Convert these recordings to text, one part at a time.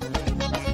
Thank you.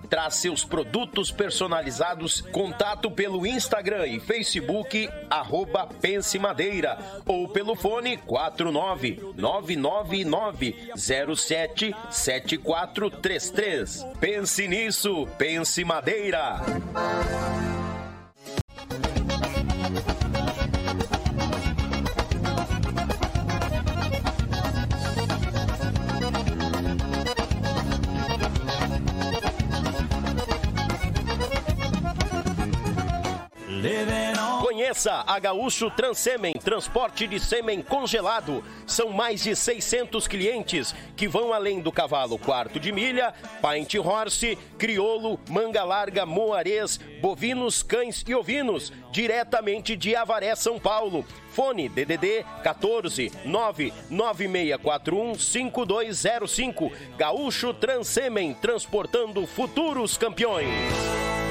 traz seus produtos personalizados. Contato pelo Instagram e Facebook, arroba Pense Madeira, ou pelo fone 49999077433. Pense nisso, Pense Madeira. Conheça a Gaúcho Transsemen, transporte de sêmen congelado. São mais de 600 clientes que vão além do cavalo quarto de milha, pint horse, criolo, manga larga, moarês, bovinos, cães e ovinos, diretamente de Avaré, São Paulo. Fone DDD 14 99641 5205. Gaúcho Transsemen, transportando futuros campeões.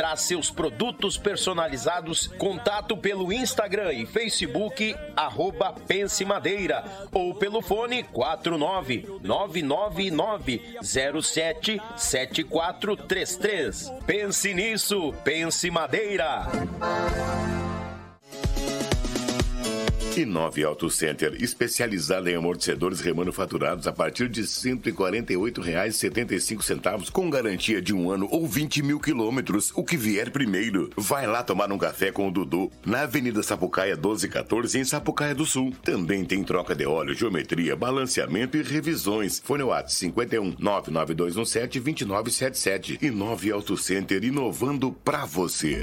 traz seus produtos personalizados. Contato pelo Instagram e Facebook, arroba Pense Madeira, ou pelo fone 49999077433. Pense nisso, Pense Madeira. E 9 Auto Center, especializada em amortecedores remanufaturados a partir de R$ 148,75, com garantia de um ano ou 20 mil quilômetros, o que vier primeiro. Vai lá tomar um café com o Dudu, na Avenida Sapucaia 1214, em Sapucaia do Sul. Também tem troca de óleo, geometria, balanceamento e revisões. Fone WhatsApp 51 99217 2977 e 9 Auto Center, inovando pra você.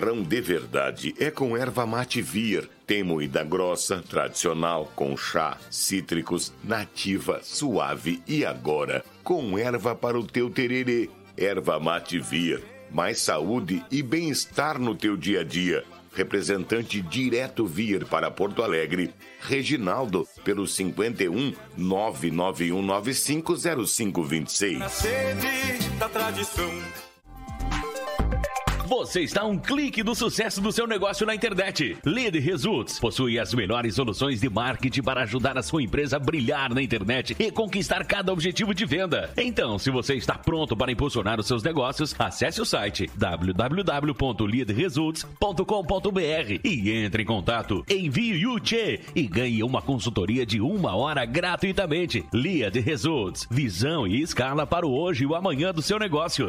Chimarrão de verdade é com erva mate vir. Tem moída grossa, tradicional, com chá, cítricos, nativa, suave e agora com erva para o teu tererê. Erva mate vir. Mais saúde e bem-estar no teu dia a dia. Representante direto vir para Porto Alegre, Reginaldo, pelo 51 991950526. Na sede da tradição. Você está um clique do sucesso do seu negócio na internet. Lead Results possui as melhores soluções de marketing para ajudar a sua empresa a brilhar na internet e conquistar cada objetivo de venda. Então, se você está pronto para impulsionar os seus negócios, acesse o site www.leadresults.com.br e entre em contato. Envie o e ganhe uma consultoria de uma hora gratuitamente. Lead Results, visão e escala para o hoje e o amanhã do seu negócio.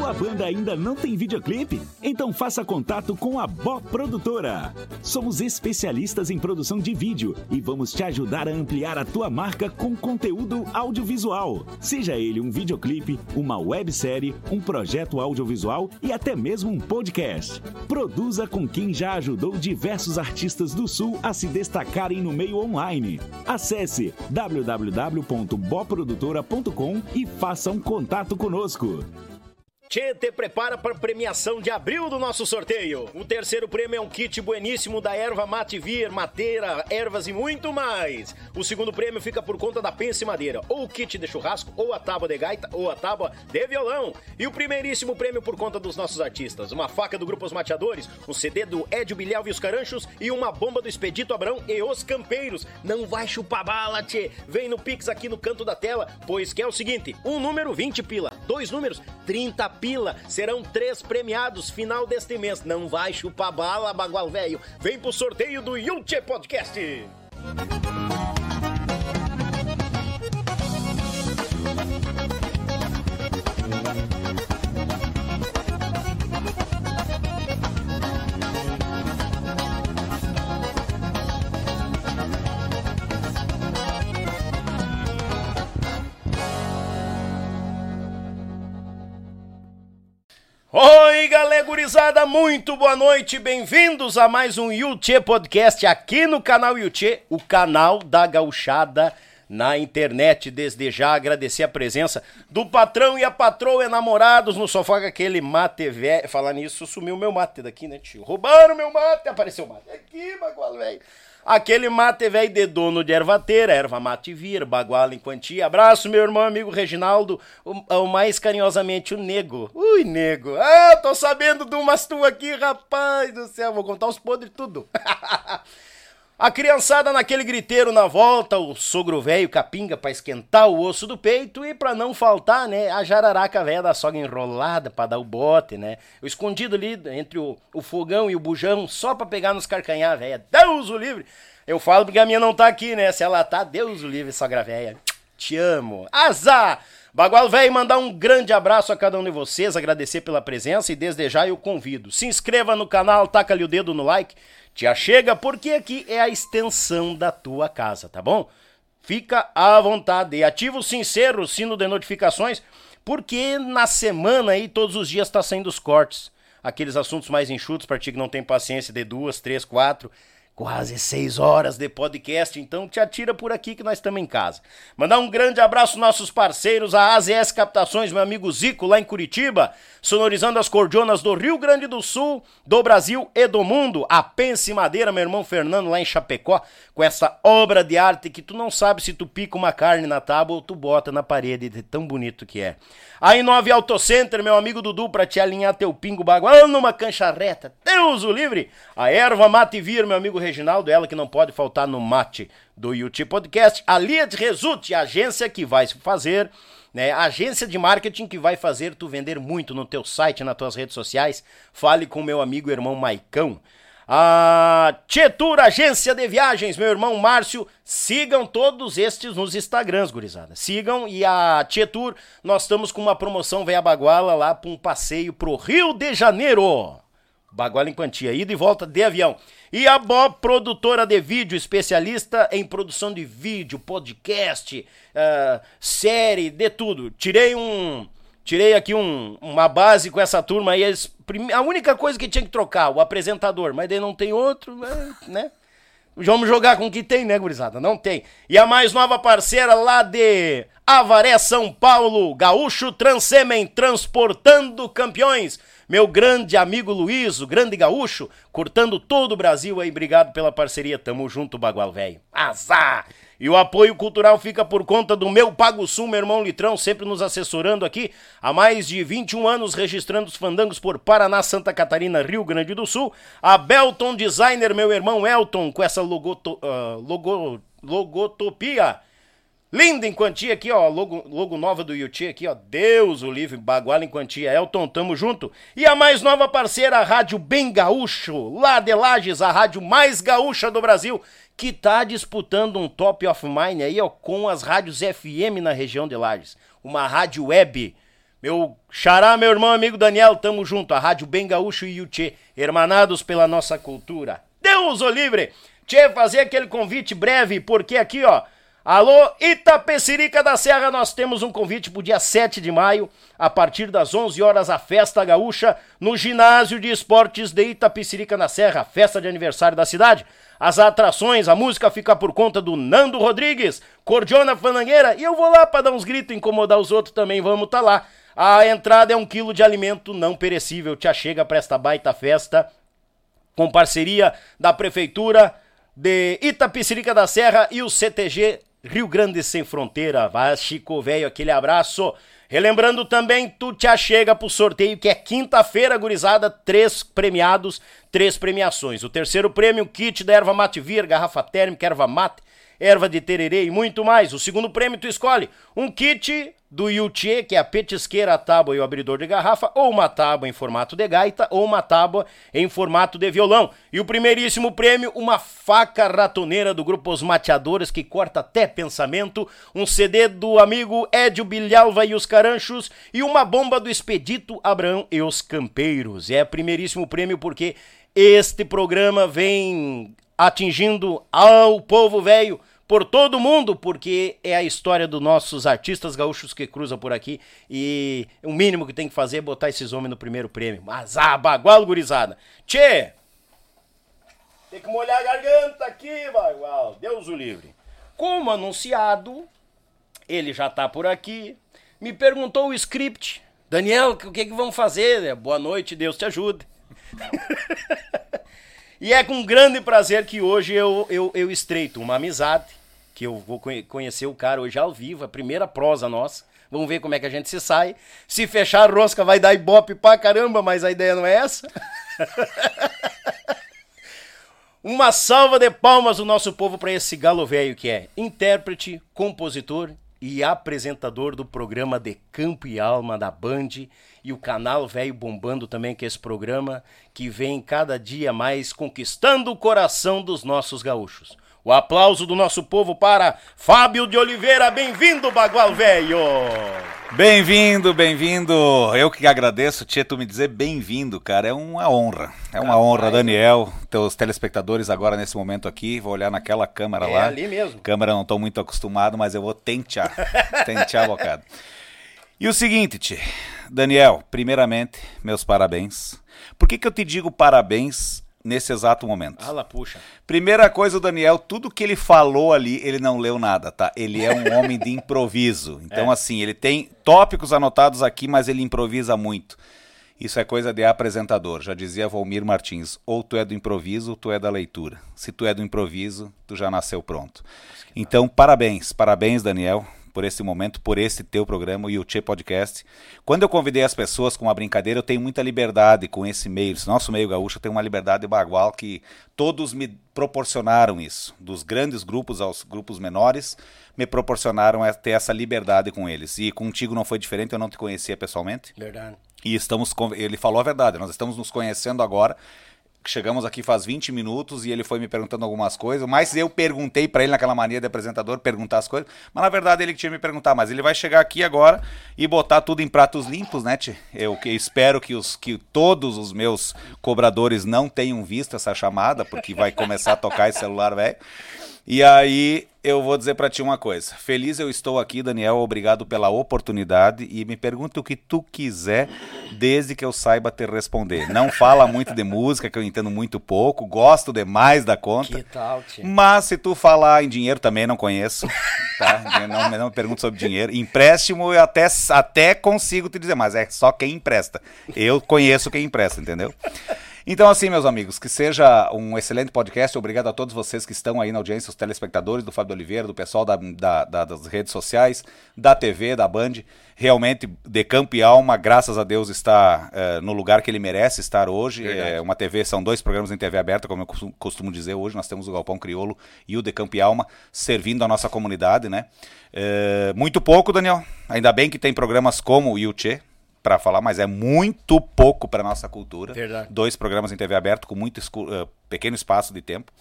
Sua banda ainda não tem videoclipe? Então faça contato com a Bó Produtora. Somos especialistas em produção de vídeo e vamos te ajudar a ampliar a tua marca com conteúdo audiovisual. Seja ele um videoclipe, uma websérie, um projeto audiovisual e até mesmo um podcast. Produza com quem já ajudou diversos artistas do Sul a se destacarem no meio online. Acesse www.boprodutora.com e faça um contato conosco. Te prepara para premiação de abril do nosso sorteio. O terceiro prêmio é um kit bueníssimo da erva mate vir, mateira, ervas e muito mais. O segundo prêmio fica por conta da Pense Madeira, ou o kit de churrasco, ou a tábua de gaita, ou a tábua de violão. E o primeiríssimo prêmio por conta dos nossos artistas, uma faca do Grupo Os Mateadores, um CD do Edio Bilhau e os Caranchos e uma bomba do Expedito Abrão e os Campeiros. Não vai chupar bala, tchê. Vem no Pix aqui no canto da tela, pois que é o seguinte, um número 20 pila, dois números 30 pila. Serão três premiados final deste mês. Não vai chupar bala, bagual velho. Vem pro sorteio do Yulche Podcast. Oi, galera gurizada, muito boa noite, bem-vindos a mais um Yuchê Podcast aqui no canal Yuchê, o canal da gauchada na internet. Desde já agradecer a presença do patrão e a patroa enamorados no sofá com aquele mate velho. Falar nisso, sumiu meu mate daqui, né, tio? Roubaram meu mate, apareceu o mate aqui, bagual velho. Aquele mate velho de dono de ervateira, erva mate vir, baguala em quantia. Abraço, meu irmão amigo Reginaldo, o, o, mais carinhosamente o Nego. Ui, Nego. Ah, tô sabendo de umas tu aqui, rapaz do céu. Vou contar os podres tudo. A criançada naquele griteiro na volta, o sogro velho capinga para esquentar o osso do peito e para não faltar, né, a jararaca velha da sogra enrolada para dar o bote, né? O escondido ali entre o, o fogão e o bujão só para pegar nos carcanhar, velha. Deus o livre. Eu falo porque a minha não tá aqui, né? Se ela tá, Deus o livre, sogra velha. Te amo. Azar! Bagual velho, mandar um grande abraço a cada um de vocês, agradecer pela presença e desde já eu convido. Se inscreva no canal, taca ali o dedo no like te achega porque aqui é a extensão da tua casa, tá bom? Fica à vontade e ativa o sincero, o sino de notificações, porque na semana aí todos os dias tá saindo os cortes. Aqueles assuntos mais enxutos para ti que não tem paciência de duas, três, quatro quase seis horas de podcast, então te atira por aqui que nós estamos em casa. Mandar um grande abraço aos nossos parceiros, a AZS Captações, meu amigo Zico, lá em Curitiba, sonorizando as cordionas do Rio Grande do Sul, do Brasil e do mundo. A Pense Madeira, meu irmão Fernando, lá em Chapecó, com essa obra de arte que tu não sabe se tu pica uma carne na tábua ou tu bota na parede, de tão bonito que é. A Inove Auto Center, meu amigo Dudu, pra te alinhar teu pingo bagual numa cancha reta. Deus o livre! A erva mate vir, meu amigo Reginaldo, ela que não pode faltar no mate do YouTube Podcast. A Lia de Result, agência que vai fazer, né? Agência de marketing que vai fazer tu vender muito no teu site, nas tuas redes sociais. Fale com meu amigo e irmão Maicão. A Tietur Agência de Viagens, meu irmão Márcio, sigam todos estes nos Instagrams, gurizada. Sigam e a Tietur, nós estamos com uma promoção Véia Baguala lá para um passeio pro Rio de Janeiro. Baguala em quantia, ida e volta de avião. E a Bob, produtora de vídeo, especialista em produção de vídeo, podcast, uh, série, de tudo. Tirei um Tirei aqui um, uma base com essa turma aí. Eles, a única coisa que tinha que trocar, o apresentador, mas daí não tem outro, né? Vamos jogar com o que tem, né, gurizada? Não tem. E a mais nova parceira lá de Avaré, São Paulo, Gaúcho Transemen, transportando campeões. Meu grande amigo Luiz, o grande gaúcho, cortando todo o Brasil aí. Obrigado pela parceria. Tamo junto, bagual velho. Azar! E o apoio cultural fica por conta do meu Pago Sul, meu irmão Litrão, sempre nos assessorando aqui há mais de 21 anos, registrando os fandangos por Paraná, Santa Catarina, Rio Grande do Sul. A Belton Designer, meu irmão Elton, com essa logoto, uh, logo, logotopia. Linda em quantia aqui, ó, logo, logo nova do Yuti aqui, ó, Deus o livre, baguala em quantia, Elton, tamo junto. E a mais nova parceira, a Rádio Bem Gaúcho, lá de Lages, a rádio mais gaúcha do Brasil, que tá disputando um top of mind aí, ó, com as rádios FM na região de Lages. Uma rádio web Meu xará, meu irmão amigo Daniel, tamo junto. A Rádio Bem Gaúcho e Tchê, hermanados pela nossa cultura. Deus o livre! Tchê, fazer aquele convite breve, porque aqui, ó, Alô, Itapecerica da Serra, nós temos um convite para o dia 7 de maio, a partir das 11 horas, a Festa Gaúcha, no Ginásio de Esportes de Itapecerica da Serra, festa de aniversário da cidade. As atrações, a música fica por conta do Nando Rodrigues, Cordiona Fanangueira, e eu vou lá para dar uns gritos, incomodar os outros também, vamos tá lá. A entrada é um quilo de alimento não perecível, te chega para esta baita festa, com parceria da Prefeitura de Itapecerica da Serra e o CTG Rio Grande Sem Fronteira. Vai, Chico Velho, aquele abraço. Relembrando também, tu te achega pro sorteio que é quinta-feira, gurizada, três premiados, três premiações. O terceiro prêmio, kit da erva mate vir, garrafa térmica, erva mate, erva de tererê e muito mais. O segundo prêmio tu escolhe um kit do Yuchê, que é a petisqueira, a tábua e o abridor de garrafa, ou uma tábua em formato de gaita, ou uma tábua em formato de violão. E o primeiríssimo prêmio, uma faca ratoneira do grupo Os Mateadores, que corta até pensamento, um CD do amigo Edio Bilhalva e os Caranchos, e uma bomba do Expedito Abrão e os Campeiros. É primeiríssimo prêmio porque este programa vem atingindo ao povo velho por todo mundo, porque é a história dos nossos artistas gaúchos que cruzam por aqui e o mínimo que tem que fazer é botar esses homens no primeiro prêmio. Mas ah, bagual gurizada. Tchê! Tem que molhar a garganta aqui, bagual. Deus o livre. Como anunciado, ele já tá por aqui. Me perguntou o script. Daniel, o que, que vamos fazer? Boa noite, Deus te ajude. e é com grande prazer que hoje eu, eu, eu estreito uma amizade que eu vou conhecer o cara hoje ao vivo, a primeira prosa nossa. Vamos ver como é que a gente se sai. Se fechar a rosca vai dar ibope pra caramba, mas a ideia não é essa. Uma salva de palmas do nosso povo para esse galo velho que é intérprete, compositor e apresentador do programa de Campo e Alma da Band e o canal Velho Bombando também, que é esse programa que vem cada dia mais conquistando o coração dos nossos gaúchos. O aplauso do nosso povo para Fábio de Oliveira. Bem-vindo, Bagual Velho! Bem-vindo, bem-vindo. Eu que agradeço, Tia, tu me dizer bem-vindo, cara. É uma honra. É uma honra, Daniel. Teus telespectadores agora nesse momento aqui. Vou olhar naquela câmera é lá. É ali mesmo. Câmera não estou muito acostumado, mas eu vou tentar. tentar, bocado. E o seguinte, Tia. Daniel, primeiramente, meus parabéns. Por que, que eu te digo parabéns nesse exato momento. Ala, puxa. Primeira coisa, o Daniel, tudo que ele falou ali, ele não leu nada, tá? Ele é um homem de improviso. Então, é. assim, ele tem tópicos anotados aqui, mas ele improvisa muito. Isso é coisa de apresentador. Já dizia Volmir Martins: ou tu é do improviso, ou tu é da leitura. Se tu é do improviso, tu já nasceu pronto. Então, parabéns, parabéns, Daniel por esse momento, por esse teu programa, e o Tchê Podcast. Quando eu convidei as pessoas com uma brincadeira, eu tenho muita liberdade com esse meio. Esse nosso meio gaúcho tem uma liberdade bagual que todos me proporcionaram isso. Dos grandes grupos aos grupos menores, me proporcionaram ter essa liberdade com eles. E contigo não foi diferente, eu não te conhecia pessoalmente. Verdade. E estamos, ele falou a verdade, nós estamos nos conhecendo agora chegamos aqui faz 20 minutos e ele foi me perguntando algumas coisas, mas eu perguntei para ele naquela mania de apresentador perguntar as coisas, mas na verdade ele que tinha me perguntar, mas ele vai chegar aqui agora e botar tudo em pratos limpos, né, tchê? Eu que espero que os que todos os meus cobradores não tenham visto essa chamada, porque vai começar a tocar esse celular velho. E aí eu vou dizer para ti uma coisa. Feliz eu estou aqui, Daniel. Obrigado pela oportunidade e me pergunta o que tu quiser, desde que eu saiba te responder. Não fala muito de música, que eu entendo muito pouco. Gosto demais da conta. Que tal, tia? Mas se tu falar em dinheiro também não conheço, tá? Não, não me pergunto sobre dinheiro. Empréstimo eu até até consigo te dizer, mas é só quem empresta. Eu conheço quem empresta, entendeu? Então, assim, meus amigos, que seja um excelente podcast. Obrigado a todos vocês que estão aí na audiência, os telespectadores do Fábio Oliveira, do pessoal da, da, da, das redes sociais, da TV, da Band. Realmente, de campo e alma, graças a Deus, está é, no lugar que ele merece estar hoje. É uma TV, são dois programas em TV aberta, como eu costumo dizer hoje. Nós temos o Galpão Criolo e o De Campo e Alma servindo a nossa comunidade, né? É, muito pouco, Daniel. Ainda bem que tem programas como o Yuchê, para falar, mas é muito pouco para nossa cultura. Verdade. Dois programas em TV aberta com muito uh, pequeno espaço de tempo.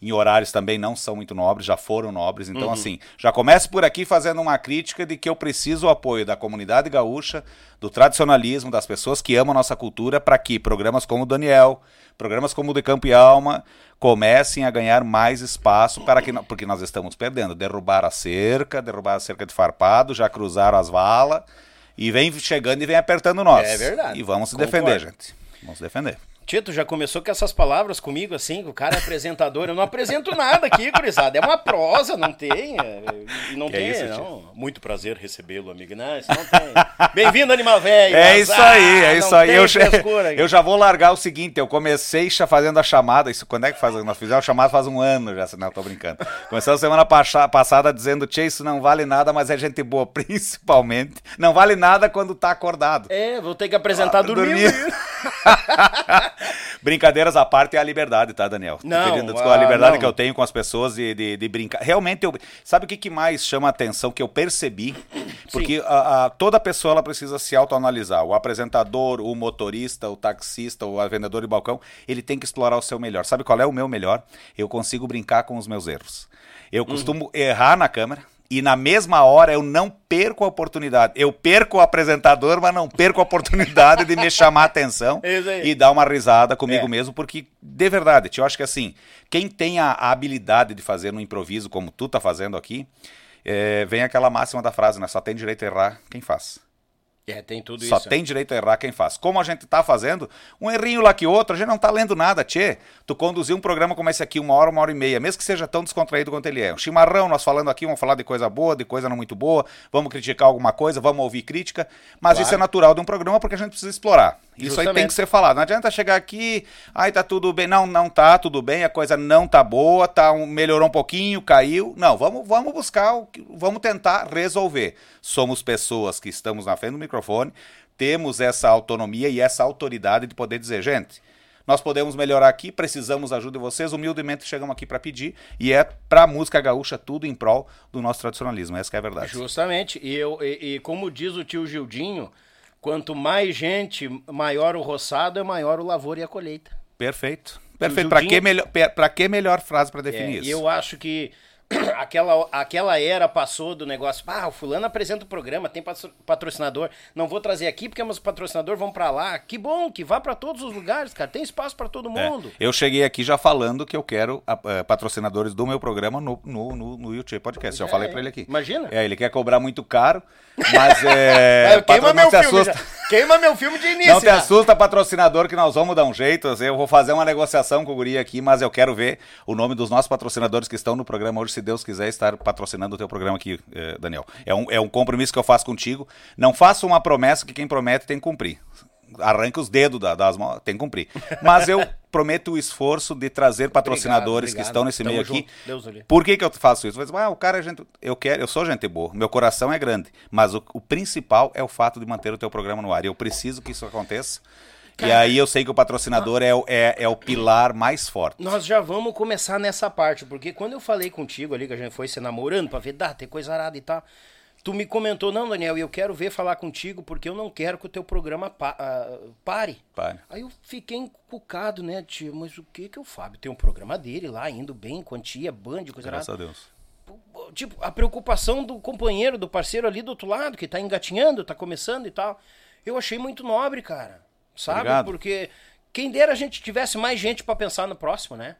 em horários também não são muito nobres, já foram nobres. Então, assim, já começo por aqui fazendo uma crítica de que eu preciso o apoio da comunidade gaúcha, do tradicionalismo, das pessoas que amam a nossa cultura, para que programas como o Daniel, programas como o de Campo e Alma, comecem a ganhar mais espaço, para que, porque nós estamos perdendo. Derrubaram a cerca, derrubaram a cerca de farpado, já cruzaram as valas, e vem chegando e vem apertando nós. É verdade. E vamos se Concordo. defender, gente. Vamos se defender. Tito, já começou com essas palavras comigo, assim, o cara é apresentador. Eu não apresento nada aqui, gurizada. É uma prosa, não tem. é, Não Que tem, isso, não. Muito prazer recebê-lo, amigo. Não, isso não tem. Bem-vindo, animal velho. É mas, isso ah, aí, é não isso aí. Eu, frescura eu já vou largar o seguinte, eu comecei fazendo a chamada, isso quando é que faz? Nós fizemos a chamada faz um ano já, não, tô brincando. Começamos semana passada dizendo, Tchê, isso não vale nada, mas é gente boa, principalmente. Não vale nada quando tá acordado. É, vou ter que apresentar Ah, dormindo. dormindo. Brincadeiras à parte é a liberdade, tá, Daniel? Não, a ah, liberdade não. que eu tenho com as pessoas de, de, de brincar. Realmente, eu, sabe o que, que mais chama a atenção que eu percebi? Porque a, a- toda pessoa ela precisa se autoanalisar. O apresentador, o motorista, o taxista, o vendedor de balcão, ele tem que explorar o seu melhor. Sabe qual é o meu melhor? Eu consigo brincar com os meus erros. Eu costumo errar na câmera. E na mesma hora eu não perco a oportunidade. Eu perco o apresentador, mas não perco a oportunidade de me chamar a atenção e dar uma risada comigo É. mesmo, porque, de verdade, eu acho que assim, quem tem a, a habilidade de fazer no improviso, como tu tá fazendo aqui, é, vem aquela máxima da frase, né? Só tem direito a errar quem faz. É, tem tudo Só isso. tem direito a errar quem faz. Como a gente tá fazendo, um errinho lá que outro, a gente não tá lendo nada, tchê. Tu conduzir um programa como esse aqui, uma hora, uma hora e meia, mesmo que seja tão descontraído quanto ele é. Um chimarrão, nós falando aqui, vamos falar de coisa boa, de coisa não muito boa, vamos criticar alguma coisa, vamos ouvir crítica, mas Claro. isso é natural de um programa porque a gente precisa explorar. Isso aí tem que ser falado. Não adianta chegar aqui, ai, tá tudo bem. Não, não tá tudo bem, a coisa não tá boa, tá um- melhorou um pouquinho, caiu. Não, vamos, vamos buscar, vamos tentar resolver. Somos pessoas que estamos na frente do microfone, temos essa autonomia e essa autoridade de poder dizer, gente, nós podemos melhorar aqui, precisamos da ajuda de vocês, humildemente chegamos aqui para pedir, e é pra música gaúcha tudo em prol do nosso tradicionalismo, essa que é a verdade. Justamente. E, eu, e, e como diz o tio Gildinho, quanto mais gente, maior o roçado, é maior o lavoura e a colheita. Perfeito. Perfeito. Para que, melhor, que melhor frase para É, definir e isso? eu acho que aquela, aquela era passou do negócio. Ah, o fulano apresenta o programa, tem patro- patrocinador. Não vou trazer aqui porque meus patrocinadores vão pra lá. Que bom, que vá pra todos os lugares, cara. Tem espaço pra todo É, mundo. eu cheguei aqui já falando que eu quero eh, patrocinadores do meu programa no, no, no, no YouTube Podcast. Já É, falei é. para ele aqui. Imagina. É, ele quer cobrar muito caro, mas é. É, queima meu filme. Queima meu filme de início. Não te assusta, patrocinador, que nós vamos dar um jeito. Eu vou fazer uma negociação com o Guri aqui, mas eu quero ver o nome dos nossos patrocinadores que estão no programa hoje, se Deus quiser estar patrocinando o teu programa aqui, eh, Daniel. É um, é um compromisso que eu faço contigo. Não faça uma promessa que quem promete tem que cumprir. Arranca os dedos da- das mãos, tem que cumprir. Mas eu prometo o esforço de trazer patrocinadores obrigado. que estão nesse Tamo meio aqui. Deus. Por que, que eu faço isso? Diz, ah, o cara é gente. Eu quero, eu sou gente boa. Meu coração é grande. Mas o, o principal é o fato de manter o teu programa no ar. E eu preciso que isso aconteça. E aí eu sei que o patrocinador é, o- é, é o pilar mais forte. Nós já vamos começar nessa parte, porque quando eu falei contigo ali, que a gente foi se namorando pra ver, dá, tem coisa arada e tal. Tu me comentou, não, Daniel, eu quero ver falar contigo porque eu não quero que o teu programa pa- ah, pare. Pare. Aí eu fiquei encucado, né, tio? Mas o que que o Fábio tem um programa dele lá, indo bem, quantia, band, coisa Graças a arada. Deus. Tipo, a preocupação do companheiro, do parceiro ali do outro lado, que tá engatinhando, tá começando e tal. Eu achei muito nobre, cara. Sabe? Obrigado. Porque quem dera a gente tivesse mais gente pra pensar no próximo, né?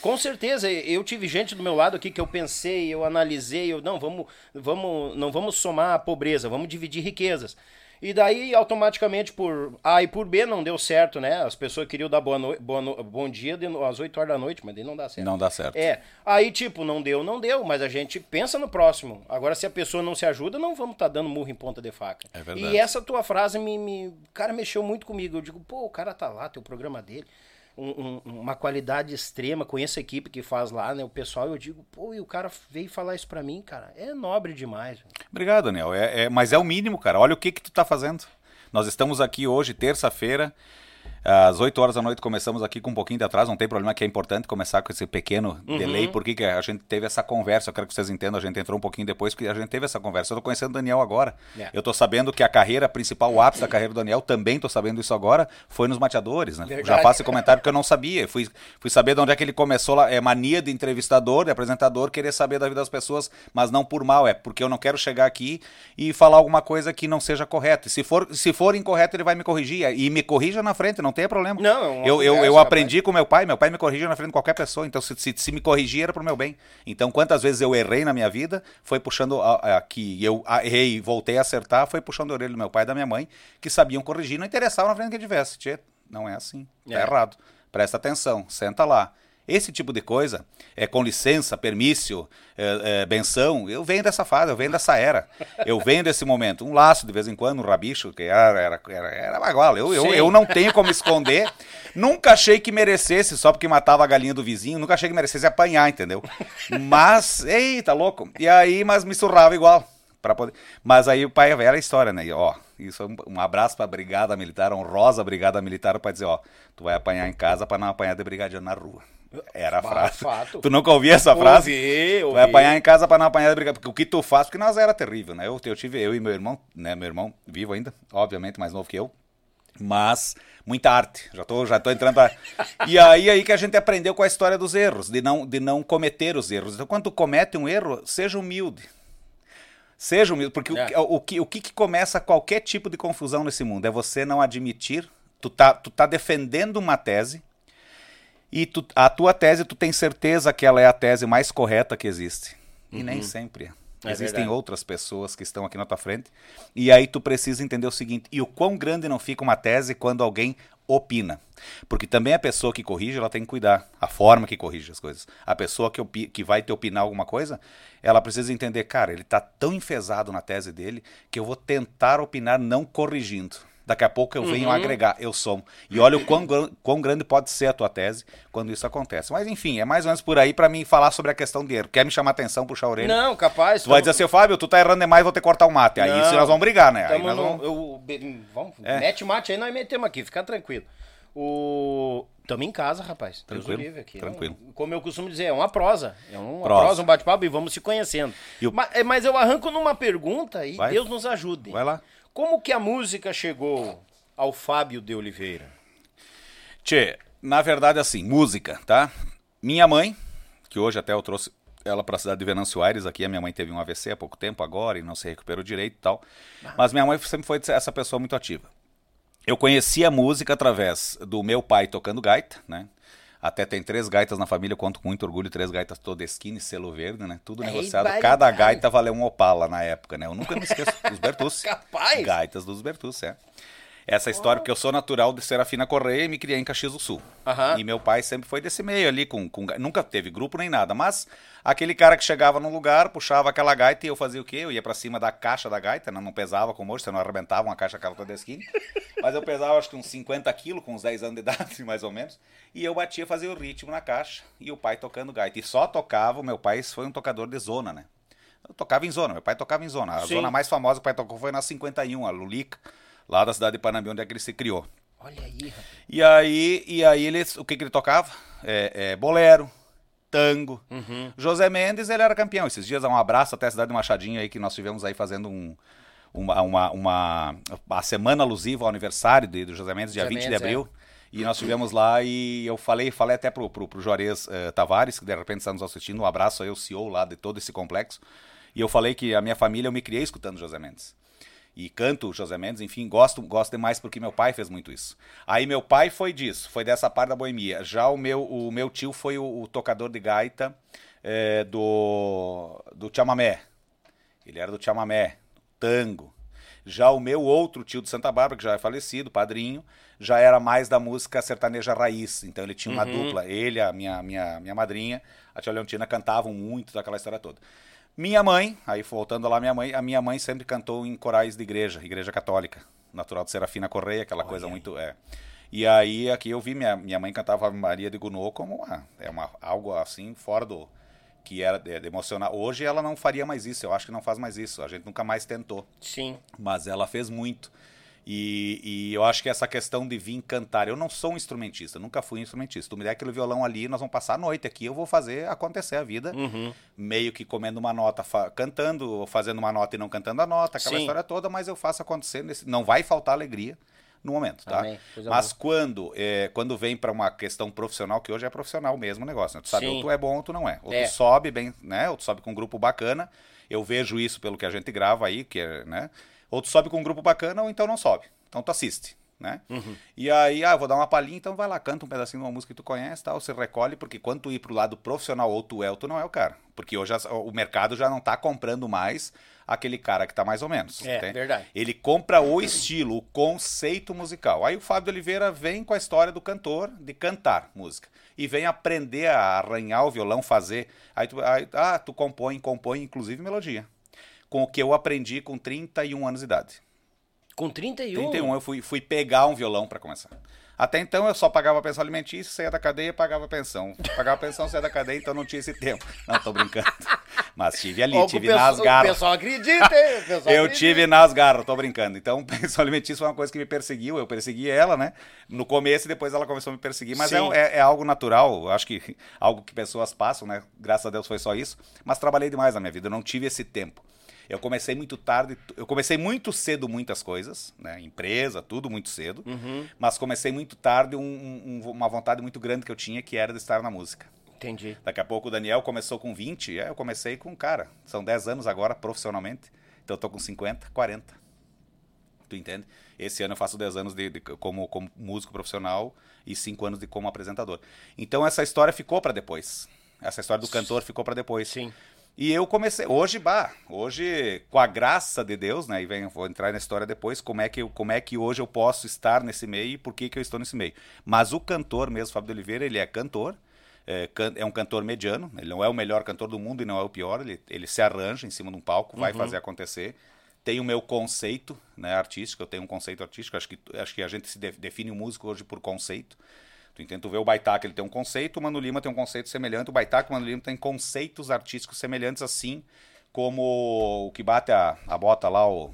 Com certeza, eu tive gente do meu lado aqui que eu pensei, eu analisei, eu não, vamos, vamos, não vamos somar a pobreza, vamos dividir riquezas. E daí, automaticamente, por A e por B, não deu certo, né? As pessoas queriam dar boa no... boa no- bom dia de às 8 horas da noite, mas daí não dá certo. Não dá certo. É, aí tipo, não deu, não deu, mas a gente pensa no próximo. Agora, se a pessoa não se ajuda, não vamos estar dando murro em ponta de faca. É verdade. E essa tua frase me, me, cara, mexeu muito comigo. Eu digo, pô, o cara tá lá, tem o programa dele, um- um- uma qualidade extrema, conheço a equipe que faz lá, né, o pessoal, eu digo, pô, e o cara veio falar isso pra mim, cara, é nobre demais. Obrigado, Daniel. É, é- mas é o mínimo, cara. Olha o que que tu tá fazendo. Nós estamos aqui hoje, terça-feira. Às 8 horas da noite começamos aqui com um pouquinho de atraso, não tem problema que é importante começar com esse pequeno Uhum. delay, porque que a gente teve essa conversa, eu quero que vocês entendam, a gente entrou um pouquinho depois, porque a gente teve essa conversa. Eu tô conhecendo o Daniel agora. É. Eu tô sabendo que a carreira principal, o ápice da carreira do Daniel, também tô sabendo isso agora, foi nos mateadores, né? Já faço esse comentário porque eu não sabia. Fui, fui saber de onde é que ele começou lá. É mania de entrevistador, de apresentador, querer saber da vida das pessoas, mas não por mal, é porque eu não quero chegar aqui e falar alguma coisa que não seja correta. E se for, se for incorreto, ele vai me corrigir. E me corrija na frente, não tem problema. Não, é eu, eu, eu aprendi com meu pai, meu pai me corrige na frente de qualquer pessoa. Então, se, se, se me corrigir, era pro meu bem. Então, quantas vezes eu errei na minha vida, foi puxando a, a, que eu errei e voltei a acertar, foi puxando a orelha do meu pai e da minha mãe, que sabiam corrigir, não interessava na frente que eu tivesse. Tchê, não é assim. Tá É. errado. Presta atenção, senta lá. Esse tipo de coisa, é com licença, permício, é, é, benção, eu venho dessa fase, eu venho dessa era. Eu venho desse momento. Um laço de vez em quando, um rabicho, que era, era, era, era baguala. Eu, eu, eu não tenho como esconder. Nunca achei que merecesse, só porque matava a galinha do vizinho, nunca achei que merecesse apanhar, entendeu? Mas, eita, louco. E aí, mas me surrava igual. Poder... Mas aí o pai era a história, né? E, ó, isso é um, um abraço pra Brigada Militar, honrosa Brigada Militar, pra dizer, ó, tu vai apanhar em casa pra não apanhar de brigadiano na rua. Era a frase. fato. Tu nunca ouvia essa frase? Ouvi, ouvi. vai apanhar em casa pra não apanhar brigadiano. Porque o que tu faz, porque nós era terrível, né? Eu, eu tive, eu e meu irmão, né? Meu irmão vivo ainda, obviamente, mais novo que eu. Mas muita arte. Já tô, já tô entrando. Pra... E aí, aí que a gente aprendeu com a história dos erros, de não, de não cometer os erros. Então, quando tu comete um erro, seja humilde. Seja humilde, porque o- É. o, que, o que, que começa qualquer tipo de confusão nesse mundo? É você não admitir, tu tá, tu tá defendendo uma tese, e tu, a tua tese, tu tem certeza que ela é a tese mais correta que existe. E nem sempre é. Existem verdade. outras pessoas que estão aqui na tua frente. E aí tu precisa entender o seguinte: e o quão grande não fica uma tese quando alguém opina? Porque também a pessoa que corrige, ela tem que cuidar. A forma que corrige as coisas. A pessoa que, opi- que vai te opinar alguma coisa, ela precisa entender, cara, ele tá tão enfesado na tese dele que eu vou tentar opinar não corrigindo. Daqui a pouco eu venho agregar, eu somo. E olha o quão, quão grande pode ser a tua tese quando isso acontece. Mas enfim, é mais ou menos por aí pra mim falar sobre a questão de erro. Quer me chamar atenção, puxar a orelha? Não, capaz. Tu vai dizer assim, Fábio, tu tá errando demais, vou ter que cortar o mate. Aí Não. isso nós vamos brigar, né? Aí Tamo nós no- vamos... eu- be- vamos, É. Mete mate aí, nós metemos aqui, fica tranquilo. O... Tamo em casa, rapaz. Tranquilo, livre aqui. tranquilo. Não- como eu costumo dizer, é uma prosa. É uma Prosa. prosa, um bate-papo e vamos se conhecendo. E o- mas, é, mas eu arranco numa pergunta e Vai. Deus nos ajude. Vai lá. Como que a música chegou ao Fábio de Oliveira? Tchê, na verdade, assim, música, tá? Minha mãe, que hoje até eu trouxe ela pra cidade de Venâncio Aires aqui, a minha mãe teve um AVC há pouco tempo agora e não se recuperou direito e tal. Mas minha mãe sempre foi essa pessoa muito ativa. Eu conheci a música através do meu pai tocando gaita, né? Até tem três gaitas na família, conto com muito orgulho, três gaitas Todeskine e selo verde, né? Tudo Ei, negociado. Cada gaita valeu um opala na época, né? Eu nunca me esqueço dos Bertucci. Capaz? Gaitas dos Bertucci, é. Essa história, porque eu sou natural de Serafina Correia e me criei em Caxias do Sul. Aham. E meu pai sempre foi desse meio ali, com, com nunca teve grupo nem nada, mas aquele cara que chegava num lugar, puxava aquela gaita e eu fazia o quê? Eu ia pra cima da caixa da gaita, né? não pesava como hoje, você não arrebentava uma caixa aquela toda esquina, mas eu pesava acho que uns 50 quilos, com uns 10 anos de idade, mais ou menos, e eu batia, fazia o ritmo na caixa, e o pai tocando gaita. E só tocava, o meu pai foi um tocador de zona, né? Eu tocava em zona, meu pai tocava em zona. A Sim. zona mais famosa que o pai tocou foi na 51, a Lulica, lá da cidade de Panambi, onde é que ele se criou. Olha aí, rapaz. E aí, e aí ele, o que, que ele tocava? É, é, bolero, tango. Uhum. José Mendes, ele era campeão. Esses dias, um abraço até a cidade de Machadinho aí, que nós tivemos aí fazendo um, uma, uma, uma- a semana alusiva ao aniversário de, do José Mendes, dia José 20 Mendes, de abril. E nós tivemos lá e eu falei, falei até pro, pro, pro Juarez eh, Tavares, que de repente está nos assistindo, um abraço aí, o CEO lá de todo esse complexo. E eu falei que a minha família, eu me criei escutando José Mendes e canto José Mendes, enfim, gosto, gosto demais porque meu pai fez muito isso. Aí meu pai foi disso, foi dessa parte da boemia. Já o meu, o meu tio foi o, o tocador de gaita eh, do, do chamamé. Ele era do chamamé, tango. Já o meu outro tio de Santa Bárbara, que já é falecido, padrinho, já era mais da música sertaneja raiz. Então ele tinha uma dupla. Ele, a minha, minha, minha madrinha, a tia Leontina cantavam muito daquela história toda. Minha mãe, aí voltando lá, minha mãe, a minha mãe sempre cantou em corais de igreja, igreja católica, natural de Serafina Correia, aquela coisa muito. É. E aí aqui eu vi minha, minha mãe cantava Ave Maria de Gounod como uma, é uma, algo assim fora do. que era de, de emocionar. Hoje ela não faria mais isso, eu acho que não faz mais isso, a gente nunca mais tentou Sim. mas ela fez muito. E, e eu acho que essa questão de vir cantar, eu não sou um instrumentista, nunca fui um instrumentista. Tu me der aquele violão ali, nós vamos passar a noite aqui, eu vou fazer acontecer a vida, Uhum. meio que comendo uma nota, cantando, ou fazendo uma nota e não cantando a nota, aquela Sim. história toda, mas eu faço acontecer, nesse, não vai faltar alegria no momento, tá? Mas quando, é, quando vem para uma questão profissional, que hoje é profissional mesmo o negócio, né? Tu sabe, Sim. ou tu é bom ou tu não é. Ou É. tu sobe bem, né? Ou tu sobe com um grupo bacana. Eu vejo isso pelo que a gente grava aí, que é, né? Ou tu sobe com um grupo bacana, ou então não sobe. Então tu assiste, né? E aí, ah, eu vou dar uma palhinha, então vai lá, canta um pedacinho de uma música que tu conhece, tal, você recolhe, porque quando tu ir pro lado profissional, ou tu é ou tu não é o cara. Porque hoje o mercado já não tá comprando mais aquele cara que tá mais ou menos. É, entende? verdade. Ele compra o estilo, o conceito musical. Aí o Fábio Oliveira vem com a história do cantor, de cantar música. E vem aprender a arranhar o violão, fazer. Aí tu, aí, ah, tu compõe, compõe, inclusive melodia. Com o que eu aprendi com 31 anos de idade. Com 31? 31 eu fui, fui pegar um violão para começar. Até então eu só pagava pensão alimentícia, saía da cadeia, pagava pensão. Pagava pensão, saía da cadeia, então não tinha esse tempo. Não, tô brincando. Mas tive ali, Ó, o tive nas garras. O pessoal acredita, hein? Pessoal Eu acredita. tive nas garras, tô brincando. Então, pensão alimentícia foi uma coisa que me perseguiu. Eu persegui ela, né? No começo e depois ela começou a me perseguir. Mas é, é- é algo natural. Eu acho que algo que pessoas passam, né? Graças a Deus foi só isso. Mas trabalhei demais na minha vida. Eu não tive esse tempo. Eu comecei muito tarde. Eu comecei muito cedo muitas coisas, né? Empresa, tudo muito cedo. Mas comecei muito tarde um- um- uma vontade muito grande que eu tinha, que era de estar na música. Entendi. Daqui a pouco o Daniel começou com 20, é, eu comecei com, cara, são 10 anos agora profissionalmente, então eu tô com 50, 40. Tu entende? Esse ano eu faço 10 anos de, de- como, como músico profissional e 5 anos de como apresentador. Então essa história ficou para depois. Essa história do cantor ficou para depois. Sim. E eu comecei, hoje, bah, hoje, com a graça de Deus, né, e vem, vou entrar na história depois, como é que, eu, como é que hoje eu posso estar nesse meio e por que, que eu estou nesse meio. Mas o cantor mesmo, Fábio de Oliveira, ele é cantor, é, can- é um cantor mediano, ele não é o melhor cantor do mundo e não é o pior, ele, ele se arranja em cima de um palco, vai fazer acontecer. Tem o meu conceito né, artístico, eu tenho um conceito artístico, acho que, acho que a gente se de- define o músico hoje por conceito. Tu entende? Tu vê o Baitaca, ele tem um conceito, o Mano Lima tem um conceito semelhante, o Baitaca e o Mano Lima tem conceitos artísticos semelhantes, assim como o que bate a, a bota lá, o...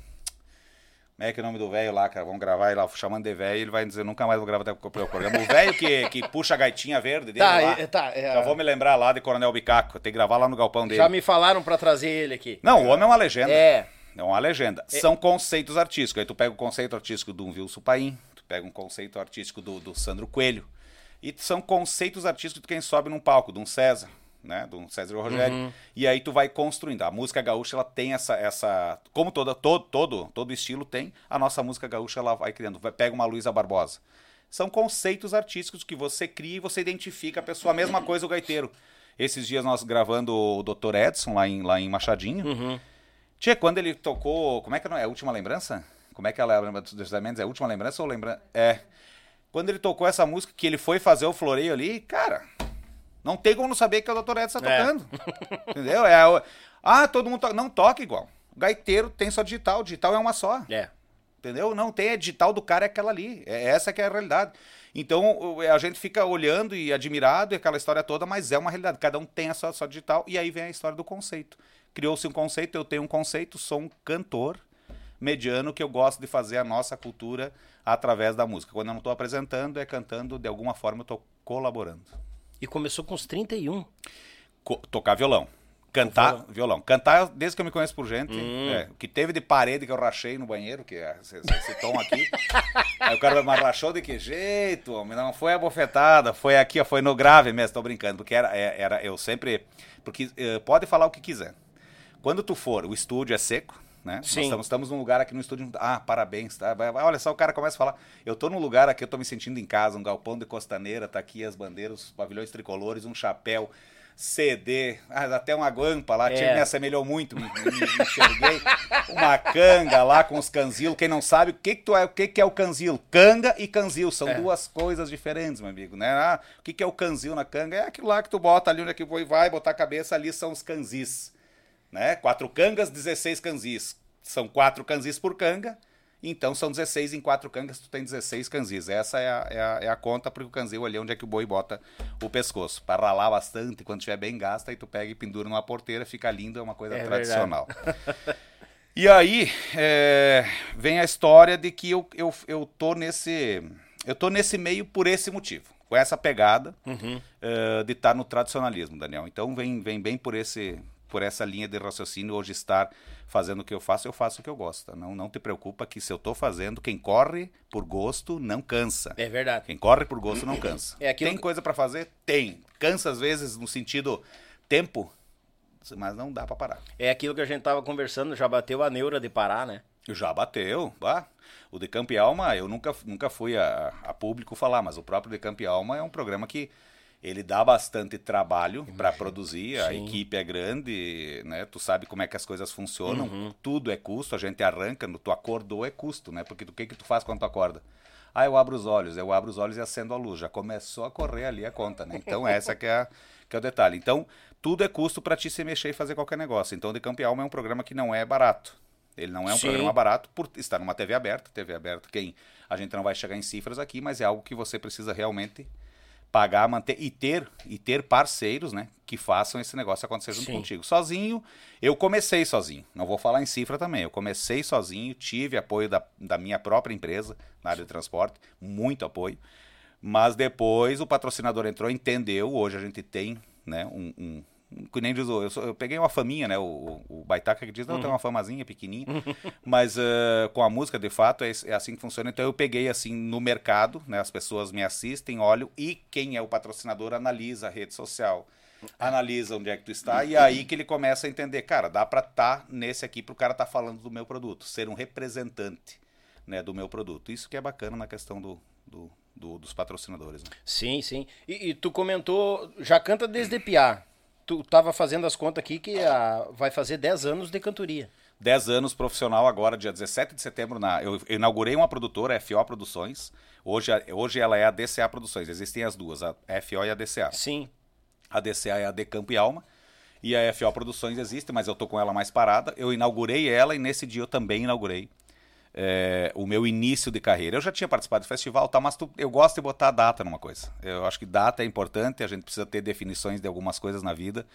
Como é que é o nome do velho lá, cara? Vamos gravar ele lá, chamando de velho, ele vai dizer, nunca mais vou gravar até o programa. O velho que, que puxa a gaitinha verde dele Tá, lá. é- tá, é- Já vou me lembrar lá de Coronel Bicaco, tem que gravar lá no galpão dele. Já me falaram pra trazer ele aqui. Não, o homem é uma legenda. É. É uma legenda. São conceitos artísticos. Aí tu pega o conceito artístico do Wilson Paim, tu pega um conceito artístico do, do Sandro Coelho. E são conceitos artísticos de quem sobe num palco, de um César, né? De um César Rogério. E aí tu vai construindo. A música gaúcha, ela tem essa. essa como toda, todo, todo, todo estilo tem, a nossa música gaúcha ela vai criando. Pega uma Luísa Barbosa. São conceitos artísticos que você cria e você identifica a pessoa. A mesma coisa o gaiteiro. Esses dias nós gravando o Dr. Edson lá em, lá em Machadinho. Tia, quando ele tocou. Como é que não é? A última lembrança? Como é que ela lembra dos José Mendes? É a última lembrança ou lembrança? É. Quando ele tocou essa música, que ele foi fazer o floreio ali, cara. Não tem como não saber que é o Dr. Edson tá É. tocando. Entendeu? É, o- ah, todo mundo toca. Não toca igual. O gaiteiro tem só digital. Digital é uma só. É. Entendeu? Não tem, a digital do cara é aquela ali. É essa que é a realidade. Então a gente fica olhando e admirado e aquela história toda, mas é uma realidade. Cada um tem a sua, sua digital e aí vem a história do conceito. Criou-se um conceito, eu tenho um conceito, sou um cantor mediano que eu gosto de fazer a nossa cultura através da música. Quando eu não estou apresentando, é cantando, de alguma forma eu estou colaborando. E começou com os 31. Co- tocar violão. Cantar violão. Cantar, desde que eu me conheço por gente, é, o que teve de parede que eu rachei no banheiro, que é esse, esse tom aqui. aí o cara mas rachou de que jeito, homem? Não foi a bofetada, foi aqui, ó, foi no grave mesmo, tô brincando, porque era, é- era eu sempre. Porque eh, pode falar o que quiser. Quando tu for, o estúdio é seco, né? Nós Sim. estamos, estamos num lugar aqui no estúdio. Ah, parabéns, tá? Olha só, o cara começa a falar. Eu tô num lugar aqui, eu tô me sentindo em casa, um galpão de costaneira, tá aqui as bandeiras, os pavilhões tricolores, um chapéu. CD, ah, até uma guampa lá, É. tinha, me assemelhou muito, me, me- me enxerguei. Uma canga lá com os canzilos. Quem não sabe, o que que, tu é, o que que é o canzilo? Canga e canzil, são duas coisas diferentes, meu amigo, né? Ah, o que que é o canzil na canga? É aquilo lá que tu bota ali onde é que vai botar a cabeça, ali são os canzis, né? Quatro cangas, 16 canzis. São quatro canzis por canga, então são 16 em quatro cangas, tu tem 16 canzis. Essa é a, é a, é a conta porque o canzil ali é onde é que o boi bota o pescoço. Para ralar bastante, quando estiver bem gasta, aí tu pega e pendura numa porteira, fica lindo, é uma coisa É tradicional. E aí, é, vem a história de que eu, eu, eu tô nesse. Eu tô nesse meio por esse motivo. Com essa pegada eh, de estar no tradicionalismo, Daniel. Então vem, vem bem por esse por essa linha de raciocínio hoje estar fazendo o que eu faço, eu faço o que eu gosto. Não, não te preocupa que se eu tô fazendo, quem corre por gosto não cansa. É verdade. Quem corre por gosto não cansa. É aquilo Tem coisa pra fazer? Tem. Cansa às vezes no sentido tempo, mas não dá pra parar. É aquilo que a gente tava conversando, já bateu a neura de parar, né? Já bateu, bah. O De Campo e Alma, eu nunca, nunca fui a, a público falar, mas o próprio De Campo e Alma é um programa que ele dá bastante trabalho para produzir, a Sim. equipe é grande, né? Tu sabe como é que as coisas funcionam, Uhum. tudo é custo, a gente arranca, no, tu acordou é custo, né? Porque o que que tu faz quando tu acorda? Ah, eu abro os olhos, eu abro os olhos e acendo a luz, já começou a correr ali a conta, né? Então essa que é, a- que é o detalhe. Então, tudo é custo para ti se mexer e fazer qualquer negócio. Então, o De Campo Alma é um programa que não é barato. Ele não é um Sim. programa barato por estar numa TV aberta. TV aberta, quem a gente não vai chegar em cifras aqui, mas é algo que você precisa realmente pagar, manter e ter e ter parceiros, né, que façam esse negócio acontecer junto Sim. contigo. Sozinho, eu comecei sozinho. Não vou falar em cifra também. Eu comecei sozinho, tive apoio da, da minha própria empresa na área de transporte, muito apoio. Mas depois o patrocinador entrou, entendeu. Hoje a gente tem, né, um, um que nem diz, o- eu, sou- eu peguei uma faminha, né? O, o, o Baitaca que diz, não, tem uma famazinha pequenininha. mas eh, com a música, de fato, é, é assim que funciona. Então eu peguei assim no mercado, né? As pessoas me assistem, olham, e quem é o patrocinador analisa a rede social. Analisa onde é que tu está, e aí que ele começa a entender, cara, dá pra estar nesse aqui pro cara estar falando do meu produto, ser um representante né, do meu produto. Isso que é bacana na questão do, do- do- dos patrocinadores. Né? Sim, sim. E, e tu comentou, já canta desde Piá. Tu tava fazendo as contas aqui que ah, vai fazer 10 anos de cantoria. 10 anos profissional agora, dia 17 de setembro, na, eu, eu inaugurei uma produtora, a FO Produções. Hoje, a- hoje ela é a DCA Produções, existem as duas, a FO e a DCA. Sim. A DCA é a De Campo e Alma. E a FO Produções existe, mas eu tô com ela mais parada. Eu inaugurei ela e nesse dia eu também inaugurei é, o meu início de carreira. Eu já tinha participado do festival, tá, mas tu- eu gosto de botar data numa coisa. Eu acho que data é importante, a gente precisa ter definições de algumas coisas na vida.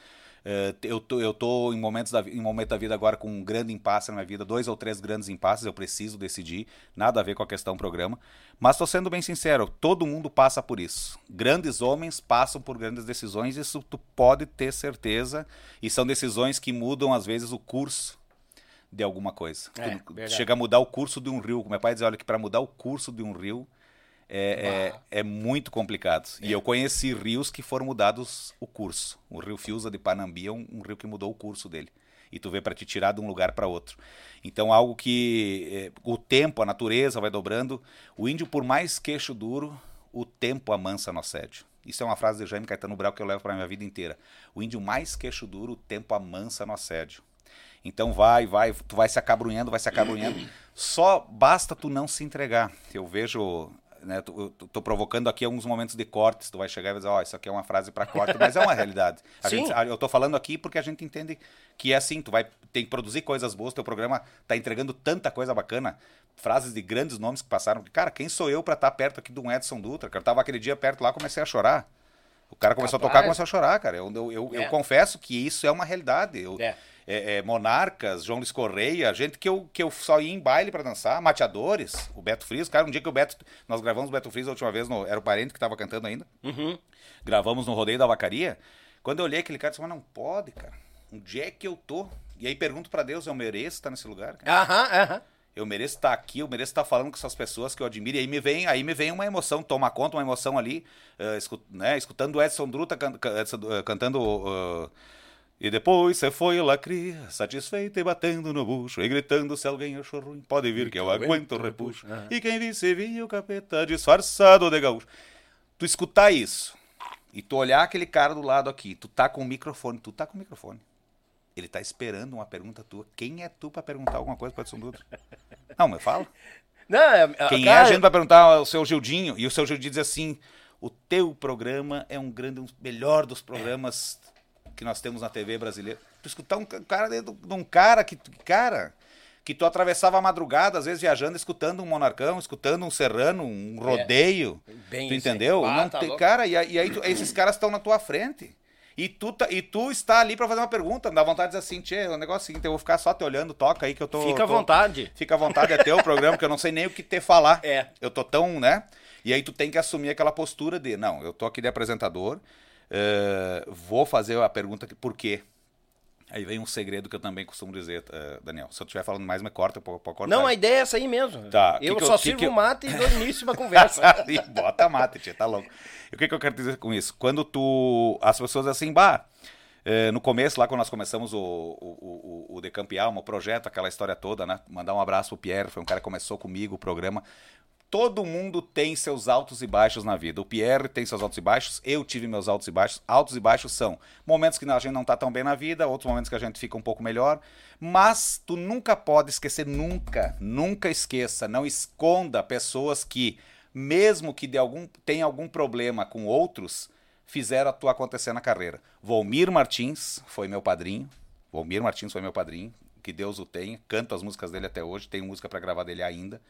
É, eu, tô, eu tô em momentos da, em momento da vida agora com um grande impasse na minha vida, dois ou três grandes impasses, eu preciso decidir, nada a ver com a questão programa. Mas estou sendo bem sincero, todo mundo passa por isso. Grandes homens passam por grandes decisões, isso tu pode ter certeza, e são decisões que mudam às vezes o curso de alguma coisa. É, Tu chega a mudar o curso de um rio. Meu pai dizia, olha, que para mudar o curso de um rio é, é, é muito complicado. E eu conheci rios que foram mudados o curso. O rio Fiusa de Panambi é um, um rio que mudou o curso dele. E tu vê para te tirar de um lugar para outro. Então, algo que é, o tempo, a natureza vai dobrando. O índio, por mais queixo duro, o tempo amansa no assédio. Isso é uma frase de Jaime Caetano Brau que eu levo para minha vida inteira. O índio mais queixo duro, o tempo amansa no assédio. Então vai, vai, tu vai se acabrunhando, vai se acabrunhando. Só basta tu não se entregar. Eu vejo, né, tô, tô provocando aqui alguns momentos de cortes, tu vai chegar e vai dizer, ó, isso aqui é uma frase para corte, mas é uma realidade. Gente- eu tô falando aqui porque a gente entende que é assim, tu vai tem que produzir coisas boas, teu programa tá entregando tanta coisa bacana, frases de grandes nomes que passaram. Cara, quem sou eu para estar perto aqui de um Edson Dutra? Cara, eu tava aquele dia perto lá, comecei a chorar. O cara começou a tocar, Capaz. começou a chorar, cara. Eu, eu, eu, eu É. confesso que isso é uma realidade. Eu, É. é, é, Monarcas, João Luiz Correia, gente que eu, que eu só ia em baile pra dançar, mateadores, o Beto Frias, cara, um dia que o Beto, nós gravamos o Beto Frias a última vez, no, era o parente que tava cantando ainda, Uhum. gravamos no Rodeio da Vacaria, quando eu olhei aquele cara, eu disse, mas não pode, cara, onde é que eu tô? E aí pergunto pra Deus, eu mereço estar nesse lugar? Aham, aham. Eu mereço estar aqui, eu mereço estar falando com essas pessoas que eu admiro. E aí me vem, aí me vem uma emoção, toma conta, uma emoção ali, eh, escu- né, escutando o Edson Druta can- can- Edson, eh, cantando. eh, e depois você foi lá cria, satisfeito e batendo no bucho, e gritando se alguém achou ruim, pode vir que eu aguento o repuxo. E quem visse via o capeta disfarçado de gaúcho. Tu escutar isso, e tu olhar aquele cara do lado aqui, tu tá com o microfone, tu tá com o microfone. Ele tá esperando uma pergunta tua. Quem é tu pra perguntar alguma coisa pro Edson Dutra? Não, mas fala. Não, é, Quem é cara, a gente vai perguntar ao seu Gildinho? E o seu Gildinho diz assim: o teu programa é um grande, um melhor dos programas que nós temos na TV brasileira. Tu escutar um ca- cara de um cara que, cara, que tu atravessava a madrugada, às vezes viajando, escutando um monarcão, escutando um serrano, um rodeio. Bem tu entendeu? Ah, Não tá tem- louco. cara, e, aí- e aí tu- esses caras estão na tua frente. E tu, tá, e tu está ali pra fazer uma pergunta, dá vontade de dizer assim, tchê, o negócio é o seguinte, eu vou ficar só te olhando, toca aí que eu tô... Fica à tô- vontade. Fica à vontade, é teu programa, que eu não sei nem o que te falar. É. Eu tô tão, né? E aí tu tem que assumir aquela postura de, não, eu tô aqui de apresentador, eh, vou fazer a pergunta por quê? Aí vem um segredo que eu também costumo dizer, eh, Daniel. Se eu estiver falando mais, me corta, cortar. Não, a ideia é essa aí mesmo. Tá, Eu que só que sirvo que eu- mate e dou início uma conversa. e bota mate, tia, tá louco. E o que, que eu quero dizer com isso? Quando tu. As pessoas assim, bah. eh, no começo, lá quando nós começamos o, o, o, o Decampe Alma, o projeto, aquela história toda, né? Mandar um abraço pro Pierre, foi um cara que começou comigo o programa. Todo mundo tem seus altos e baixos na vida. O Pierre tem seus altos e baixos, eu tive meus altos e baixos. Altos e baixos são momentos que a gente não tá tão bem na vida, outros momentos que a gente fica um pouco melhor. Mas tu nunca pode esquecer, nunca, nunca esqueça, não esconda pessoas que, mesmo que de algum, tenha algum problema com outros, fizeram a tua acontecer na carreira. Volmir Martins foi meu padrinho. Volmir Martins foi meu padrinho. Que Deus o tenha. Canto as músicas dele até hoje. Tenho música para gravar dele ainda.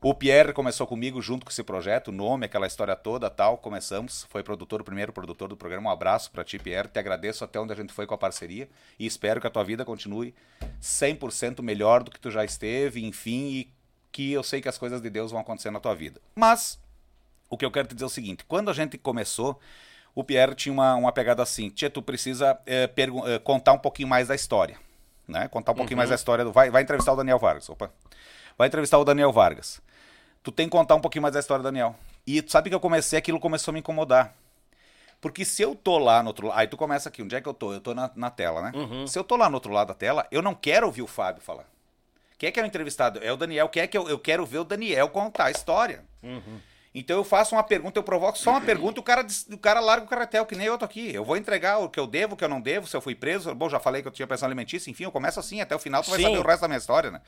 O Pierre começou comigo junto com esse projeto, o nome, aquela história toda, tal, começamos, foi produtor, o primeiro produtor do programa. Um abraço para ti, Pierre, te agradeço até onde a gente foi com a parceria e espero que a tua vida continue 100% melhor do que tu já esteve, enfim, e que eu sei que as coisas de Deus vão acontecer na tua vida. Mas o que eu quero te dizer é o seguinte, quando a gente começou, o Pierre tinha uma, uma pegada assim, tia, tu precisa pergu- eh, contar um pouquinho mais da história, né? Contar um pouquinho mais da história do... Vai, vai entrevistar o Daniel Vargas, opa. Vai entrevistar o Daniel Vargas. Tu tem que contar um pouquinho mais da história do Daniel. E tu sabe que eu comecei, aquilo começou a me incomodar. Porque se eu tô lá no outro lado. Aí tu começa aqui, onde é que eu tô? Eu tô na, na tela, né? Se eu tô lá no outro lado da tela, eu não quero ouvir o Fábio falar. Quem é que é o entrevistado? É o Daniel. Quem é que eu, eu quero ver o Daniel contar a história? Então eu faço uma pergunta, eu provoco só uma pergunta e o cara, o cara larga o carretel, que nem eu tô aqui. Eu vou entregar o que eu devo, o que eu não devo, se eu fui preso. Bom, já falei que eu tinha pensão alimentícia, enfim, eu começo assim, até o final tu vai Sim. saber o resto da minha história, né?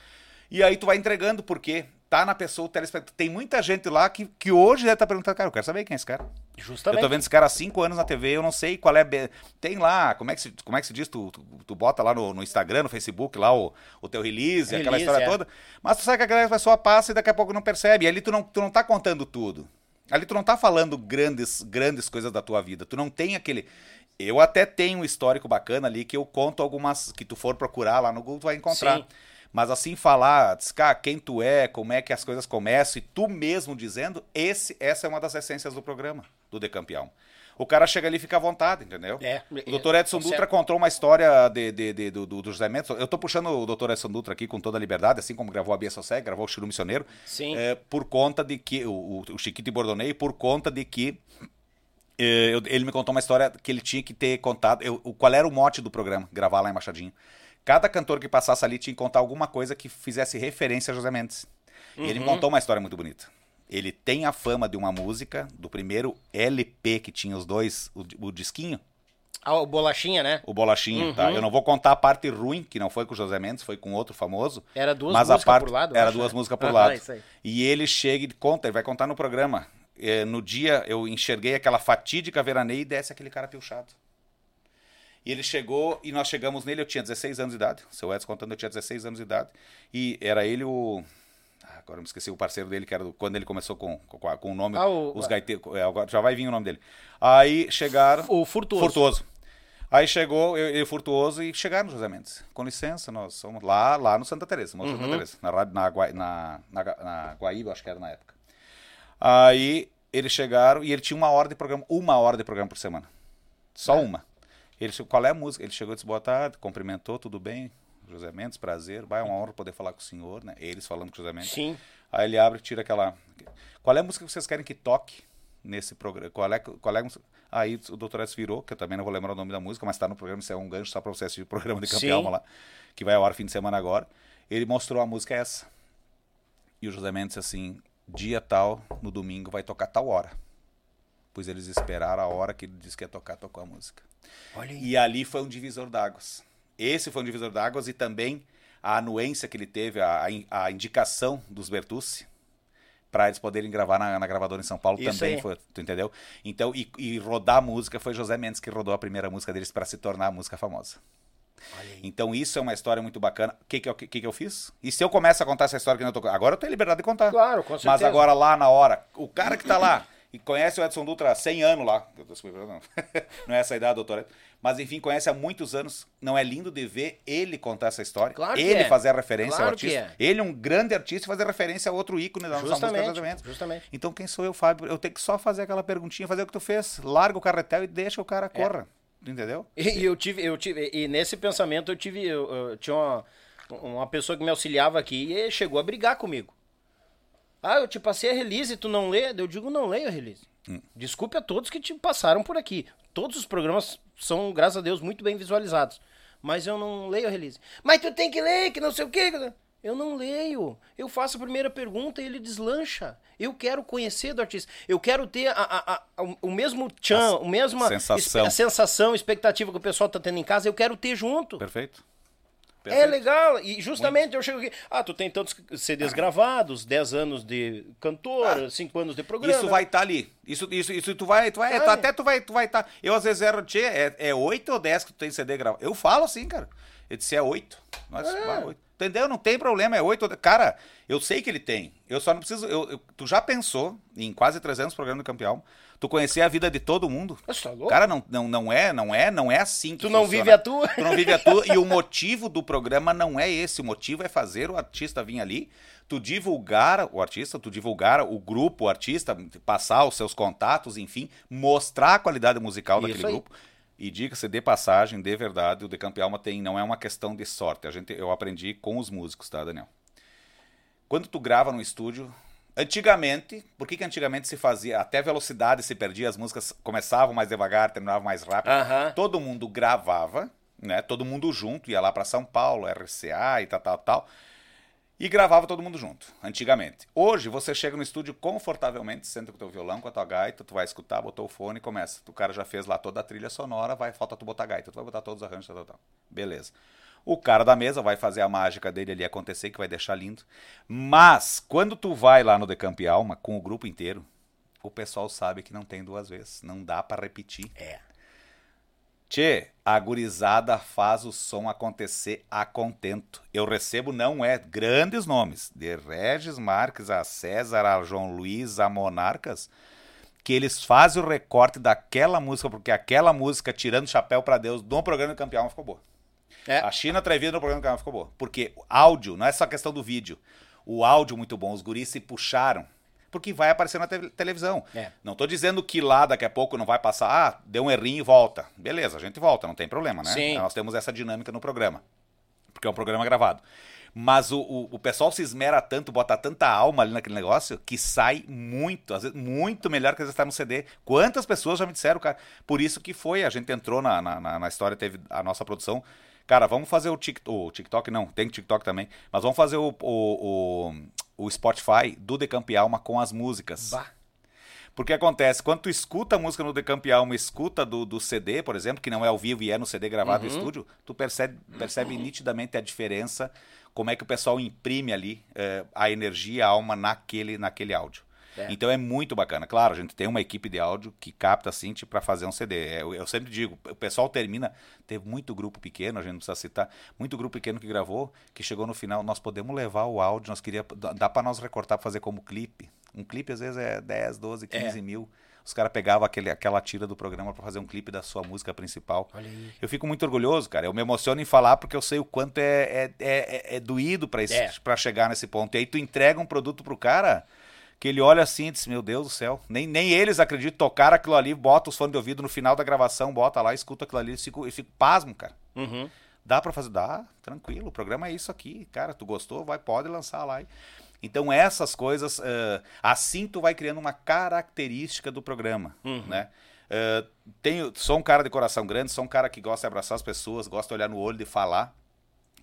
E aí tu vai entregando, porque tá na pessoa o telespectador. Tem muita gente lá que, que hoje deve estar perguntando, cara, eu quero saber quem é esse cara. Justamente. Eu tô vendo esse cara há cinco anos na TV, eu não sei qual é. Tem lá, como é que se, como é que se diz? Tu, tu, tu bota lá no, no Instagram, no Facebook, lá o, o teu release, aquela Release, história é. toda. Mas tu sabe que a galera pessoa passa e daqui a pouco não percebe. E ali tu não, tu não tá contando tudo. Ali tu não tá falando grandes, grandes coisas da tua vida. Tu não tem aquele. Eu até tenho um histórico bacana ali que eu conto algumas. Que tu for procurar lá no Google, tu vai encontrar. Sim. Mas assim, falar, descar quem tu é, como é que as coisas começam, e tu mesmo dizendo, esse, essa é uma das essências do programa, do Decampeão. O cara chega ali e fica à vontade, entendeu? É, O doutor Edson tá Dutra certo. contou uma história de, de- de- do, do, José Mendes. Eu tô puxando o doutor Edson Dutra aqui com toda a liberdade, assim como gravou a Bia Sosseg, gravou o Chiru Missioneiro. Sim. é, por conta de que, o, o, Chiquito e Bordonei, por conta de que é, ele me contou uma história que ele tinha que ter contado. eu- qual era o mote do programa, gravar lá em Machadinho. Cada cantor que passasse ali tinha que contar alguma coisa que fizesse referência a José Mendes. E ele me contou uma história muito bonita. Ele tem a fama de uma música, do primeiro LP que tinha os dois, o, o disquinho, Ah, o bolachinha, né? o bolachinho, tá? Eu não vou contar a parte ruim, que não foi com o José Mendes, foi com outro famoso. Era duas mas a músicas parte, por lado, Era acho, duas né? músicas por Aham, lado. aí. E ele chega e conta, ele vai contar no programa. É, no dia eu enxerguei aquela fatídica veraneia e desce aquele cara pilchado. E ele chegou e nós chegamos nele, eu tinha 16 anos de idade. O seu Edson contando, eu tinha 16 anos de idade. E era ele o. Ah, Agora eu me esqueci o parceiro dele, que era do- quando ele começou com, com, com o nome. Ah, o- os gaiteiros. é, agora já vai vir o nome dele. Aí chegaram. O Furtuoso. Furtuoso. Aí chegou eu, eu Furtuoso e chegaram José Mendes. Com licença, nós somos lá, lá no Santa Teresa, no Santa Teresa, na, rádio- na, na, na, na Guaíba, acho que era na época. Aí eles chegaram e ele tinha uma hora de programa, uma hora de programa por semana. Só uma. Ele chegou, qual é a música? Ele chegou e disse, boa tarde, cumprimentou, tudo bem? José Mendes, prazer. Vai, é uma honra poder falar com o senhor, né? Eles falando com o José Mendes. Sim. Aí ele abre e tira aquela. Qual é a música que vocês querem que toque nesse programa? Qual é, qual é a música? Aí o Dr. S virou, que eu também não vou lembrar o nome da música, mas tá no programa, isso é um gancho só pra você assistir o programa de campeão lá, que vai ao ar fim de semana agora. Ele mostrou a música essa. E o José Mendes assim: dia tal, no domingo, vai tocar tal hora. Pois eles esperaram a hora que ele disse que ia tocar, tocou a música. Olha aí. E ali foi um divisor d'águas. Esse foi um divisor d'águas e também a anuência que ele teve, a, a in- a indicação dos Bertucci para eles poderem gravar na, na gravadora em São Paulo Isso também aí. foi, tu entendeu? Então, e, e rodar a música foi José Mendes que rodou a primeira música deles para se tornar a música famosa. Então isso é uma história muito bacana. O que que, eu- que que eu fiz? E se eu começo a contar essa história que eu tô... Agora eu tenho liberdade de contar. Claro, com Mas certeza. agora lá na hora, o cara que tá lá, E conhece o Edson Dutra há 100 anos lá. Não, não é essa a idade, doutor. Mas enfim, conhece há muitos anos. Não é lindo de ver ele contar essa história? Claro que ele é. fazer a referência Claro ao artista. é. Ele é um grande artista fazer referência a outro ícone da nossa música Justamente. Então quem sou eu, Fábio? Eu tenho que só fazer aquela perguntinha, fazer o que tu fez. Larga o carretel e deixa o cara corra. Tu Entendeu? E eu tive, eu tive, e nesse pensamento eu tive, eu, eu tinha uma, uma pessoa que me auxiliava aqui e chegou a brigar comigo. Ah, eu te passei a release e tu não lê? Eu digo, não leio a release. Hum. Desculpe a todos que te passaram por aqui. Todos os programas são, graças a Deus, muito bem visualizados. Mas eu não leio a release. Mas tu tem que ler, que não sei o quê. Eu não leio. Eu faço a primeira pergunta e ele deslancha. Eu quero conhecer do artista. Eu quero ter a- a- a- o- mesmo tchan, o mesma sensação. espe- a sensação, expectativa que o pessoal tá tendo em casa. Eu quero ter junto. Perfeito. É Perfeito. legal. E justamente eu chego aqui. Ah, tu tem tantos CDs gravados, 10 anos de cantor, 5 anos de programa. Isso vai estar ali. Isso, isso, isso tu vai, tu vai, tu- até tu vai, tu vai estar. Eu às vezes erro, tchê, é, é 8 ou 10 que tu tem CD gravado. Eu falo assim, cara. Eu disse, é 8. Nós, vai, oito. Entendeu? Não tem problema, é 8 ou 10. Cara, eu sei que ele tem. Eu só não preciso. eu- eu- tu já pensou em quase 300 programas do campeão? Tu conhecer a vida de todo mundo? Você tá louco? Cara, não, não, não é, não é, não é assim que Tu não funciona. vive a tua? Tu não vive a tua. E o motivo do programa não é esse. O motivo é fazer o artista vir ali, tu divulgar o artista, tu divulgar o grupo, o artista, passar os seus contatos, enfim, mostrar a qualidade musical Isso daquele aí. grupo. E diga-se de passagem, de verdade, o De Campe Alma tem, não é uma questão de sorte. A gente, eu aprendi com os músicos, tá, Daniel? Quando tu grava no estúdio, antigamente, por que, que antigamente se fazia? Até velocidade se perdia, as músicas começavam mais devagar, terminavam mais rápido. Todo mundo gravava, né? Todo mundo junto, ia lá para São Paulo, RCA e tal, tal, tal. E gravava todo mundo junto, antigamente. Hoje você chega no estúdio confortavelmente, senta com o teu violão, com a tua gaita, tu vai escutar, botou o fone e começa. O cara já fez lá toda a trilha sonora, vai, falta tu botar a gaita, tu vai botar todos os arranjos, tal, tal, tal. Beleza. O cara da mesa vai fazer a mágica dele ali acontecer, que vai deixar lindo. Mas, quando tu vai lá no Decamp Alma, com o grupo inteiro, o pessoal sabe que não tem duas vezes. Não dá pra repetir. É. Tchê, a gurizada faz o som acontecer a contento. Eu recebo, não é, grandes nomes. De Regis Marques a César, a João Luiz, a Monarcas. Que eles fazem o recorte daquela música, porque aquela música, tirando chapéu pra Deus, no programa do campeão ficou boa. É. A China Trevida no programa do campeão ficou boa. Porque áudio, não é só questão do vídeo. O áudio muito bom, os guris se puxaram. Porque vai aparecer na te- televisão. É. Não tô dizendo que lá daqui a pouco não vai passar, ah, deu um errinho e volta. Beleza, a gente volta, não tem problema, né? Sim. Nós temos essa dinâmica no programa. Porque é um programa gravado. Mas o, o, o pessoal se esmera tanto, bota tanta alma ali naquele negócio, que sai muito, às vezes, muito melhor que às vezes tá no CD. Quantas pessoas já me disseram, cara? Por isso que foi, a gente entrou na, na- na história, teve a nossa produção. Cara, vamos fazer o TikTok, o TikTok não, tem TikTok também, mas vamos fazer o, o, o, o Spotify do Decamp Alma com as músicas. Bah. Porque acontece, quando tu escuta a música no Decamp Alma, escuta do, do CD, por exemplo, que não é ao vivo e é no CD gravado Uhum. no estúdio, tu percebe, percebe nitidamente a diferença, como é que o pessoal imprime ali eh, a energia, a alma naquele, naquele áudio. É. Então é muito bacana. Claro, a gente tem uma equipe de áudio que capta assim para fazer um CD. É, Eu, eu sempre digo, o pessoal termina, teve muito grupo pequeno, a gente não precisa citar, muito grupo pequeno que gravou, que chegou no final, nós podemos levar o áudio, nós queria, dá para nós recortar para fazer como clipe. Um clipe às vezes é 10, 12, 15 mil. Os caras pegavam aquele, aquela tira do programa para fazer um clipe da sua música principal. Eu fico muito orgulhoso, cara. Eu me emociono em falar porque eu sei o quanto é, é, é, é doído para É. para chegar nesse ponto. E aí tu entrega um produto pro cara que ele olha assim e diz, meu Deus do céu, nem, nem eles acreditam, tocar aquilo ali, bota os fones de ouvido no final da gravação, bota lá, escuta aquilo ali, e fico, fico pasmo, cara. Uhum. Dá pra fazer? Dá, tranquilo. O programa é isso aqui, cara. Tu gostou? Vai, pode lançar lá. Então essas coisas, eh, assim tu vai criando uma característica do programa, né? Eh, tenho, sou um cara de coração grande, sou um cara que gosta de abraçar as pessoas, gosta de olhar no olho, de falar.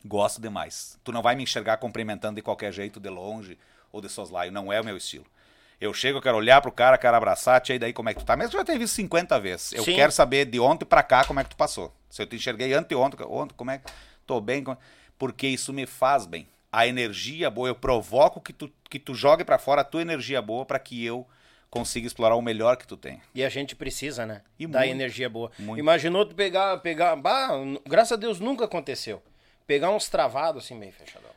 Gosto demais. Tu não vai me enxergar cumprimentando de qualquer jeito, de longe ou de soslaio. Não é o meu estilo. Eu chego, eu quero olhar pro cara, quero abraçar, tia, e daí como é que tu tá? Mesmo que eu já tenha visto 50 vezes. Eu Sim. quero saber de ontem pra cá como é que tu passou. Se eu te enxerguei anteontem, ontem, como é que tô bem? como- Porque isso me faz bem. A energia boa, eu provoco que tu, que tu jogue pra fora a tua energia boa pra que eu consiga explorar o melhor que tu tem. E a gente precisa, né? E da muito, energia boa. muito. Imaginou tu pegar, pegar, bah, graças a Deus nunca aconteceu. Pegar uns travados assim meio fechadão.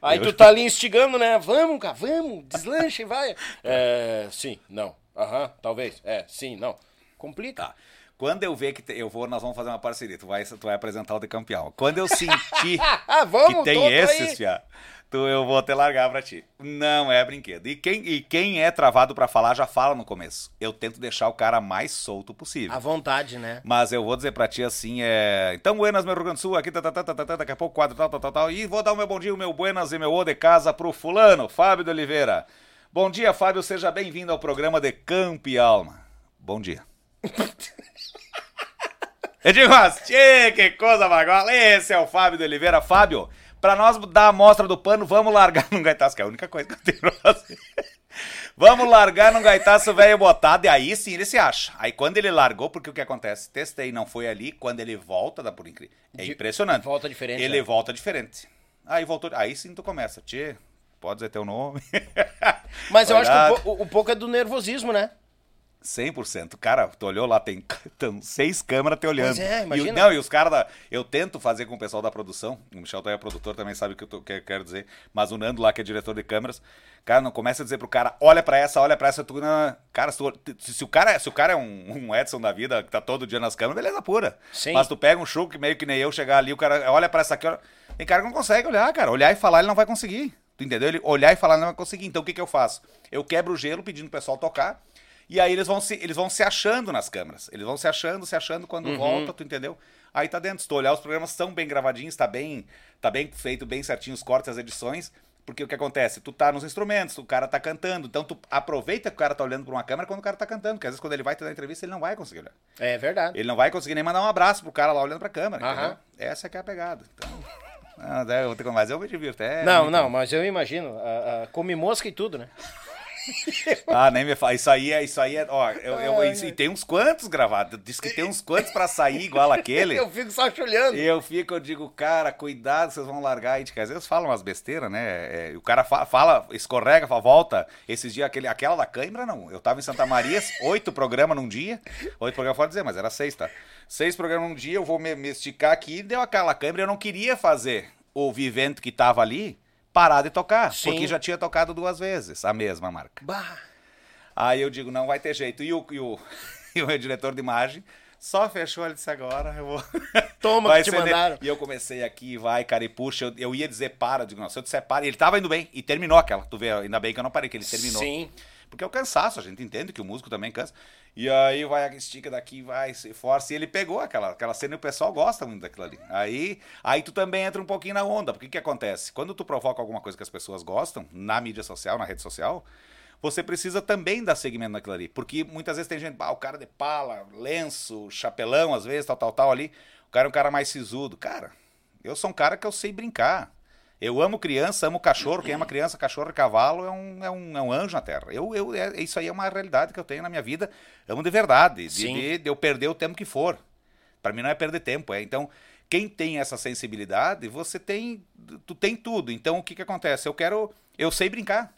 Aí tu tá ali instigando, né? Vamos, cara, vamos, deslanche, vai. É, sim, não. Aham, talvez. É, sim, não. Complica. Tá. Quando eu ver que te- eu vou, nós vamos fazer uma parceria. Tu vai, tu vai apresentar o de campeão. Quando eu sentir vamos, que tem esses, fia, tu, eu vou te largar pra ti. Não é brinquedo. E quem, e quem é travado pra falar já fala no começo. Eu tento deixar o cara mais solto possível. À vontade, né? Mas eu vou dizer pra ti assim, é... Então, buenas, meu Rio Grande do Sul, aqui, tá, tá, tá, tá, tá, tá, daqui a pouco, quadro, tal, tal, tal, tal. E vou dar o meu bom dia, o meu buenas e meu ô de casa pro fulano, Fábio de Oliveira. Bom dia, Fábio, seja bem-vindo ao programa de Campo e Alma. Bom dia. Eu digo assim, "Tchê, que coisa bagola, esse é o Fábio de Oliveira. Fábio, pra nós dar a amostra do pano, vamos largar num gaitaço, que é a única coisa que eu tenho pra fazer. Vamos largar num gaitaço velho botado, e aí sim ele se acha. Aí quando ele largou, porque o que acontece? Testei, não foi ali, quando ele volta, dá por incrível. É De- impressionante. volta diferente, Ele né? volta diferente. Aí voltou, aí sim tu começa, tchê, pode dizer teu nome. Mas eu acho que po- um pouco é do nervosismo, né? 100%. Cara, tu olhou lá, tem, tem seis câmeras te olhando. Pois é, E, imagina. o- não, e os caras da. Eu tento fazer com o pessoal da produção. O Michel é produtor, também sabe o que eu, tô- que eu quero dizer. Mas o Nando lá, que é diretor de câmeras, cara, não começa a dizer pro cara, olha pra essa, olha pra essa. Tu, não, cara, se, tu- se, o cara, se o cara é um, um Edson da vida, que tá todo dia nas câmeras, beleza pura. Sim. Mas tu pega um show que meio que nem eu chegar ali, o cara olha pra essa aqui, olha... tem cara que não consegue olhar, cara. Olhar e falar, ele não vai conseguir. Tu entendeu? Ele olhar e falar, não vai conseguir. Então o que, que eu faço? Eu quebro o gelo pedindo pro pessoal tocar. E aí eles vão se, eles vão se achando nas câmeras. Eles vão se achando, se achando quando Uhum. volta, tu entendeu? Aí tá dentro. Se tu olhar, os programas são bem gravadinhos, tá bem, tá bem feito, bem certinho os cortes, as edições. Porque o que acontece? Tu tá nos instrumentos, o cara tá cantando. Então tu aproveita que o cara tá olhando pra uma câmera quando o cara tá cantando. Porque às vezes quando ele vai te dar entrevista, ele não vai conseguir olhar. É verdade. Ele não vai conseguir nem mandar um abraço pro cara lá olhando pra câmera, Aham. entendeu? Essa que é a pegada. Então, ah, ter mas eu me divirto. É, Não, muito não, mas eu imagino. ah, ah, come mosca e tudo, né? Ah, nem me fala. Isso aí é, isso aí é, ó, eu, eu- isso- e tem uns quantos gravados. Diz que tem uns quantos pra sair igual aquele. Eu fico só olhando. E eu fico, eu digo, cara, cuidado, vocês vão largar aí. de casa. Às vezes falam umas besteiras, né? É, o cara fa- fala, escorrega, fala, volta. Esses dias, aquele, aquela da câimbra, não. Eu tava em Santa Maria, oito programas num dia. Oito programas, pode dizer, mas era seis, tá? Seis programas num dia, eu vou me, me esticar aqui deu aquela câimbra. Eu não queria fazer o vivente que tava ali parar de tocar. Sim. Porque já tinha tocado duas vezes a mesma marca. Bah. Aí eu digo, não vai ter jeito. E o, e o, e o meu diretor de imagem só fechou, ele disse, agora eu vou... Toma vai que te de- mandaram. E eu comecei aqui, vai, cara, e puxa, eu, eu ia dizer para, eu digo, não, se eu disser para, e ele tava indo bem, e terminou aquela, tu vê, ainda bem que eu não parei, que ele terminou. Sim. Porque é o cansaço, a gente entende que o músico também cansa. E aí vai, estica daqui, vai, se força. E ele pegou aquela, aquela cena e o pessoal gosta muito daquilo ali. Aí, aí tu também entra um pouquinho na onda. Porque o que acontece? Quando tu provoca alguma coisa que as pessoas gostam, na mídia social, na rede social, você precisa também dar segmento naquilo ali. Porque muitas vezes tem gente, ah, o cara de pala, lenço, chapelão, às vezes, tal, tal, tal ali. O cara é um cara mais sisudo. Cara, eu sou um cara que eu sei brincar. Eu amo criança, amo cachorro. Quem ama criança, cachorro e cavalo é um, é um, é um anjo na terra. Eu, eu, é- isso aí é uma realidade que eu tenho na minha vida. Amo de verdade. De, Sim. de- de eu perder o tempo que for. Pra mim não é perder tempo. É. Então, quem tem essa sensibilidade, você tem. Tu tem tudo. Então, o que, que acontece? Eu quero. Eu sei brincar.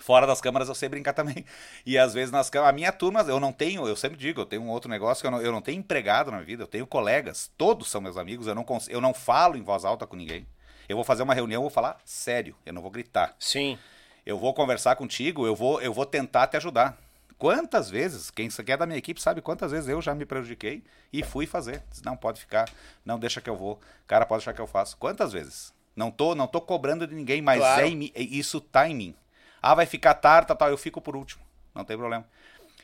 Fora das câmaras eu sei brincar também. E às vezes nas câmaras. A minha turma, eu não tenho, eu sempre digo, eu tenho um outro negócio que eu não, eu não tenho empregado na vida, eu tenho colegas, todos são meus amigos, eu não, eu não falo em voz alta com ninguém. Eu vou fazer uma reunião, eu vou falar sério, eu não vou gritar. Sim. Eu vou conversar contigo, eu vou, eu vou tentar te ajudar. Quantas vezes, quem quer da minha equipe sabe quantas vezes eu já me prejudiquei e fui fazer. Não pode ficar, não deixa que eu vou. Cara, pode deixar que eu faço. Quantas vezes? Não tô, não tô cobrando de ninguém, mas Claro. é em é- isso tá em mim. Ah, vai ficar tarde, tal, tal, eu fico por último. Não tem problema.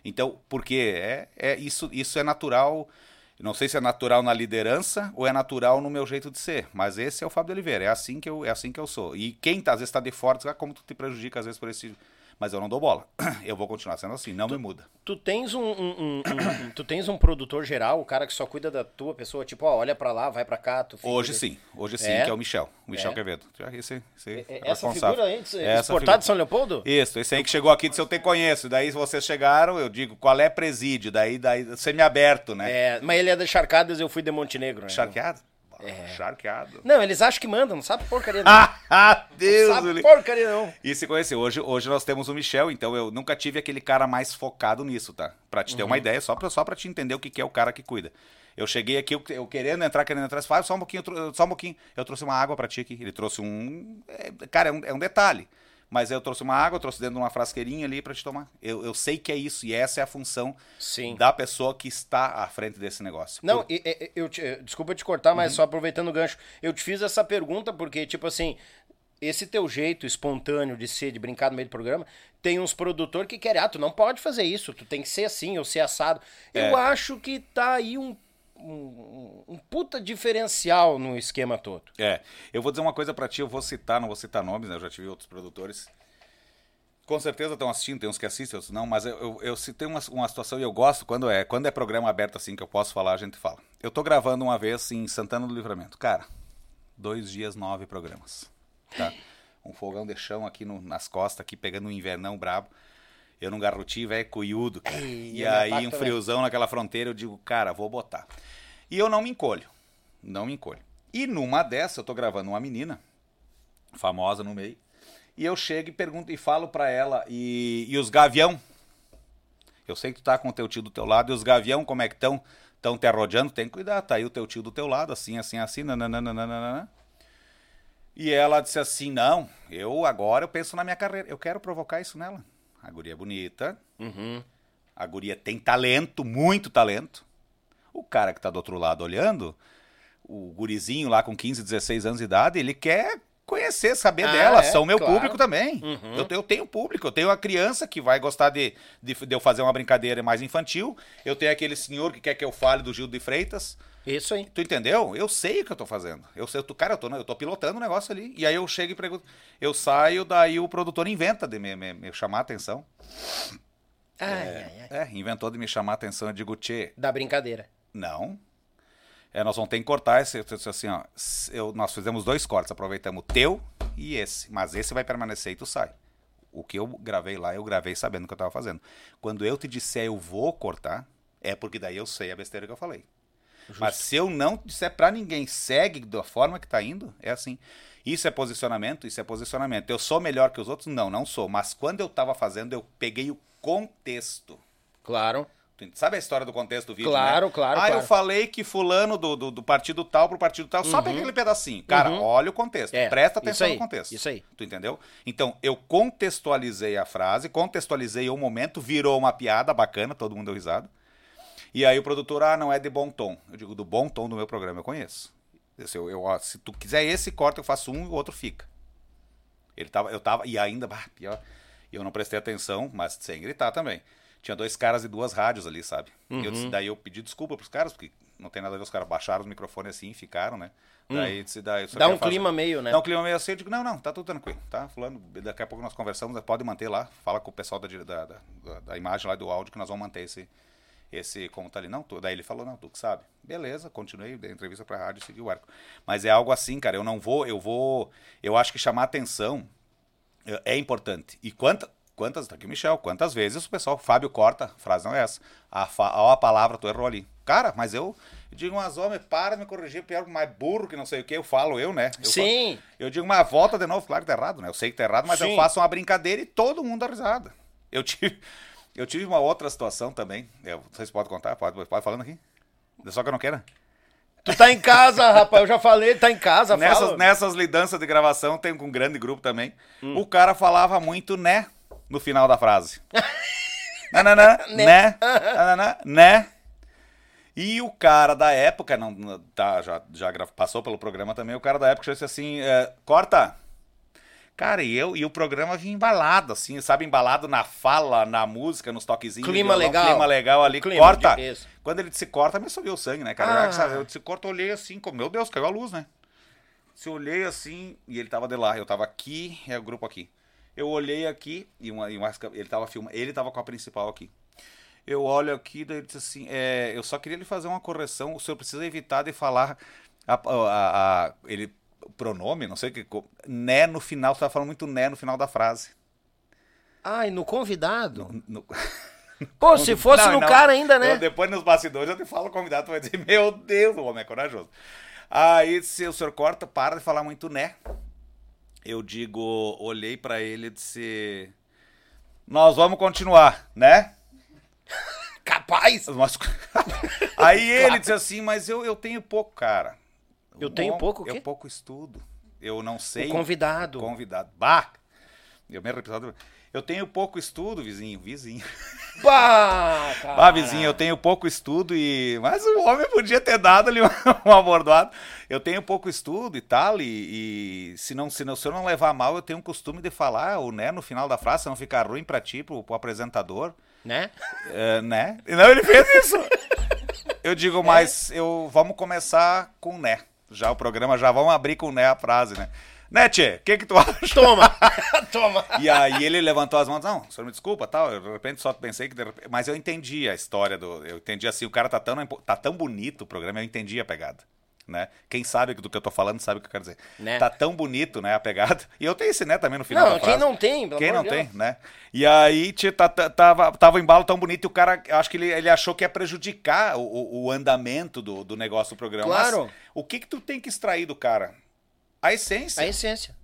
Então, porque é, é isso, isso é natural. Não sei se é natural na liderança ou é natural no meu jeito de ser, mas esse é o Fábio de Oliveira, é assim que eu, é assim que eu sou. E quem tá, às vezes está de fora, ah, como tu te prejudica às vezes por esse, mas eu não dou bola. Eu vou continuar sendo assim, não me muda. Tu tens um, um- um- um- tu tens um produtor geral, o cara que só cuida da tua pessoa, tipo, ó, olha pra lá, vai pra cá, tu fica- Hoje sim, hoje sim, É? que é o Michel, o Michel É. Quevedo. Esse, esse É- é é Essa figura aí, figura. de São Leopoldo? Isso, esse aí que chegou aqui disse eu te conheço. Daí vocês chegaram, eu digo, qual é presídio? Daí, daí semi-aberto, né? É, mas ele é de Charcadas, eu fui de Montenegro, né? Charqueado? Charqueado. Não, eles acham que mandam, não sabe porcaria não. Ah, Deus! sabe Uli. porcaria não. E se conheceu. Hoje, hoje nós temos o Michel, então eu nunca tive aquele cara mais focado nisso, tá? Pra te ter Uhum. uma ideia, só pra, só pra te entender o que, que é o cara que cuida. Eu cheguei aqui, eu, eu querendo entrar, querendo entrar, faz só um pouquinho, só um pouquinho. Eu trouxe uma água pra ti aqui. Ele trouxe um. é, cara, é um, é um detalhe. Mas eu trouxe uma água, eu trouxe dentro de uma frasqueirinha ali pra te tomar. Eu, eu sei que é isso, e essa é a função Sim. da pessoa que está à frente desse negócio. Não, Por- e- e- eu, te- eh, desculpa te cortar, mas só aproveitando o gancho. Eu te fiz essa pergunta porque, tipo assim, esse teu jeito espontâneo de ser, de brincar no meio do programa, tem uns produtores que querem, ah, tu não pode fazer isso, tu tem que ser assim ou ser assado. Eu acho que tá aí um, um, um puta diferencial no esquema todo. É, eu vou dizer uma coisa pra ti, eu vou citar, não vou citar nomes, né? Eu já tive outros produtores. Com certeza estão assistindo, tem uns que assistem, outros não, mas eu, eu, eu citei uma, uma situação e eu gosto quando é, quando é programa aberto assim que eu posso falar, a gente fala. Eu tô gravando uma vez em Santana do Livramento. Cara, dois dias, nove programas. Tá? Um fogão de chão aqui no- nas costas, aqui pegando um invernão brabo. Eu num garrotinho, velho, cara. Ei, E me aí, um também. friozão naquela fronteira, eu digo, cara, vou botar. E eu não me encolho. Não me encolho. E numa dessa, eu tô gravando uma menina, famosa no meio, e eu chego e pergunto e falo pra ela, e, e os gavião? Eu sei que tu tá com o teu tio do teu lado, e os gavião como é que estão? Estão te arrodeando? Tem que cuidar, tá aí o teu tio do teu lado, assim, assim, assim, nananana. E ela disse assim, não, eu agora eu penso na minha carreira, eu quero provocar isso nela. A guria é bonita, a guria tem talento, muito talento. O cara que tá do outro lado olhando, o gurizinho lá com 15, 16 anos de idade, ele quer conhecer, saber Ah, dela. é, São meu claro. Uhum. público também. Eu, eu tenho público, eu tenho a criança que vai gostar de, de, de eu fazer uma brincadeira mais infantil. Eu tenho aquele senhor que quer que eu fale do Gil de Freitas. Isso aí. Tu entendeu? Eu sei o que eu tô fazendo. Eu sei, eu tô- cara, eu tô, eu tô pilotando o negócio ali. E aí eu chego e pergunto. Eu saio, daí o produtor inventa de me, me- me chamar a atenção. Ai, ai, ai. É, inventou de me chamar a atenção. Eu digo, tchê, Da brincadeira. não. É, nós vamos ter que cortar esse. Assim, ó, eu- nós fizemos dois cortes, aproveitamos o teu e esse. Mas esse vai permanecer e tu sai. O que eu gravei lá, eu gravei sabendo o que eu tava fazendo. Quando eu te disser eu vou cortar, é porque daí eu sei a besteira que eu falei. Mas se eu não disser pra ninguém, segue da forma que tá indo, é assim. Isso é posicionamento, isso é posicionamento. Eu sou melhor que os outros? Não, não sou. Mas quando eu tava fazendo, eu peguei o contexto. Claro. Tu Sabe a história do contexto do vídeo? Claro, né? claro, Ah, eu claro. falei que fulano do, do, do partido tal pro partido tal. Só pega aquele pedacinho. Cara, Uhum. olha o contexto. É, Presta atenção aí, no contexto. isso aí. Tu entendeu? Então, eu contextualizei a frase, contextualizei o momento, virou uma piada bacana, todo mundo deu risada. E aí o produtor, ah, não é de bom tom. Eu digo, do bom tom do meu programa eu conheço. Eu, eu, ó, se tu quiser esse corte, eu faço um e o outro fica. Ele tava, eu tava, e ainda, bah, pior, e eu não prestei atenção, mas sem gritar também. Tinha dois caras e duas rádios ali, sabe? E eu Uhum. disse, daí eu pedi desculpa pros caras, porque não tem nada a ver, os caras baixaram os microfones assim e ficaram, né? Daí disse, daí, Hum. Dá um clima meio, né? Dá um clima meio assim, eu digo, não, não, tá tudo tranquilo, tá? Fulano, daqui a pouco nós conversamos, pode manter lá, fala com o pessoal da, da, da- da imagem lá do áudio que nós vamos manter esse, esse como tá ali. Não, tu, daí ele falou, não, tu que sabe. Beleza, continuei, dei entrevista pra rádio e segui o arco. Mas é algo assim, cara, eu não vou, eu vou, eu acho que chamar atenção é é importante. E quanta, quantas, tá aqui o Michel, quantas vezes o pessoal, Fábio corta, frase não é essa, a, a palavra tu errou ali. Cara, mas eu, eu digo umas homens, para de me corrigir, pior mais burro que não sei o que, eu falo eu, né? Eu Sim. eu digo, mas volta de novo, claro que tá errado, né? Eu sei que tá errado, mas eu Sim. faço uma brincadeira e todo mundo dá risada. Eu tive, eu tive uma outra situação também, eu, vocês podem contar, pode, pode falando aqui? Só que eu não quero. Tu tá em casa, rapaz. Eu já falei, tá em casa. Nessas, fala. nessas lidanças de gravação, tem com um grande grupo também. Hum. O cara falava muito né no final da frase. Nananã, né, nananã, né. E o cara da época, não, tá, já, já passou pelo programa também, o cara da época disse assim, é, corta. Cara, e eu e o programa vinha embalado, assim, sabe, embalado na fala, na música, nos toquezinhos. Clima violão, legal. Clima legal ali, Clima, corta. de-. Quando ele disse corta, me subiu o sangue, né, cara? Ah. Eu, disse corta, olhei assim, como, meu Deus, caiu a luz, né? Se eu olhei assim, e ele tava de lá, eu tava aqui, é o grupo aqui. Eu olhei aqui, e, uma, e uma, ele tava filmando, ele tava com a principal aqui. Eu olho aqui, daí ele disse assim, é, eu só queria lhe fazer uma correção, o senhor precisa evitar de falar a, a- a- ele, pronome, não sei o que, né no final, você tava falando muito né no final da frase. Ai, no convidado? No- Pô, se fosse Não, no não. cara ainda, né? Eu, depois nos bastidores eu te falo o convidado, tu vai dizer, meu Deus, o homem é corajoso. Aí se o senhor corta, para de falar muito né. Eu digo, olhei pra ele e disse, nós vamos continuar, né? Capaz! Mas- Aí ele disse assim, mas eu, eu tenho pouco, cara. Eu tenho Bom, pouco o quê? Eu pouco estudo. Eu não sei. O convidado. Convidado. Bah! Eu me arrependo. Eu tenho pouco estudo, vizinho. Vizinho. Bah, cara. Ah, vizinho, eu tenho pouco estudo e. Mas o homem podia ter dado ali um, abordoado. Eu tenho pouco estudo e tal, e, e se, não, se, não, se eu não levar mal, eu tenho um costume de falar o né no final da frase, se não ficar ruim pra ti, pro, pro apresentador. Né? É, né? E Não, ele fez isso. Eu digo, É? mas eu vamos começar com né. Já o programa, já vamos abrir com né a frase, né? Tchê, o que que tu acha? Toma! Toma! E aí ele levantou as mãos, não, o senhor me desculpa, tal, eu de repente só pensei que... de repente- Mas eu entendi a história do... Eu entendi assim, o cara tá tão, tá tão bonito o programa, eu entendi a pegada. Né? Quem sabe do que eu tô falando sabe o que eu quero dizer. Né? Tá tão bonito, né, a pegada. E eu tenho esse né também no final Não, quem não tem, Quem não de tem, Deus. né? E aí tchê, tá- tá- tava, tava o embalo tão bonito e o cara, acho que ele, ele achou que ia prejudicar o, o- o andamento do, do negócio do programa. Claro. Mas o que que tu tem que extrair do cara? A essência. A essência.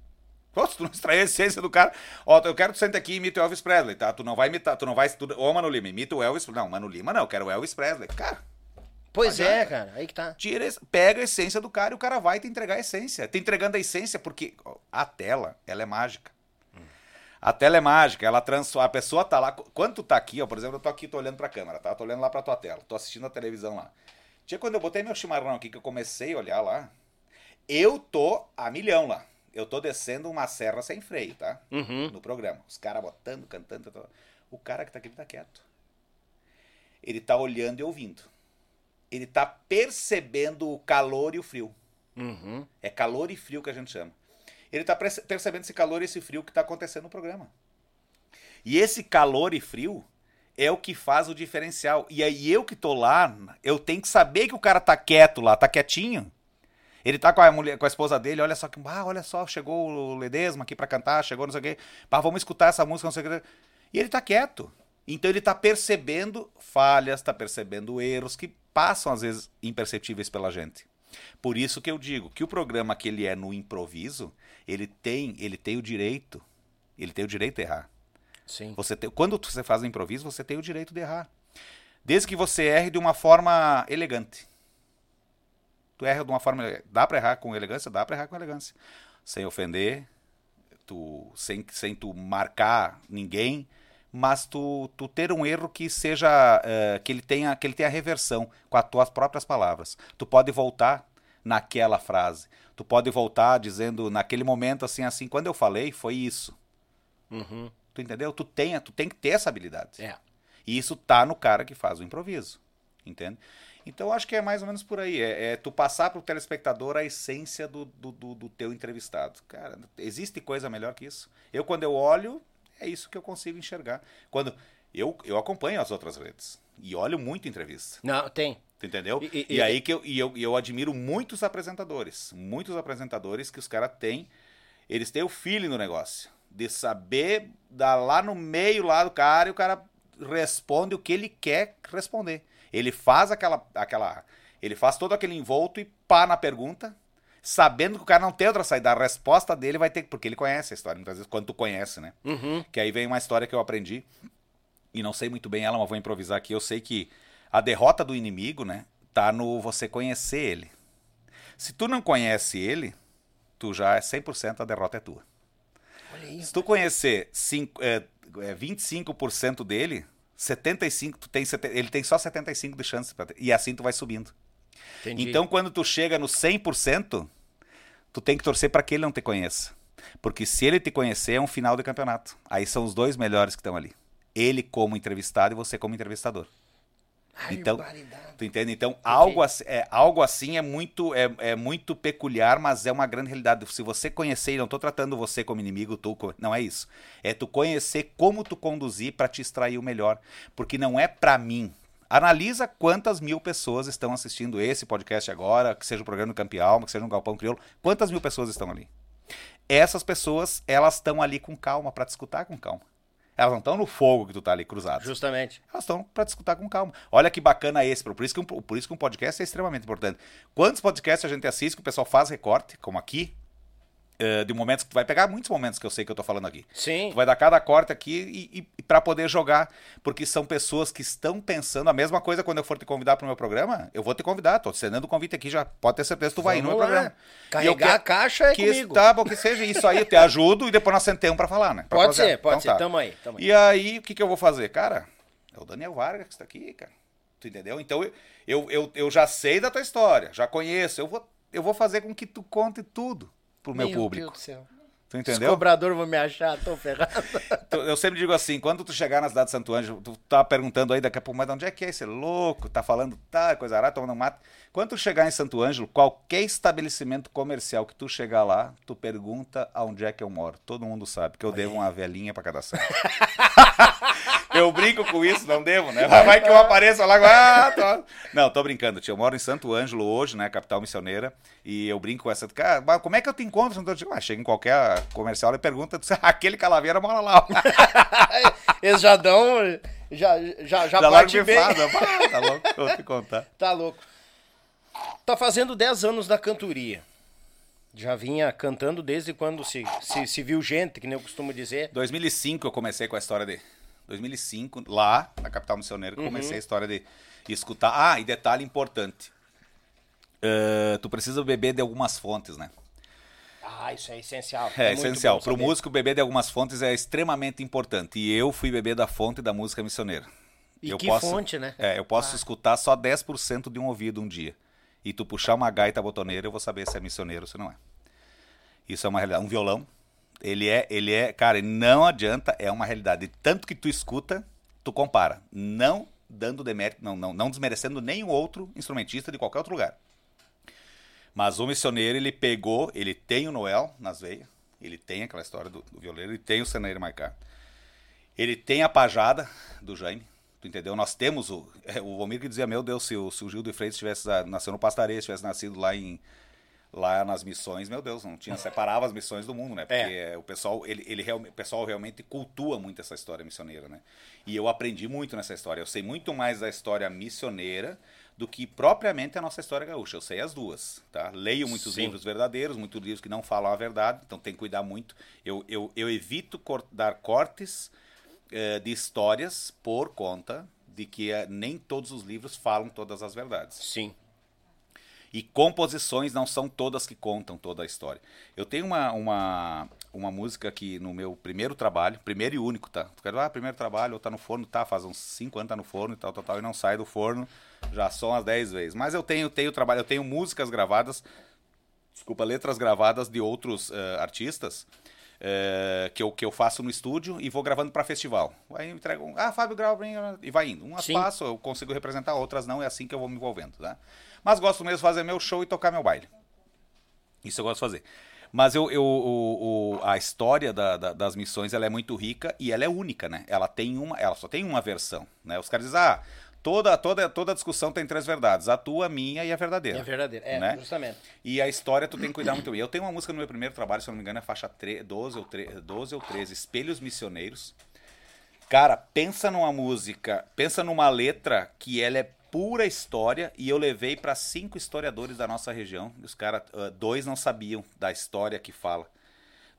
Pô, se tu não extrair a essência do cara. Ó, eu quero que tu sente aqui e imite o Elvis Presley, tá? Tu não vai imitar, tu não vai. Tu, ô, Mano Lima, imita o Elvis. Não, Mano Lima não, eu quero o Elvis Presley. Cara, Pois é, cara. Aí que tá. tira, pega a essência do cara e o cara vai te entregar a essência. Te entregando a essência porque a tela, ela é mágica. A tela é mágica, ela transforma. A pessoa tá lá. Quando tu tá aqui, ó, por exemplo, eu tô aqui, tô olhando pra câmera, tá? Tô olhando lá pra tua tela, tô assistindo a televisão lá. Tinha quando eu botei meu chimarrão aqui, que eu comecei a olhar lá, eu tô a milhão lá. Eu tô descendo uma serra sem freio, tá? Uhum. no programa. Os caras botando, cantando. tá, tá. O cara que tá aqui, ele tá quieto. Ele tá olhando e ouvindo. Ele tá percebendo o calor e o frio. Uhum. É calor e frio que a gente chama. Ele tá perce- percebendo esse calor e esse frio que tá acontecendo no programa. E esse calor e frio é o que faz o diferencial. E aí eu que tô lá, eu tenho que saber que o cara tá quieto lá, tá quietinho. Ele tá com a mulher, com a esposa dele, olha só que, ah, olha só, chegou o Ledesma aqui pra cantar, chegou não sei o quê. Vamos escutar essa música, não sei o quê. E ele tá quieto. Então ele tá percebendo falhas, tá percebendo erros que passam às vezes imperceptíveis pela gente. Por isso que eu digo que o programa que ele é no improviso, ele tem, ele tem o direito, ele tem o direito de errar. Sim. Você tem, quando você faz o improviso, você tem o direito de errar. Desde que você erre de uma forma elegante. Tu erra de uma forma. Dá pra errar com elegância? Dá pra errar com elegância. Sem ofender, tu, sem, sem tu marcar ninguém, mas tu, tu ter um erro que seja. eh, que, ele tenha, que ele tenha reversão com as tuas próprias palavras. Tu pode voltar naquela frase. Tu pode voltar dizendo naquele momento assim, assim, quando eu falei, foi isso. Uhum. Tu entendeu? Tu tem, tu tem que ter essa habilidade. É. E isso tá no cara que faz o improviso. Entende? Então eu acho que é mais ou menos por aí. É, é tu passar pro telespectador a essência do, do, do- do teu entrevistado. Cara, existe coisa melhor que isso. Eu, quando eu olho, é isso que eu consigo enxergar. Quando eu, eu acompanho as outras redes e olho muito entrevista. Não, tem. Tu entendeu? E- E, e- aí que eu, e eu, eu admiro muitos apresentadores. Muitos apresentadores que os caras têm. Eles têm o feeling no negócio. De saber dar lá no meio lá do cara e o cara responde o que ele quer responder. Ele faz aquela. aquela ele faz todo aquele envolto e pá na pergunta, sabendo que o cara não tem outra saída. A resposta dele vai ter. Porque ele conhece a história, muitas vezes, quando tu conhece, né? Uhum. Que aí vem uma história que eu aprendi, e não sei muito bem ela, mas vou improvisar aqui. Eu sei que a derrota do inimigo, né, tá no você conhecer ele. Se tu não conhece ele, tu já é 100% a derrota é tua. Olha aí. Se tu conhecer cinco, é, é, 25% dele, 75, tu tem, ele tem só 75 de chance. Pra ter, e assim tu vai subindo. Entendi. Então, quando tu chega no 100%, tu tem que torcer para que ele não te conheça. Porque se ele te conhecer, é um final de campeonato. Aí são os dois melhores que estão ali. Ele como entrevistado e você como entrevistador. Então, Barbaridade. tu entende? Então, algo assim, é, algo assim é muito é, é muito peculiar, mas é uma grande realidade. Se você conhecer, e não tô tratando você como inimigo, tu, não é isso. É tu conhecer como tu conduzir para te extrair o melhor, porque não é para mim. Analisa quantas mil pessoas estão assistindo esse podcast agora, que seja o programa do Campeão, que seja um Galpão Crioulo, quantas mil pessoas estão ali? Essas pessoas, elas estão ali com calma para te escutar com calma. Elas não estão no fogo que tu tá ali cruzado. Justamente. Elas estão para discutir com calma. Olha que bacana esse, por isso, que um, por isso que um podcast é extremamente importante. Quantos podcasts a gente assiste que o pessoal faz recorte, como aqui, eh, de momentos que tu vai pegar muitos momentos que eu sei que eu tô falando aqui. Sim. Tu vai dar cada corte aqui e, e para poder jogar, porque são pessoas que estão pensando a mesma coisa quando eu for te convidar pro meu programa, eu vou te convidar, tô estendendo o convite aqui já, pode ter certeza que tu vai ir no meu Vamos lá. programa. Carregar E quero a caixa é que comigo. Tá bom, que seja isso aí, eu te ajudo e depois nós sentemos pra falar, né? Pra Pode fazer. ser, pode Então ser. tá. Tamo aí, tamo aí. E aí, o que, que eu vou fazer? Cara, é o Daniel Vargas que está aqui, cara. Tu entendeu? Então eu, eu, eu, eu já sei da tua história, já conheço. Eu vou, eu vou fazer com que tu conte tudo pro meu, público. Deus do céu. Tu Os entendeu? cobradores vão me achar, tô ferrado. Eu sempre digo assim, quando tu chegar na cidade de Santo Ângelo, tu tá perguntando aí daqui a pouco, mas de onde é que é esse louco? Tá falando tá, coisa arada, tomando mato. Quando tu chegar em Santo Ângelo, qualquer estabelecimento comercial que tu chegar lá, tu pergunta aonde é que eu moro. Todo mundo sabe que eu devo uma velhinha pra cada santo. eu brinco com isso, não devo, né? Vai que eu apareço lá, ah, tô... Não, tô brincando, tio. Eu moro em Santo Ângelo hoje, né, capital missioneira, e eu brinco com essa... Cara, mas como é que eu te encontro? Santo Ângelo? Ah, chega em qualquer comercial e pergunta, tu- aquele calaveira mora lá. Eles já dão. Já, já, já, Já parte bem. bifado. Ah, Tá louco, vou te contar. Tá louco. Tá fazendo 10 anos da cantoria. Já vinha cantando desde quando se, se, se viu gente, que nem eu costumo dizer. 2005 eu comecei com a história de... 2005, lá, na capital missioneira, que eu comecei a história de escutar. Ah, e detalhe importante. Eh, tu precisa beber de algumas fontes, né? Ah, isso é essencial. É, muito essencial. Para o músico, beber de algumas fontes é extremamente importante. E eu fui beber da fonte da música missioneira. E eu que posso, fonte, né? É, eu posso escutar só 10% de um ouvido um dia. E tu puxar uma gaita botoneira, eu vou saber se é missioneiro ou se não é. Isso é uma realidade. Um violão, ele é, ele é, cara, não adianta, é uma realidade. Tanto que tu escuta, tu compara. Não dando demérito, não, não, não desmerecendo nenhum outro instrumentista de qualquer outro lugar. Mas o missioneiro, ele pegou, ele tem o Noel nas veias, ele tem aquela história do, do violeiro, ele tem o cenário Maicá. Ele tem a pajada do Jaime, tu entendeu? Nós temos o. é, O Vomir que dizia, meu Deus, se o, se o Gil de Freitas tivesse ah, nascido no Pastarês, tivesse nascido lá em. Lá nas missões, meu Deus, não tinha, separava as missões do mundo, né? Porque É. é, o pessoal, ele, ele real- o pessoal realmente cultua muito essa história missioneira, né? E eu aprendi muito nessa história. Eu sei muito mais da história missioneira do que propriamente a nossa história gaúcha. Eu sei as duas, tá? Leio muitos Sim. livros verdadeiros, muitos livros que não falam a verdade, então tem que cuidar muito. Eu, eu, eu evito dar cortes eh, de histórias por conta de que eh, nem todos os livros falam todas as verdades. Sim. E composições não são todas que contam toda a história. Eu tenho uma, uma, uma música que no meu primeiro trabalho, primeiro e único, tá? Tu quer ah, primeiro trabalho, ou tá no forno, tá, faz uns 5 anos tá no forno e tal, tal, tal, e não sai do forno, já são as 10 vezes. Mas eu tenho, tenho trabalho, eu tenho músicas gravadas, desculpa, letras gravadas de outros eh, artistas, eh, que, eu, que eu faço no estúdio e vou gravando para festival. Aí eu entrego, um, ah, Fábio grava, e vai indo. Umas Sim. faço, eu consigo representar, outras não, é assim que eu vou me envolvendo, tá? Mas gosto mesmo de fazer meu show e tocar meu baile. Isso eu gosto de fazer. Mas eu, eu- o- o- a história da- da- das missões ela é muito rica e ela é única, né? Ela tem uma, ela só tem uma versão, né? Os caras dizem, ah, toda, toda, toda discussão tem três verdades, a tua, a minha e a verdadeira. É verdadeiro. É, Né? justamente. E a história tu tem que cuidar muito bem. Eu tenho uma música no meu primeiro trabalho, se eu não me engano, é faixa tre- 12, ou tre- 12 ou 13, Espelhos Missioneiros. Cara, pensa numa música, pensa numa letra que ela é pura história e eu levei para cinco historiadores da nossa região. Os caras, ah, dois não sabiam da história que fala.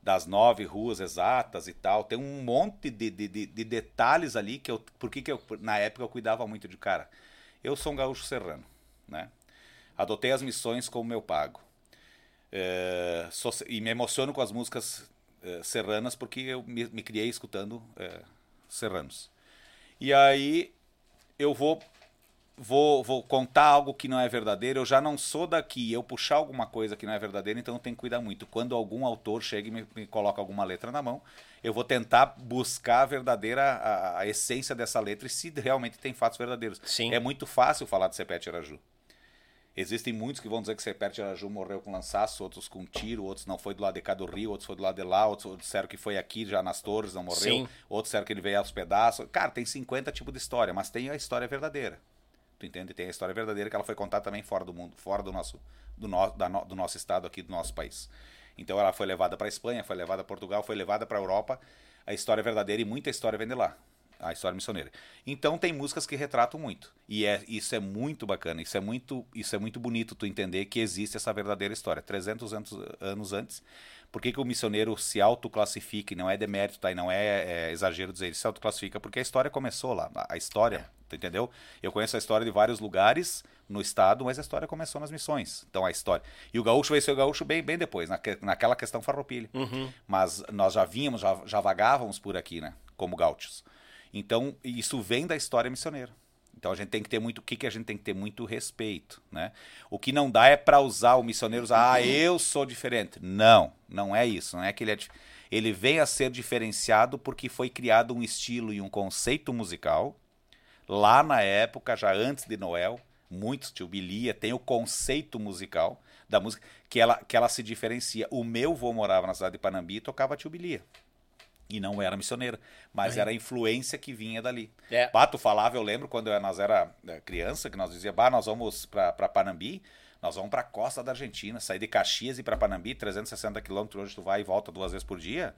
Das nove ruas exatas e tal. Tem um monte de, de, de- de detalhes ali que eu. Por que, que eu, na época eu cuidava muito de cara? Eu sou um gaúcho serrano, né? Adotei as missões como meu pago. É, sou- e me emociono com as músicas é, serranas porque eu me, me criei escutando é, serranos. E aí eu vou, vou, vou contar algo que não é verdadeiro. Eu já não sou daqui. Eu puxar alguma coisa que não é verdadeira, então eu tenho que cuidar muito. Quando algum autor chega e me, me coloca alguma letra na mão, eu vou tentar buscar a verdadeira a, a essência dessa letra e se realmente tem fatos verdadeiros. Sim. É muito fácil falar de Sepete Araju. Existem muitos que vão dizer que Sepete Araju morreu com lançaço, outros com tiro, outros não foi do lado de cá do Rio, outros foi do lado de lá, outros disseram que foi aqui já nas torres, não morreu, Sim. outros disseram que ele veio aos pedaços. Cara, tem 50 tipos de história, mas tem a história verdadeira. Tu entende? Tem a história verdadeira que ela foi contada também fora do mundo, fora do nosso, do, no, da no- do nosso estado aqui, do nosso país. Então ela foi levada para Espanha, foi levada para Portugal, foi levada para Europa. A história verdadeira e muita história vem de lá. a história missioneira. Então tem músicas que retratam muito. E é, isso é muito bacana, isso é muito, isso é muito bonito tu entender que existe essa verdadeira história. 300 anos, anos antes, por que, que o missioneiro se autoclassifica, e não é demérito, tá? E não é, é exagero dizer, ele se autoclassifica porque a história começou lá. A, a história, entendeu? Eu conheço a história de vários lugares no estado, mas a história começou nas missões. Então a história. E o gaúcho vai ser o gaúcho bem, bem depois, naque, naquela questão farroupilha. Mas nós já vínhamos, já, já vagávamos por aqui, né? Como gaúchos. Então, isso vem da história missioneira. Então a gente tem que ter muito, o que, que a gente tem que ter muito respeito, né? O que não dá é para usar o missioneiro, usar, ah, eu sou diferente. Não, não é isso, não é que ele é ele vem a ser diferenciado porque foi criado um estilo e um conceito musical lá na época, já antes de Noel, muitos tio Bilia tem o conceito musical da música que ela que ela se diferencia. O meu vô morava na cidade de Panambi e tocava tio Bilia. E não era missioneira, mas era a influência que vinha dali. É. Bah, tu falava, eu lembro quando nós era eh, criança, que nós dizia, bah, nós vamos pra Panambi, nós vamos pra costa da Argentina, sair de Caxias e pra Panambi, 360 quilômetros, hoje tu vai e volta duas vezes por dia.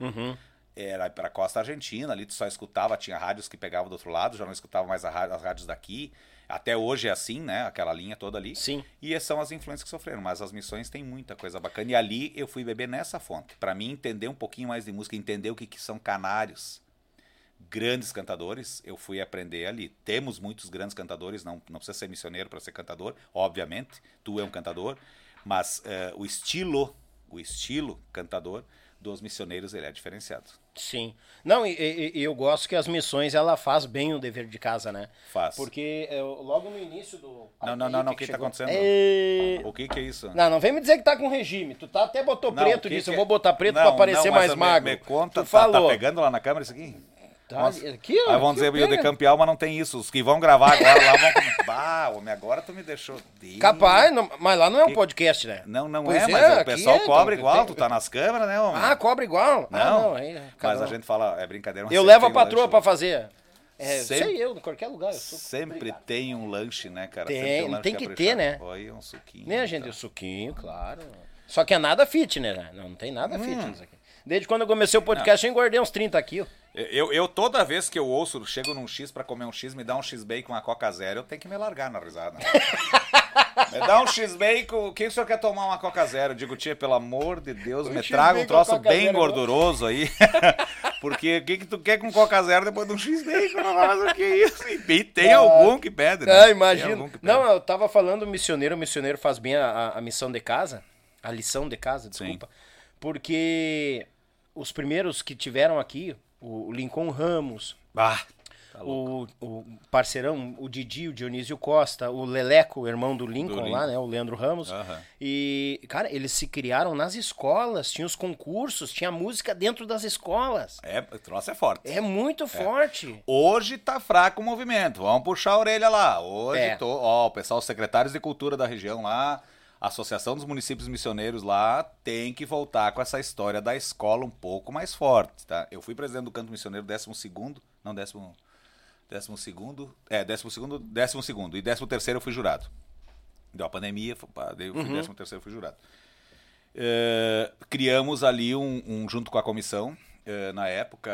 Era pra costa argentina, ali tu só escutava, tinha rádios que pegavam do outro lado, já não escutava mais as rádios daqui. Até hoje é assim, né? Aquela linha toda ali. Sim. E são as influências que sofreram, mas as missões têm muita coisa bacana. E ali eu fui beber nessa fonte. Pra mim entender um pouquinho mais de música, entender o que, que são canários, grandes cantadores, eu fui aprender ali. Temos muitos grandes cantadores, não, não precisa ser missioneiro para ser cantador, obviamente, tu é um cantador, mas eh, o estilo, o estilo cantador dos missioneiros, ele é diferenciado. Sim. Não, e, e- e eu gosto que as missões ela faz bem o dever de casa, né? Faz. Porque é, logo no início do. Não, não, não, não, o que que tá chegou? acontecendo? É... O que que é isso? Não, não vem me dizer que tá com regime. Tu tá até botou Não, preto que disso. que Eu é? vou botar preto Não, pra parecer mais me- magro. Me, conta, tu tá, falou. tá pegando lá na câmera isso aqui? Tá, Nossa. aqui, ó, Aí vão dizer, eu de campeão, mas não tem isso. Os que vão gravar agora lá vão. Bah, homem, agora tu me deixou. Deus. Capaz, não- mas lá não é um podcast, né? Não, não Pois é, é, mas o aqui pessoal é, cobra então, igual, tem- tu tá nas câmeras, né, homem? Ah, cobra igual? Ah, Não, não, aí, cada mas a gente fala, é brincadeira. Eu levo a tem patroa lanche pra lá. fazer. É, Sempre- sei eu, em qualquer lugar. Eu sou... Sempre tem um lanche, né, cara? Tem, Sempre um lanche tem que caprichado. ter, né? Olha, um suquinho. Né, gente? tá. O suquinho, claro. Só que é nada fitness, né? Não, não tem Hum. nada fitness aqui. Desde quando eu comecei o podcast, eu engordei uns 30 quilos. Eu, eu, toda vez que eu ouço, chego num X pra comer um X, me dá um X-Bacon, uma Coca Zero, eu tenho que me largar na risada. me dá um X-Bacon, o que o senhor quer tomar uma Coca Zero? Eu digo, tia, pelo amor de Deus, me traga um troço bem Zero, gorduroso aí. Porque o que, que tu quer com Coca Zero depois de um X-Bacon? Mas o que é isso? E, tem algum que pede, né? Ah, imagino. Não, eu tava falando missioneiro, o missioneiro faz bem a, a- a missão de casa, a lição de casa, desculpa. Porque os primeiros que tiveram aqui, o Lincoln Ramos, Ah, o, o parceirão, o Didi, o Dionísio Costa, o Leleco, o irmão do Lincoln, Do lá, Lincoln. né? O Leandro Ramos. Aham. E, cara, eles se criaram nas escolas, tinha os concursos, tinha música dentro das escolas. é, o troço é forte. É muito forte. Hoje tá fraco o movimento. Vamos puxar a orelha lá. Hoje, É. tô, ó, o pessoal, os secretários de cultura da região lá, a Associação dos Municípios Missioneiros lá, tem que voltar com essa história da escola um pouco mais forte, tá? Eu fui presidente do Canto Missioneiro 12º, não, décimo, décimo segundo, é, décimo segundo, décimo segundo, e décimo terceiro eu fui jurado. Deu a pandemia, fui- daí eu fui décimo terceiro, fui jurado. Eh, criamos ali um, um- junto com a comissão. eh, na época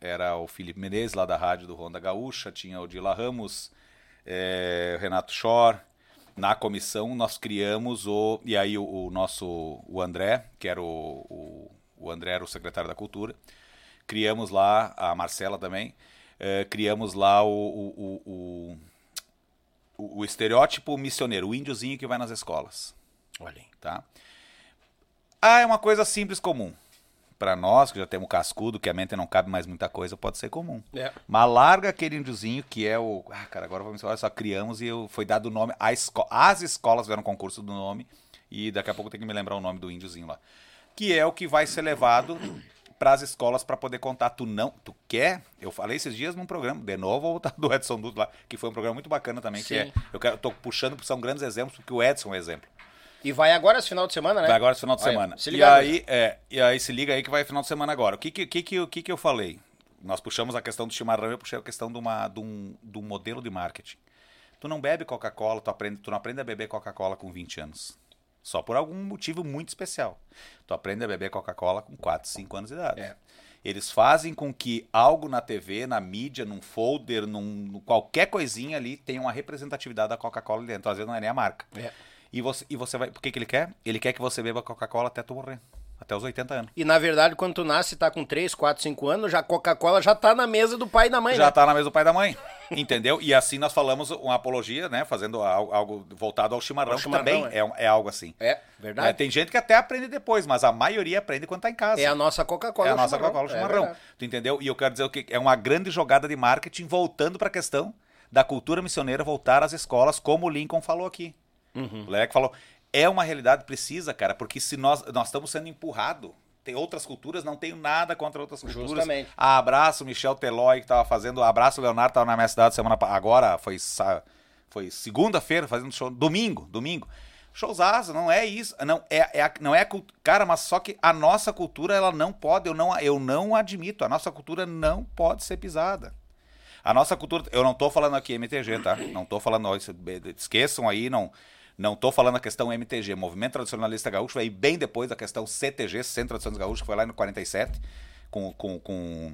era o Felipe Menezes, lá da rádio do Ronda Gaúcha, tinha o Dila Ramos, eh, o Renato Schor. Na comissão nós criamos o. E aí o, o nosso. O André, que era o, o. O André era o secretário da Cultura. Criamos lá, a Marcela também. eh, criamos lá o, o, estereótipo missioneiro, o índiozinho que vai nas escolas Olha aí. tá? Ah, é uma coisa simples comum. Pra nós, que já temos cascudo, que a mente não cabe mais muita coisa, pode ser comum. É. Mas larga aquele índiozinho que é o. Ah, cara, agora vamos olha só, criamos e eu, foi dado o nome. A esco... As escolas fizeram um concurso do nome. E daqui a pouco tem que me lembrar o nome do índiozinho lá. Que é o que vai ser levado para as escolas para poder contar. Tu não. Tu quer? Eu falei esses dias num programa, de novo, vou voltar do Edson Duto lá, que foi um programa muito bacana também. Que Sim. é. Eu quero, tô puxando, porque são grandes exemplos, porque o Edson é um exemplo. E vai agora esse final de semana, né? Vai agora esse final de Olha, semana. se e liga aí, é, e aí se liga aí que vai final de semana agora. O que que, que, que, que que eu falei? Nós puxamos a questão do chimarrão, eu puxei a questão de, uma, de, um, de um modelo de marketing. Tu não bebe Coca-Cola, tu, aprende, tu não aprende a beber Coca-Cola com 20 anos. Só por algum motivo muito especial. Tu aprende a beber Coca-Cola com 4, 5 anos de idade. É. Eles fazem com que algo na TV, na mídia, num folder, num, qualquer coisinha ali, tenha uma representatividade da Coca-Cola dentro. Às vezes não é nem a marca. É. E você, e você vai. Por que, que ele quer? Ele quer que você beba Coca-Cola até tu morrer. Até os 80 anos. E na verdade, quando tu nasce e tá com 3, 4, 5 anos, já Coca-Cola já tá na mesa do pai e da mãe, Já né? tá na mesa do pai e da mãe. Entendeu? E assim nós falamos uma apologia, né? Fazendo al- algo voltado ao chimarrão, Ao chimarrão, que também é. é, é algo assim. É, verdade. É, tem gente que até aprende depois, mas a maioria aprende quando tá em casa. É a nossa Coca-Cola. É a nossa. Coca-Cola É chimarrão. tu entendeu? E eu quero dizer o que é uma grande jogada de marketing voltando para a questão da cultura missioneira voltar às escolas, como o Lincoln falou aqui. Uhum. O Leque falou, é uma realidade precisa, cara, porque se nós nós estamos sendo empurrado tem outras culturas, não tenho nada contra outras culturas. Justamente. Ah, abraço Michel Telói que tava fazendo, abraço Leonardo tava na minha cidade semana agora foi foi segunda-feira fazendo show, domingo, domingo. Showzaço, não é isso, não é, é não é cara, mas só que a nossa cultura ela não pode, eu não eu não admito, a nossa cultura não pode ser pisada. A nossa cultura, eu não tô falando aqui MTG, tá? Não tô falando, esqueçam aí, não não tô falando a questão MTG, Movimento Tradicionalista Gaúcho, veio bem depois da questão CTG, Centro Tradições Gaúcho, que foi lá no 47, com, com, com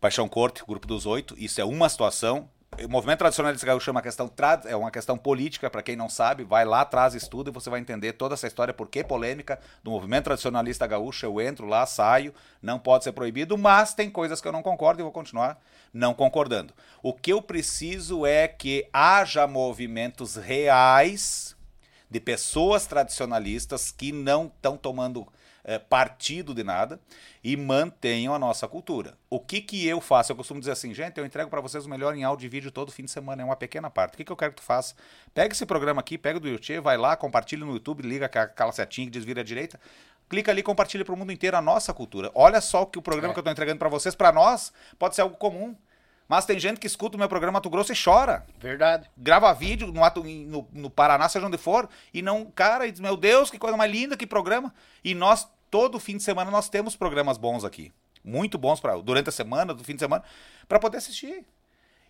Paixão Corte, grupo dos oito. Isso é uma situação. O movimento tradicionalista gaúcho é uma questão, é uma questão política, para quem não sabe, vai lá atrás, estuda e você vai entender toda essa história, por que polêmica do movimento tradicionalista gaúcho. Eu entro lá, saio, não pode ser proibido, mas tem coisas que eu não concordo e vou continuar não concordando. O que eu preciso é que haja movimentos reais de pessoas tradicionalistas que não estão tomando eh, partido de nada e mantenham a nossa cultura. O que que eu faço? Eu costumo dizer assim, gente, eu entrego para vocês o melhor em áudio e vídeo todo fim de semana, é uma pequena parte. O que que eu quero que tu faça? Pega esse programa aqui, pega do YouTube, vai lá, compartilha no YouTube, liga aquela setinha que desvira à direita, clica ali e compartilha para o mundo inteiro a nossa cultura. Olha só o que o programa que eu estou entregando para vocês, para nós, pode ser algo comum. Mas tem gente que escuta o meu programa Mato Grosso e chora Verdade. grava vídeo no, ato, no, no Paraná, seja onde for, e não, cara, e diz, meu Deus, que coisa mais linda, que programa. E nós, todo fim de semana, nós temos programas bons aqui. Muito bons para durante a semana, do fim de semana, para poder assistir.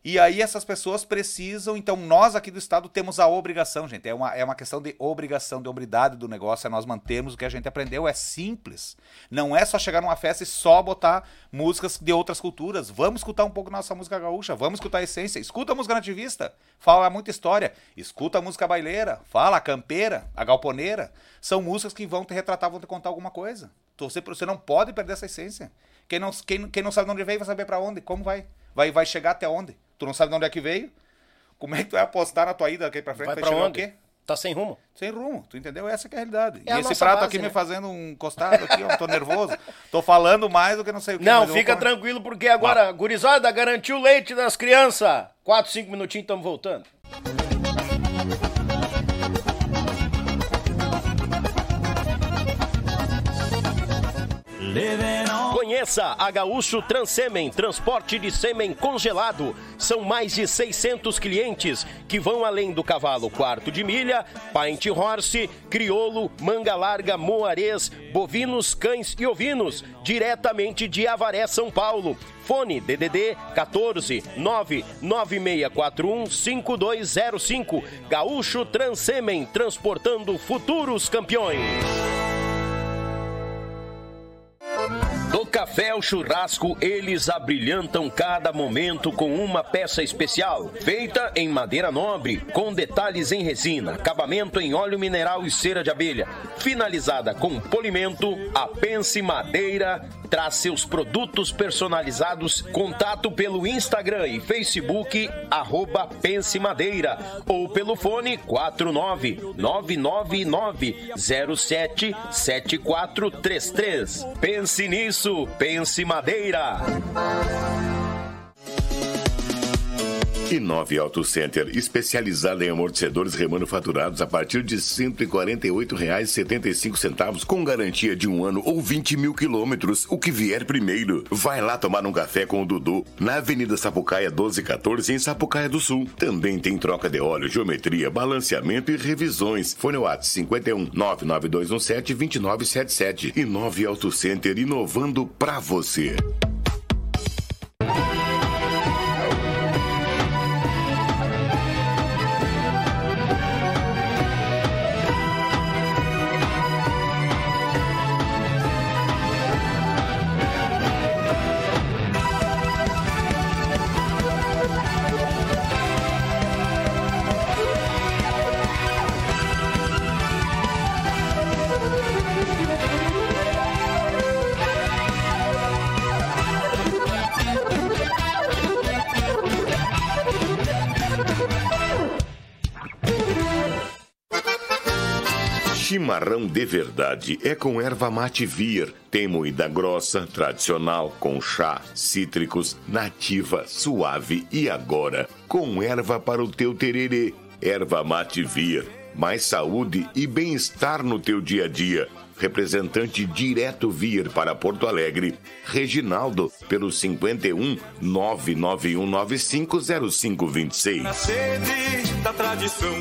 E aí essas pessoas precisam, então nós aqui do estado temos a obrigação, gente, é uma, é uma questão de obrigação, de obridade do negócio, é nós mantermos o que a gente aprendeu, é simples. Não é só chegar numa festa e só botar músicas de outras culturas. Vamos escutar um pouco nossa música gaúcha, vamos escutar a essência, escuta a música nativista, fala muita história, escuta a música baileira, fala a campeira, a galponeira. São músicas que vão te retratar, vão te contar alguma coisa. Então, Você, você não pode perder essa essência. Quem não, quem, quem não sabe de onde veio vai saber para onde, como vai. vai. Vai chegar até onde. Tu não sabe de onde é que veio? Como é que tu vai apostar na tua ida aqui pra frente? Vai pra chegar o onde? quê? Tá sem rumo. Sem rumo, tu entendeu? Essa que é a realidade. É a e esse nossa prato base, aqui né? me fazendo um costado aqui, ó, tô nervoso. Tô falando mais do que não sei o que. Não, fica tranquilo, porque agora, gurizada, garantiu o leite das crianças. 4, 5 minutinhos, estamos voltando. Conheça a Gaúcho Transsemen, transporte de sêmen congelado. São mais de 600 clientes que vão além do cavalo quarto de milha, Pint Horse, Criolo, Manga Larga, Moarês, bovinos, cães e ovinos, diretamente de Avaré, São Paulo. Fone DDD 14 99641 5205. Gaúcho Transsemen, transportando futuros campeões. Café ao churrasco, eles abrilhantam cada momento com uma peça especial, feita em madeira nobre, com detalhes em resina, acabamento em óleo mineral e cera de abelha. Finalizada com polimento, a Pense Madeira traz seus produtos personalizados. Contato pelo Instagram e Facebook, arroba Pense Madeira, ou pelo fone 49999077433. Pense nisso, Pense Madeira. E 9 Auto Center, especializada em amortecedores remanufaturados a partir de R$ 148,75, com garantia de um ano ou 20 mil quilômetros, o que vier primeiro. Vai lá tomar um café com o Dudu, na Avenida Sapucaia 1214, em Sapucaia do Sul. Também tem troca de óleo, geometria, balanceamento e revisões. Fone WhatsApp 51 99217 2977 e 9 Auto Center, inovando pra você. De verdade é com erva mate vir. Tem moída grossa, tradicional, com chá, cítricos, nativa, suave e agora com erva para o teu tererê. Erva mate vir. Mais saúde e bem-estar no teu dia a dia. Representante direto vir para Porto Alegre. Reginaldo, pelo 51 991950526. Na sede da tradição.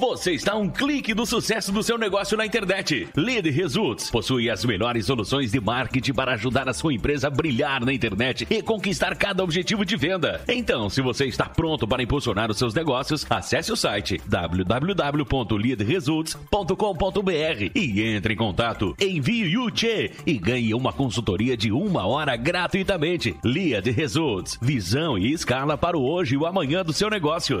Você está um clique do sucesso do seu negócio na internet. Lead Results possui as melhores soluções de marketing para ajudar a sua empresa a brilhar na internet e conquistar cada objetivo de venda. Então, se você está pronto para impulsionar os seus negócios, acesse o site www.leadresults.com.br e entre em contato. Envie o e ganhe uma consultoria de uma hora gratuitamente. Lead Results, visão e escala para o hoje e o amanhã do seu negócio.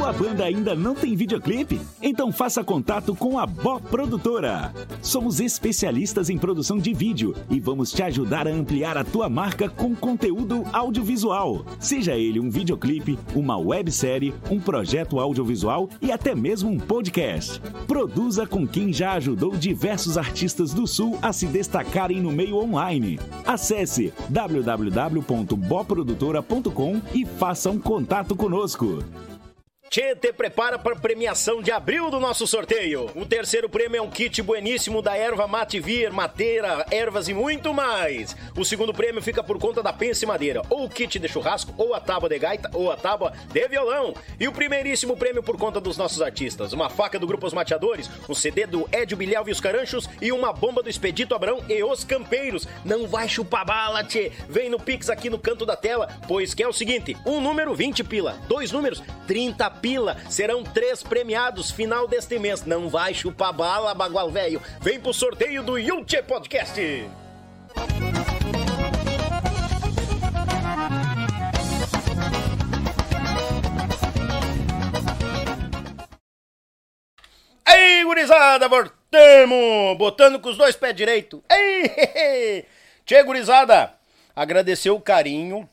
Tua banda ainda não tem videoclipe? Então faça contato com a Bó Produtora. Somos especialistas em produção de vídeo e vamos te ajudar a ampliar a tua marca com conteúdo audiovisual. Seja ele um videoclipe, uma websérie, um projeto audiovisual e até mesmo um podcast. Produza com quem já ajudou diversos artistas do Sul a se destacarem no meio online. Acesse www.boprodutora.com e faça um contato conosco. Tchê, prepara para premiação de abril do nosso sorteio. O terceiro prêmio é um kit bueníssimo da erva mate vir, mateira, ervas e muito mais. O segundo prêmio fica por conta da Pense Madeira, ou o kit de churrasco, ou a tábua de gaita, ou a tábua de violão. E o primeiríssimo prêmio por conta dos nossos artistas, uma faca do Grupo Os Mateadores, um CD do Edio Bilhau e os Caranchos e uma bomba do Expedito Abrão e os Campeiros. Não vai chupar bala, tchê. Vem no Pix aqui no canto da tela, pois que é o seguinte, um número 20 pila, dois números 30 pila. Serão três premiados final deste mês. Não vai chupar bala, bagual velho. Vem pro sorteio do Yulche Podcast. Ei, gurizada, voltamos! Botando com os dois pés direito. Ei, Tchê, gurizada, agradecer o carinho,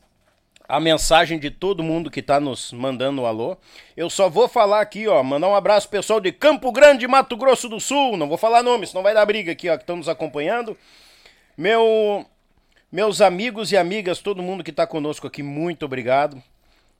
a mensagem de todo mundo que tá nos mandando um alô. Eu só vou falar aqui, ó, mandar um abraço pessoal de Campo Grande, Mato Grosso do Sul. Não vou falar nome, senão vai dar briga aqui, ó, que estão nos acompanhando. Meu, meus amigos e amigas, todo mundo que tá conosco aqui, muito obrigado.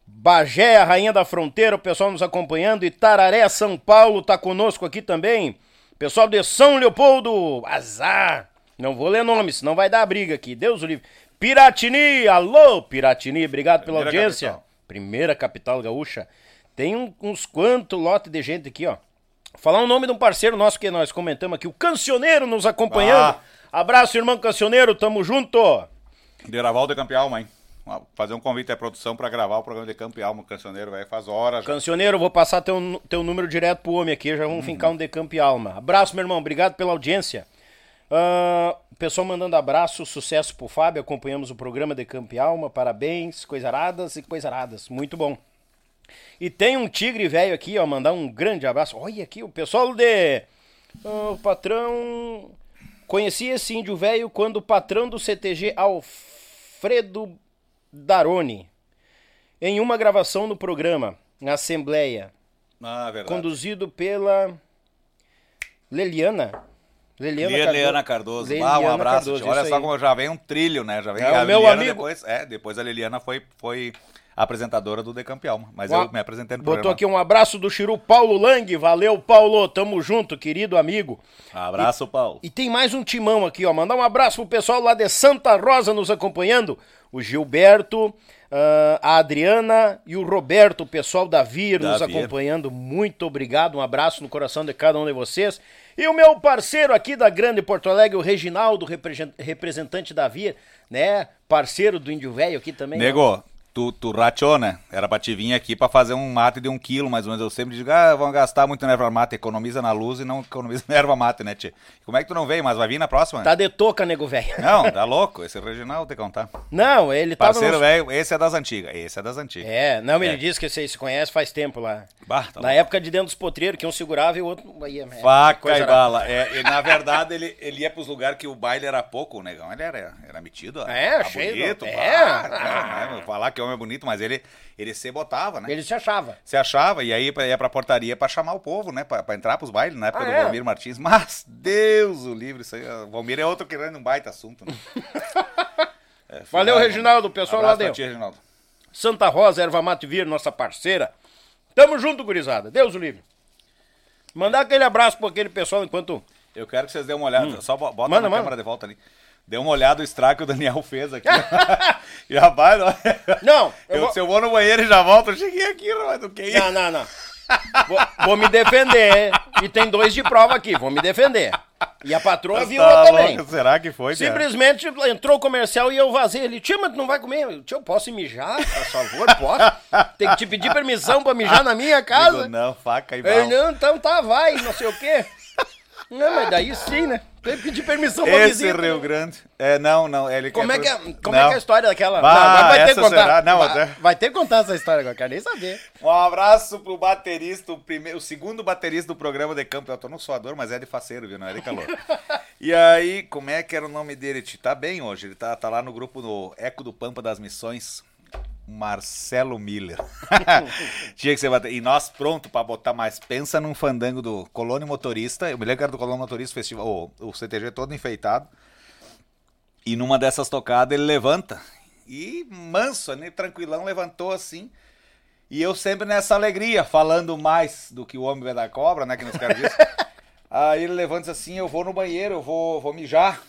Bagé, a rainha da fronteira, o pessoal nos acompanhando. Itararé, São Paulo, tá conosco aqui também. Pessoal de São Leopoldo, azar. Não vou ler nome, senão vai dar briga aqui. Deus o livre. Piratini, alô Piratini, obrigado pela Primeira audiência. capital. Primeira capital gaúcha. Tem um- uns quantos lote de gente aqui, ó. Falar o nome de um parceiro nosso que nós comentamos aqui, o Cancioneiro nos acompanhando. Ah. Abraço, irmão Cancioneiro, tamo junto. O de Campealma, hein? Fazer um convite à produção pra gravar o programa de Campealma, o cancioneiro, velho, faz horas. já. Cancioneiro, vou passar teu, teu número direto pro homem aqui, já vamos fincar um decampo e alma. Abraço, meu irmão, obrigado pela audiência. Ah, pessoal mandando abraço, sucesso pro Fábio, acompanhamos o programa Decampo e Alma, parabéns, coisaradas e coisaradas, muito bom. E tem um tigre velho aqui, ó, mandar um grande abraço. Olha aqui, o pessoal de... Ah, o patrão... Conheci esse índio velho quando o patrão do CTG, Alfredo Daroni, em uma gravação no programa, na Assembleia, Ah, conduzido pela Leliana. Leliana, Liliana Cardoso. Leliana ah, um abraço. Cardoso. Olha só aí. como já vem um trilho, né? Já vem É, a meu Liliana amigo- Depois, é, depois a Liliana foi, foi apresentadora do Decampealma. Mas Ó, eu me apresentei no Botou programa. aqui um abraço do Chiru Paulo Lang. Valeu, Paulo. Tamo junto, querido amigo. Abraço, Paulo. E tem mais um timão aqui, ó. Mandar um abraço pro pessoal lá de Santa Rosa nos acompanhando. O Gilberto, ah, a Adriana e o Roberto, o pessoal da Vir Da nos Vir. acompanhando. Muito obrigado. Um abraço no coração de cada um de vocês. E o meu parceiro aqui da Grande Porto Alegre, o Reginaldo, represen- representante da Vir, né? Parceiro do Índio Velho aqui também. Nego, tu, tu rachou, né? Era pra te vir aqui pra fazer um mate de um quilo, mais ou menos. Eu sempre digo, ah, vão gastar muito na erva mate, economiza na luz e não economiza na erva mate, né, tchê? Como é que tu não veio? Mas vai vir na próxima? Tá de toca, nego velho. Não, tá louco. Esse Reginaldo tem que contar. Não, ele tava. Parceiro nos- velho, esse é das antigas. Esse é das antigas. É, não, ele É. disse que vocês se conhecem faz tempo lá. Bah, tá Na louco. época de dentro dos potreiros, que um segurava e o outro. Aí, é, Faca e bala. É, e na verdade, ele, ele ia pros lugares que o baile era pouco, o negão. Ele era, era metido. ó. É, Ah, cheio do- bonito. é. pá, não, não, falar que homem é bonito, mas ele, ele se botava, né? Ele se achava. Se achava, e aí ia pra portaria pra chamar o povo, né? Pra, pra entrar pros bailes, na época Ah, do é? Valmir Martins. Mas, Deus o livre, isso aí. O Valmir é outro querendo um baita assunto, né? É, Valeu, filha, Reginaldo, pessoal lá ti, Reginaldo. Santa Rosa, Erva Mate Vir, nossa parceira. Tamo junto, gurizada. Deus o livre. Mandar aquele abraço pra aquele pessoal enquanto. Eu quero que vocês dêem uma olhada. Só bo- bota Hum. Manda, manda. câmera de volta ali. Dê uma olhada no estrago que o Daniel fez aqui. já vai, não. Não, eu Eu, vou- Se eu vou no banheiro e já volto, eu cheguei aqui, mas do que Não, não, não. Vou, vou me defender. E tem dois de prova aqui, vou me defender. E a patroa viu Tá também. Será que foi? Simplesmente entrou o comercial e eu vazei ele. Tia, mas tu não vai comer? Tia, eu posso mijar, por favor? Posso? Tem que te pedir permissão pra mijar na minha casa? Digo, não, faca e bala. não, então tá, vai, não sei o quê. Não, mas daí sim, né? Tem que pedir permissão pra Esse visita. Rio Grande. É, não, não. Ele Como, quer é que é, como é Não. que é a história daquela... Bah, agora vai ter que contar. será? Não, vai, até- vai ter que contar essa história agora, quero nem saber. Um abraço pro baterista, o, primeiro, o segundo baterista do programa de campo. Eu tô no suador, mas é de faceiro, viu? Não é de calor. e aí, como é que era o nome dele? Ele tá bem hoje. Ele tá, tá lá no grupo do Eco do Pampa das Missões. Marcelo Miller. Tinha que ser bater. E nós pronto pra botar mais. Pensa num fandango do Colônia Motorista. Eu me lembro que era do Colônia Motorista Festival. O, o CTG todo enfeitado. E numa dessas tocadas ele levanta. E manso, né? Tranquilão, levantou assim. E eu sempre nessa alegria, falando mais do que o homem da cobra, né? Que nos caras dizem. Aí ele levanta assim, eu vou no banheiro, eu vou, vou mijar.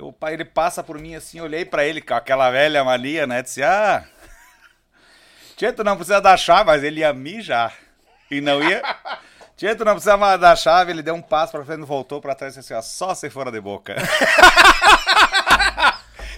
Eu, ele passa por mim assim, olhei pra ele com aquela velha mania, né? Disse, ah, Tia, tu não precisa dar chave, mas ele ia mijar. E não ia. Tia, tu não precisa mais dar chave, ele deu um passo pra frente, voltou pra trás e disse assim, ó, só se fora de boca.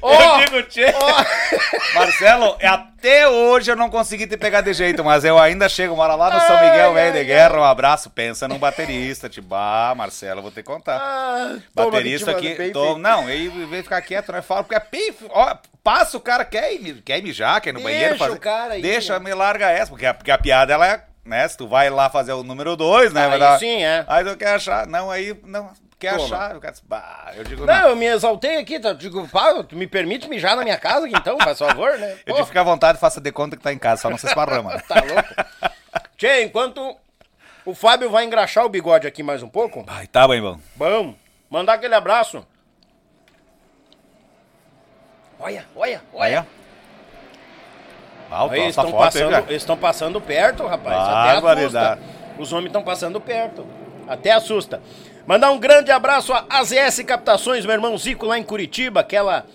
eu digo, tia. Marcelo, até hoje eu não consegui te pegar de jeito, mas eu ainda chego, mora lá no São Miguel, velho de guerra, um abraço, pensa num baterista, tipo, Marcelo, vou te contar. Ah, Baterista aqui, tô, bem não, aí vem ficar quieto, né? Fala, porque é pif, ó, passa o cara, quer ir, quer ir mijar, quer ir no Deixa banheiro fazer. o cara aí, Deixa, me larga essa, porque a, porque a piada, ela é, né? Se tu vai lá fazer o número dois, né? Aí dar- sim, é. Aí tu quer achar, não, aí, não, quer Toma. achar, o cara diz, bah, eu digo, Não, não. eu me exaltei aqui, tá? Digo, pá, tu me permite mijar na minha casa aqui então, faz favor, né? Eu Pô, te fica à vontade, faça de conta que tá em casa, só não se esparrama. Tá louco? Tchê, enquanto o Fábio vai engraxar o bigode aqui mais um pouco, Ai, tá bem, bom. vamos mandar aquele abraço. Olha, olha, olha. Olha. Ah, o Aí, eles tá estão hein, passando, cara? eles estão passando perto, rapaz. Até assusta. Os homens estão passando perto. Até assusta. Mandar um grande abraço a AZS Captações, meu irmão Zico, lá em Curitiba, aquela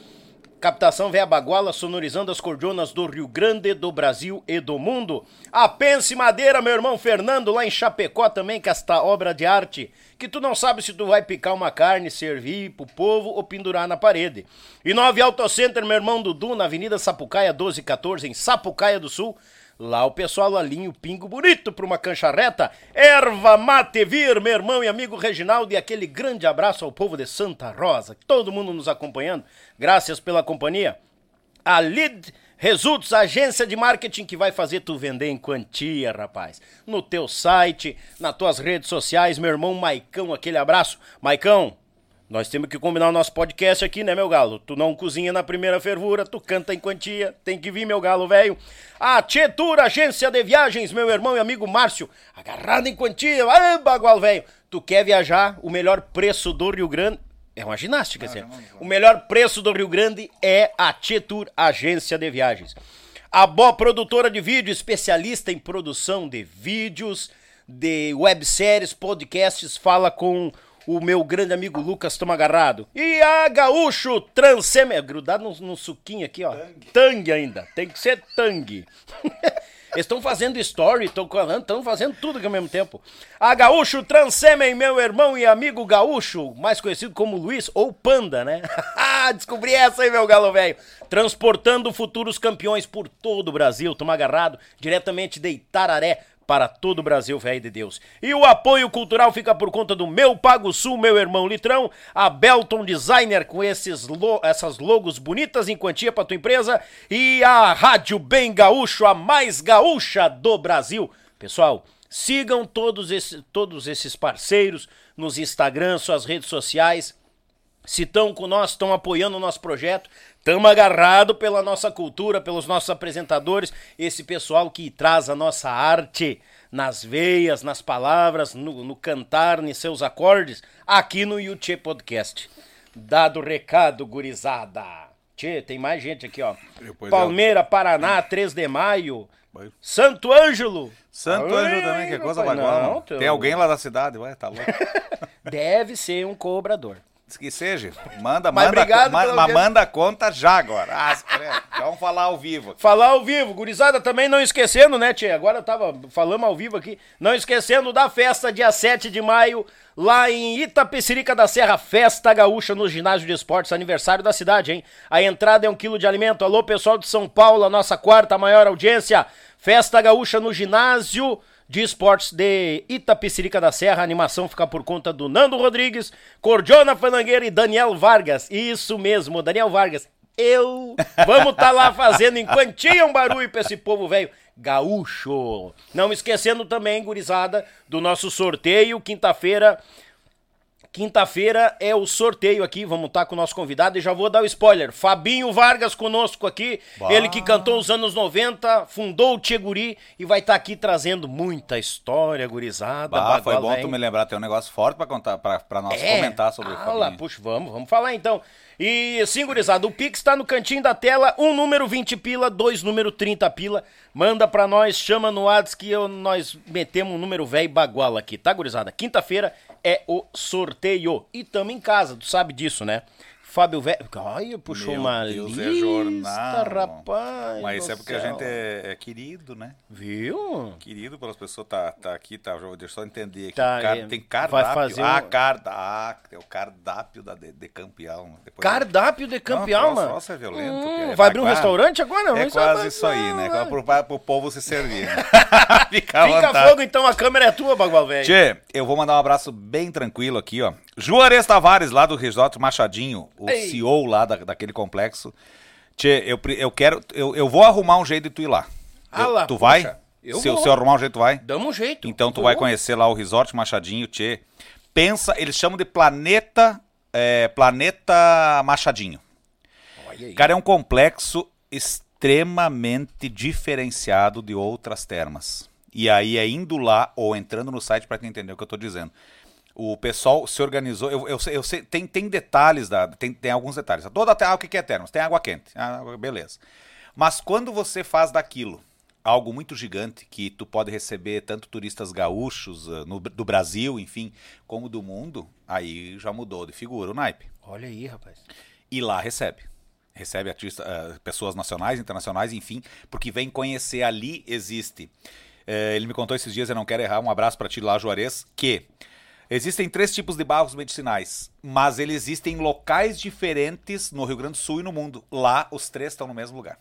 captação véia baguala sonorizando as cordionas do Rio Grande, do Brasil e do mundo. A Pense Madeira, meu irmão Fernando, lá em Chapecó também, com esta obra de arte, que tu não sabe se tu vai picar uma carne, servir pro povo ou pendurar na parede. E Nove Auto Center, meu irmão Dudu, na Avenida Sapucaia 1214, em Sapucaia do Sul. Lá o pessoal alinha o pingo bonito pra uma cancha reta. Erva Mate Vir, meu irmão e amigo Reginaldo, e aquele grande abraço ao povo de Santa Rosa, todo mundo nos acompanhando. Graças pela companhia. A Lead Results, agência de marketing que vai fazer tu vender em quantia, rapaz. No teu site, nas tuas redes sociais, meu irmão Maicão, aquele abraço. Maicão, nós temos que combinar o nosso podcast aqui, né, meu galo? Tu não cozinha na primeira fervura, tu canta em quantia, tem que vir, meu galo velho. A Tietur, agência de viagens, meu irmão e amigo Márcio, agarrado em quantia, ah, bagual velho. Tu quer viajar, o melhor preço do Rio Grande, é uma ginástica, assim. O melhor preço do Rio Grande é a Tietur Agência de Viagens. A Bó Produtora de Vídeo, especialista em produção de vídeos, de webséries, podcasts, fala com o meu grande amigo Lucas Toma Agarrado. E a Gaúcho Transeme... Grudado no, no suquinho aqui, ó. Tangue ainda. Tem que ser tangue. Eles estão fazendo story, estão falando, estão fazendo tudo aqui ao mesmo tempo. A Gaúcho Transsemen, meu irmão e amigo Gaúcho, mais conhecido como Luiz ou Panda, né? Descobri essa aí, meu galo velho. Transportando futuros campeões por todo o Brasil. Tamo agarrado diretamente de Itararé para todo o Brasil, velho de Deus. E o apoio cultural fica por conta do meu Pago Sul, meu irmão Litrão, a Belton Designer com esses lo essas logos bonitas em quantia para tua empresa e a Rádio Bem Gaúcho, a mais gaúcha do Brasil. Pessoal, sigam todos, esse, todos esses parceiros nos Instagram, suas redes sociais. Se estão com nós, estão apoiando o nosso projeto, estamos agarrados pela nossa cultura, pelos nossos apresentadores, esse pessoal que traz a nossa arte nas veias, nas palavras, no, no cantar, em seus acordes, aqui no YouTube Podcast. Dado o recado, gurizada. Tchê, tem mais gente aqui, ó. Depois Palmeira, Paraná, 3 de maio. Santo Ângelo. Santo Ângeles também, que é coisa rapaz, bagual. não, Tem alguém lá da cidade, ué, tá louco. Deve ser um cobrador. Que seja. Manda, Mas manda, ma- audiência. manda a conta já agora. Ah. Vamos falar ao vivo. aqui. Falar ao vivo, gurizada, também não esquecendo, né, Tchê? Agora eu tava falando ao vivo aqui. Não esquecendo da festa dia 7 de maio, lá em Itapecerica da Serra, Festa Gaúcha no Ginásio de Esportes, aniversário da cidade, hein? A entrada é um quilo de alimento. Alô, pessoal de São Paulo, a nossa quarta maior audiência. Festa Gaúcha no Ginásio de Esportes de Itapecerica da Serra. A animação fica por conta do Nando Rodrigues, Cordiona Fanangueira e Daniel Vargas. Isso mesmo, Daniel Vargas. Eu. Vamos estar lá fazendo em um barulho pra esse povo velho gaúcho. Não esquecendo também, gurizada, do nosso sorteio, quinta-feira. Quinta-feira é o sorteio aqui, vamos estar com o nosso convidado e já vou dar o spoiler. Fabinho Vargas conosco aqui, ele que cantou os anos 90, fundou o Tcheguri e vai estar aqui trazendo muita história, gurizada. Bah, foi bom velho. tu me lembrar, tem um negócio forte pra contar, pra nós É. comentar sobre o ah, Fabinho. puxa, vamos, vamos falar então. E sim, gurizada, o Pix tá no cantinho da tela, um número 20 pila, dois número 30 pila. Manda pra nós, chama no Whats que eu, nós metemos um número velho bagual aqui, tá, gurizada? Quinta-feira é o sorteio. E tamo em casa, tu sabe disso, né? Fábio Velho. Ai, puxou Meu uma Deus, lista, é jornal. rapaz. Mas isso é porque a gente é, é querido, né? Viu? Querido pelas pessoas, tá, tá aqui, tá, deixa eu só entender aqui. Tá, Car- é, tem vai cardápio. fazer ah, um- carda, ah, tem o cardápio da de, de campeão. Depois Cardápio de campeão, Não, mano. Nossa, é violento. Hum, é vai abrir um bagual. restaurante agora? É Mas quase vai- isso aí, né? vai- Pro, pro povo se servir. Né? Fica Fica fogo então, a câmera é tua, Bagual Velho. Tchê, eu vou mandar um abraço bem tranquilo aqui, ó. Juarez Tavares, lá do Resort Machadinho, o Ei. CEO lá da- daquele complexo. Tchê, eu, eu quero. Eu, eu vou arrumar um jeito de tu ir lá. Ah Eu- lá, tu vai? eu se, eu- vou. se eu arrumar um jeito, tu vai? Damos um jeito. Então tu Vou. vai conhecer lá o Resort Machadinho, Tchê. Pensa, eles chamam de Planeta. é, Planeta Machadinho. Olha aí. Cara, é um complexo extremamente diferenciado de outras termas. E aí é indo lá ou entrando no site para tu entender o que eu tô dizendo. O pessoal se organizou, eu, eu, eu sei, tem, tem detalhes, da, tem, tem alguns detalhes. Toda ah, o que é termas? Tem água quente, ah, beleza. Mas quando você faz daquilo algo muito gigante, que tu pode receber tanto turistas gaúchos ah, no- do Brasil, enfim, como do mundo, aí já mudou de figura o naipe Olha aí, rapaz. e lá recebe. Recebe artista, eh, pessoas nacionais, internacionais, enfim, porque vem conhecer ali existe. Eh, ele me contou esses dias, eu não quero errar, um abraço para ti lá, Juarez, que existem três tipos de barros medicinais, mas eles existem em locais diferentes no Rio Grande do Sul e no mundo. Lá, os três estão no mesmo lugar.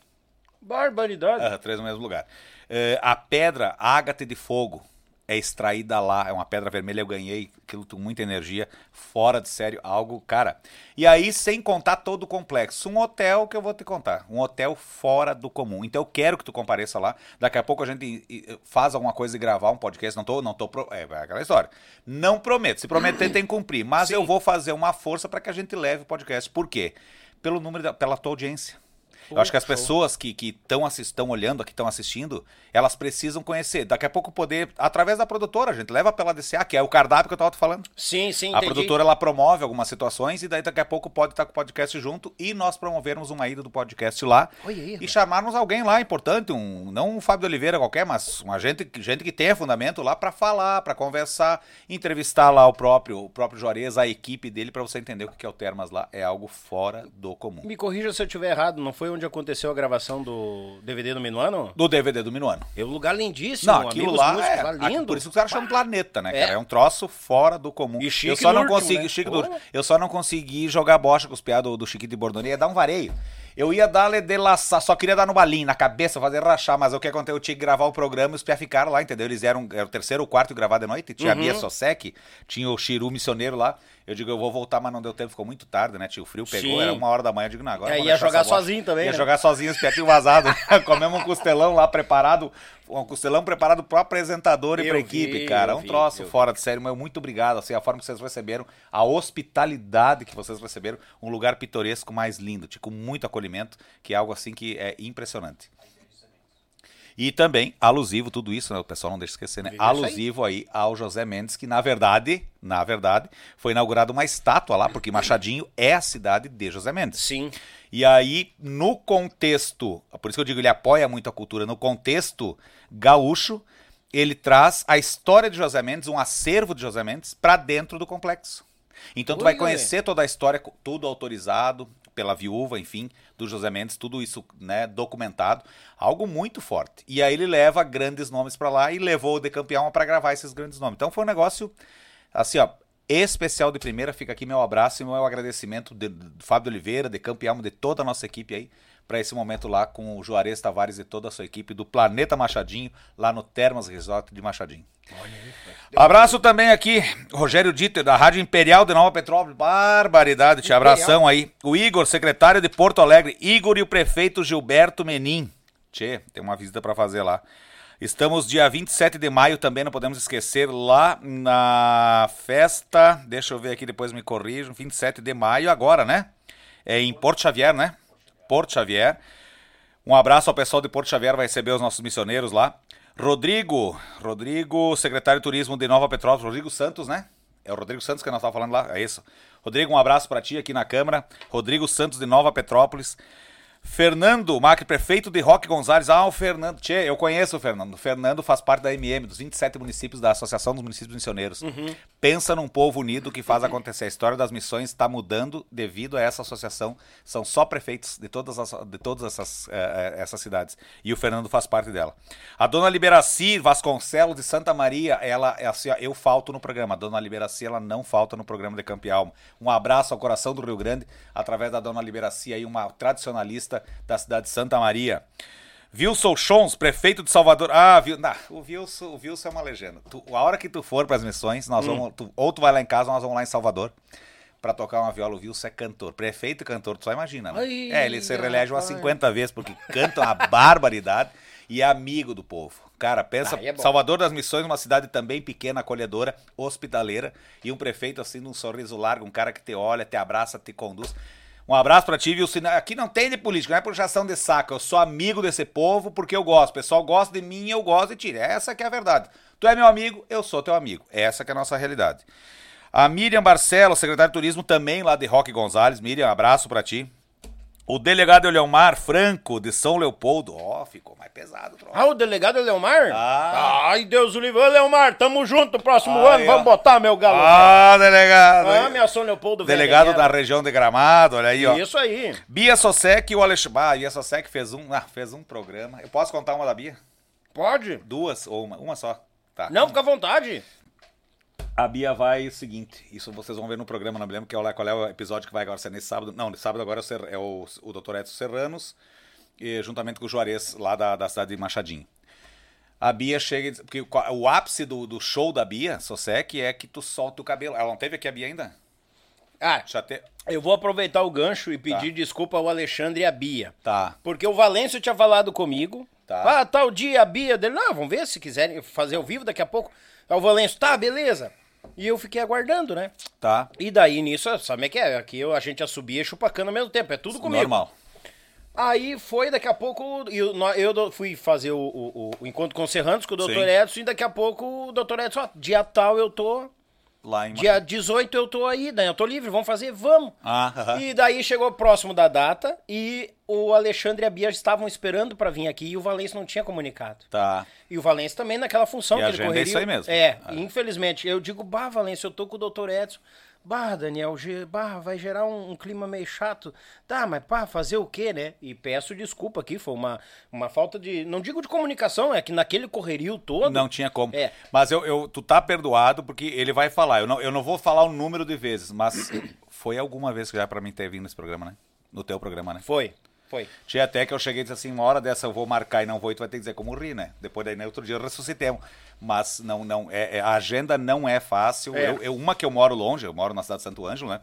Barbaridade. Ah, três no mesmo lugar. Eh, a pedra ágate de fogo é extraída lá, é uma pedra vermelha, eu ganhei aquilo com muita energia, fora de sério, algo, cara. E aí, sem contar todo o complexo, um hotel que eu vou te contar, um hotel fora do comum. Então eu quero que tu compareça lá, daqui a pouco a gente faz alguma coisa e gravar um podcast, não tô, não tô, pro- é aquela história. Não prometo, se prometer tem que cumprir, mas eu vou fazer uma força para que a gente leve o podcast. Por quê? Pelo número, da, pela tua audiência. Eu acho que as pessoas que estão estão olhando, que estão assistindo, elas precisam conhecer. Daqui a pouco poder, através da produtora, a gente leva pela DCA, que é o cardápio que eu tava falando. Sim, sim, A entendi. produtora ela promove algumas situações e daí daqui a pouco pode estar com o podcast junto e nós promovermos uma ida do podcast lá aí, e chamarmos alguém lá importante, um não um Fábio Oliveira qualquer, mas uma gente, gente que tenha fundamento lá para falar, para conversar, entrevistar lá o próprio o próprio Juarez, a equipe dele para você entender o que que é o Termas lá, é algo fora do comum. Me corrija se eu estiver errado, não foi onde aconteceu a gravação do DVD do Minuano? Do DVD do Minuano. É um lugar lindíssimo, Não, aquilo lá músicos é. lá, aqui- lindo. Por isso que os caras chamam planeta, né, É. cara? É um troço fora do comum. E chique eu só não último, consegui. né? Chique do- eu só não consegui jogar bocha com os piados do, do Chiquito de Bordoni. Ia dar um vareio. Eu ia dar de laçar, só queria dar no balinho, na cabeça, fazer rachar, mas o que aconteceu? Eu tinha que gravar o programa e os pia ficaram lá, entendeu? Eles eram era o terceiro ou quarto gravar de noite. Tinha a Uhum. Bia Sosek, tinha o Chiru missioneiro lá. Eu digo, eu vou voltar, mas não deu tempo, ficou muito tarde, né? Tio o frio pegou, Sim. era uma hora da manhã. Eu digo, não, agora. É, ia jogar sozinho também, Ia né? jogar sozinho, os piatinhos vazados. Comemos um costelão lá preparado, um costelão preparado pro apresentador e Eu pra vi, equipe, cara. É um vi, troço eu vi. fora de sério, mas muito obrigado. Assim, a forma que vocês receberam, a hospitalidade que vocês receberam, um lugar pitoresco mais lindo, tipo, muito acolhimento, que é algo assim que é impressionante. E também, alusivo, tudo isso, né? O pessoal não deixa de esquecer, né? Alusivo aí ao José Mendes, que na verdade, na verdade, foi inaugurada uma estátua lá, porque Machadinho é a cidade de José Mendes. Sim. E aí, no contexto, por isso que eu digo, ele apoia muito a cultura, no contexto gaúcho, ele traz a história de José Mendes, um acervo de José Mendes, pra dentro do complexo. Então tu vai Ui. conhecer toda a história, tudo autorizado pela viúva, enfim, do José Mendes, tudo isso, né, documentado, algo muito forte. E aí ele leva grandes nomes pra lá e levou o De Campeão pra gravar esses grandes nomes. Então foi um negócio assim, ó, especial de primeira. Fica aqui meu abraço e meu agradecimento de, de Fábio Oliveira, de Campeão, de toda a nossa equipe aí, para esse momento lá com o Juarez Tavares e toda a sua equipe do Planeta Machadinho, lá no Termas Resort de Machadinho. Abraço também aqui, Rogério Dieter, da Rádio Imperial de Nova Petrópolis. Barbaridade, te abração aí. O Igor, secretário de Porto Alegre. Igor e o prefeito Gilberto Menin. Tchê, tem uma visita para fazer lá. Estamos dia 27 de maio também, não podemos esquecer, lá na festa. Deixa eu ver aqui, depois me corrijam. 27 de maio, agora, né? É em Porto Xavier, né? Porto Xavier. Um abraço ao pessoal de Porto Xavier, vai receber os nossos missioneiros lá. Rodrigo, Rodrigo, secretário de Turismo de Nova Petrópolis, Rodrigo Santos, né? É o Rodrigo Santos que nós estávamos falando lá, é isso. Rodrigo, um abraço para ti aqui na Câmara. Rodrigo Santos de Nova Petrópolis. Fernando, Macri, prefeito de Roque Gonzalez. Ah, o Fernando. Tchê, eu conheço o Fernando. O Fernando faz parte da MM, dos 27 municípios da Associação dos Municípios Missioneiros. Pensa num povo unido que faz acontecer. A história das missões está mudando devido a essa associação. São só prefeitos de todas, as, de todas essas, eh, essas cidades. E o Fernando faz parte dela. A dona Liberaci Vasconcelos de Santa Maria, ela é assim, ó, eu falto no programa. A dona Liberaci, ela não falta no programa de Campo e Alma. Um abraço ao coração do Rio Grande, através da dona Liberaci, aí, uma tradicionalista da cidade de Santa Maria. Wilson Chons, prefeito de Salvador. Ah, viu, nah, o, Wilson, o Wilson é uma legenda. Tu- a hora que tu for para as missões, nós vamos, tu- ou tu vai lá em casa, ou nós vamos lá em Salvador para tocar uma viola. O Wilson é cantor, prefeito e cantor, tu só imagina, né? Ai, é, ele se reelege umas rapaz. 50 vezes porque canta uma barbaridade e é amigo do povo. Cara, pensa, Aí é. Salvador das Missões, uma cidade também pequena, acolhedora, hospitaleira, e um prefeito assim, num sorriso largo, um cara que te olha, te abraça, te conduz. Um abraço pra ti, viu? Aqui não tem de política, não é puxação de saco. Eu sou amigo desse povo porque eu gosto. O pessoal gosta de mim, eu gosto de ti. Essa que é a verdade. Tu é meu amigo, eu sou teu amigo. Essa que é a nossa realidade. A Miriam Barcelos, secretária de Turismo, também lá de Roque Gonzalez. Miriam, abraço pra ti. O delegado Eleomar Franco, de São Leopoldo. Ó, ficou mais pesado, troço. Ah, o delegado Leomar? Ah. Ai, Deus o livre. Ô, Leomar, tamo junto próximo Ai, ano. Vamos ó. botar, meu galo. Ah, delegado. ah minha São Leopoldo. Delegado da região de Gramado, olha aí, ó. Isso aí. Bia Sosek e o Alexandre. Ah, Bia Sosek fez um, ah, fez um programa. Eu posso contar uma da Bia? Pode. Duas ou uma? Uma só. Tá. Não, fica à vontade. A Bia vai o seguinte, isso vocês vão ver no programa, não me lembro que é o- qual é o episódio que vai agora, se é nesse sábado. Não, nesse sábado agora é o é o, Dr. Edson Serranos, e, juntamente com o Juarez, lá da, da cidade de Machadinho. A Bia chega e diz, porque o, ápice do, do show da Bia, Sosek, é que tu solta o cabelo. Ela não teve aqui a Bia ainda? Ah, Já te... eu vou aproveitar o gancho e pedir Tá. desculpa ao Alexandre e à Bia. Tá. Porque o Valêncio tinha falado comigo. Tá. Ah, tal dia a Bia dele. Não, vamos ver se quiserem fazer ao vivo daqui a pouco. Aí o Valêncio, tá, beleza. E eu fiquei aguardando, né? Tá. E daí nisso, sabe como é que é? Aqui a gente assobia e chupa cana ao mesmo tempo. É tudo comigo. Normal. Aí foi, daqui a pouco, eu, eu fui fazer o, o- o encontro com o Serranos, com o Dr. Sim. Edson, e daqui a pouco o Dr. Edson, ó, dia tal eu tô, Lá em dia 18 eu tô aí, daí eu tô livre, vamos fazer, vamos. Ah, aham. E daí chegou próximo da data e o Alexandre e a Bia estavam esperando pra vir aqui e o Valêncio não tinha comunicado. Tá. E o Valêncio também naquela função E que ele é correria. isso aí mesmo. É, Ah. infelizmente. Eu digo, bah, Valêncio, eu tô com o Dr. Edson. Bah, Daniel, bah, vai gerar um, um clima meio chato. Tá, mas pá, fazer o quê, né? E peço desculpa aqui, foi uma, uma falta de. Não digo de comunicação, é que naquele correrio todo. Não tinha como. É. Mas eu, eu- tu tá perdoado porque ele vai falar. Eu não, eu não vou falar o número de vezes, mas foi alguma vez que já pra mim ter vindo nesse programa, né? No teu programa, né? Foi, foi. Tinha até que eu cheguei e disse assim, uma hora dessa eu vou marcar e não vou, e tu vai ter que dizer como ri, né? Depois daí, né, outro dia eu ressuscitemos. Mas não, não, é, é- a agenda não é fácil. É. Eu, eu- uma que eu moro longe, eu moro na cidade de Santo Ângelo, né?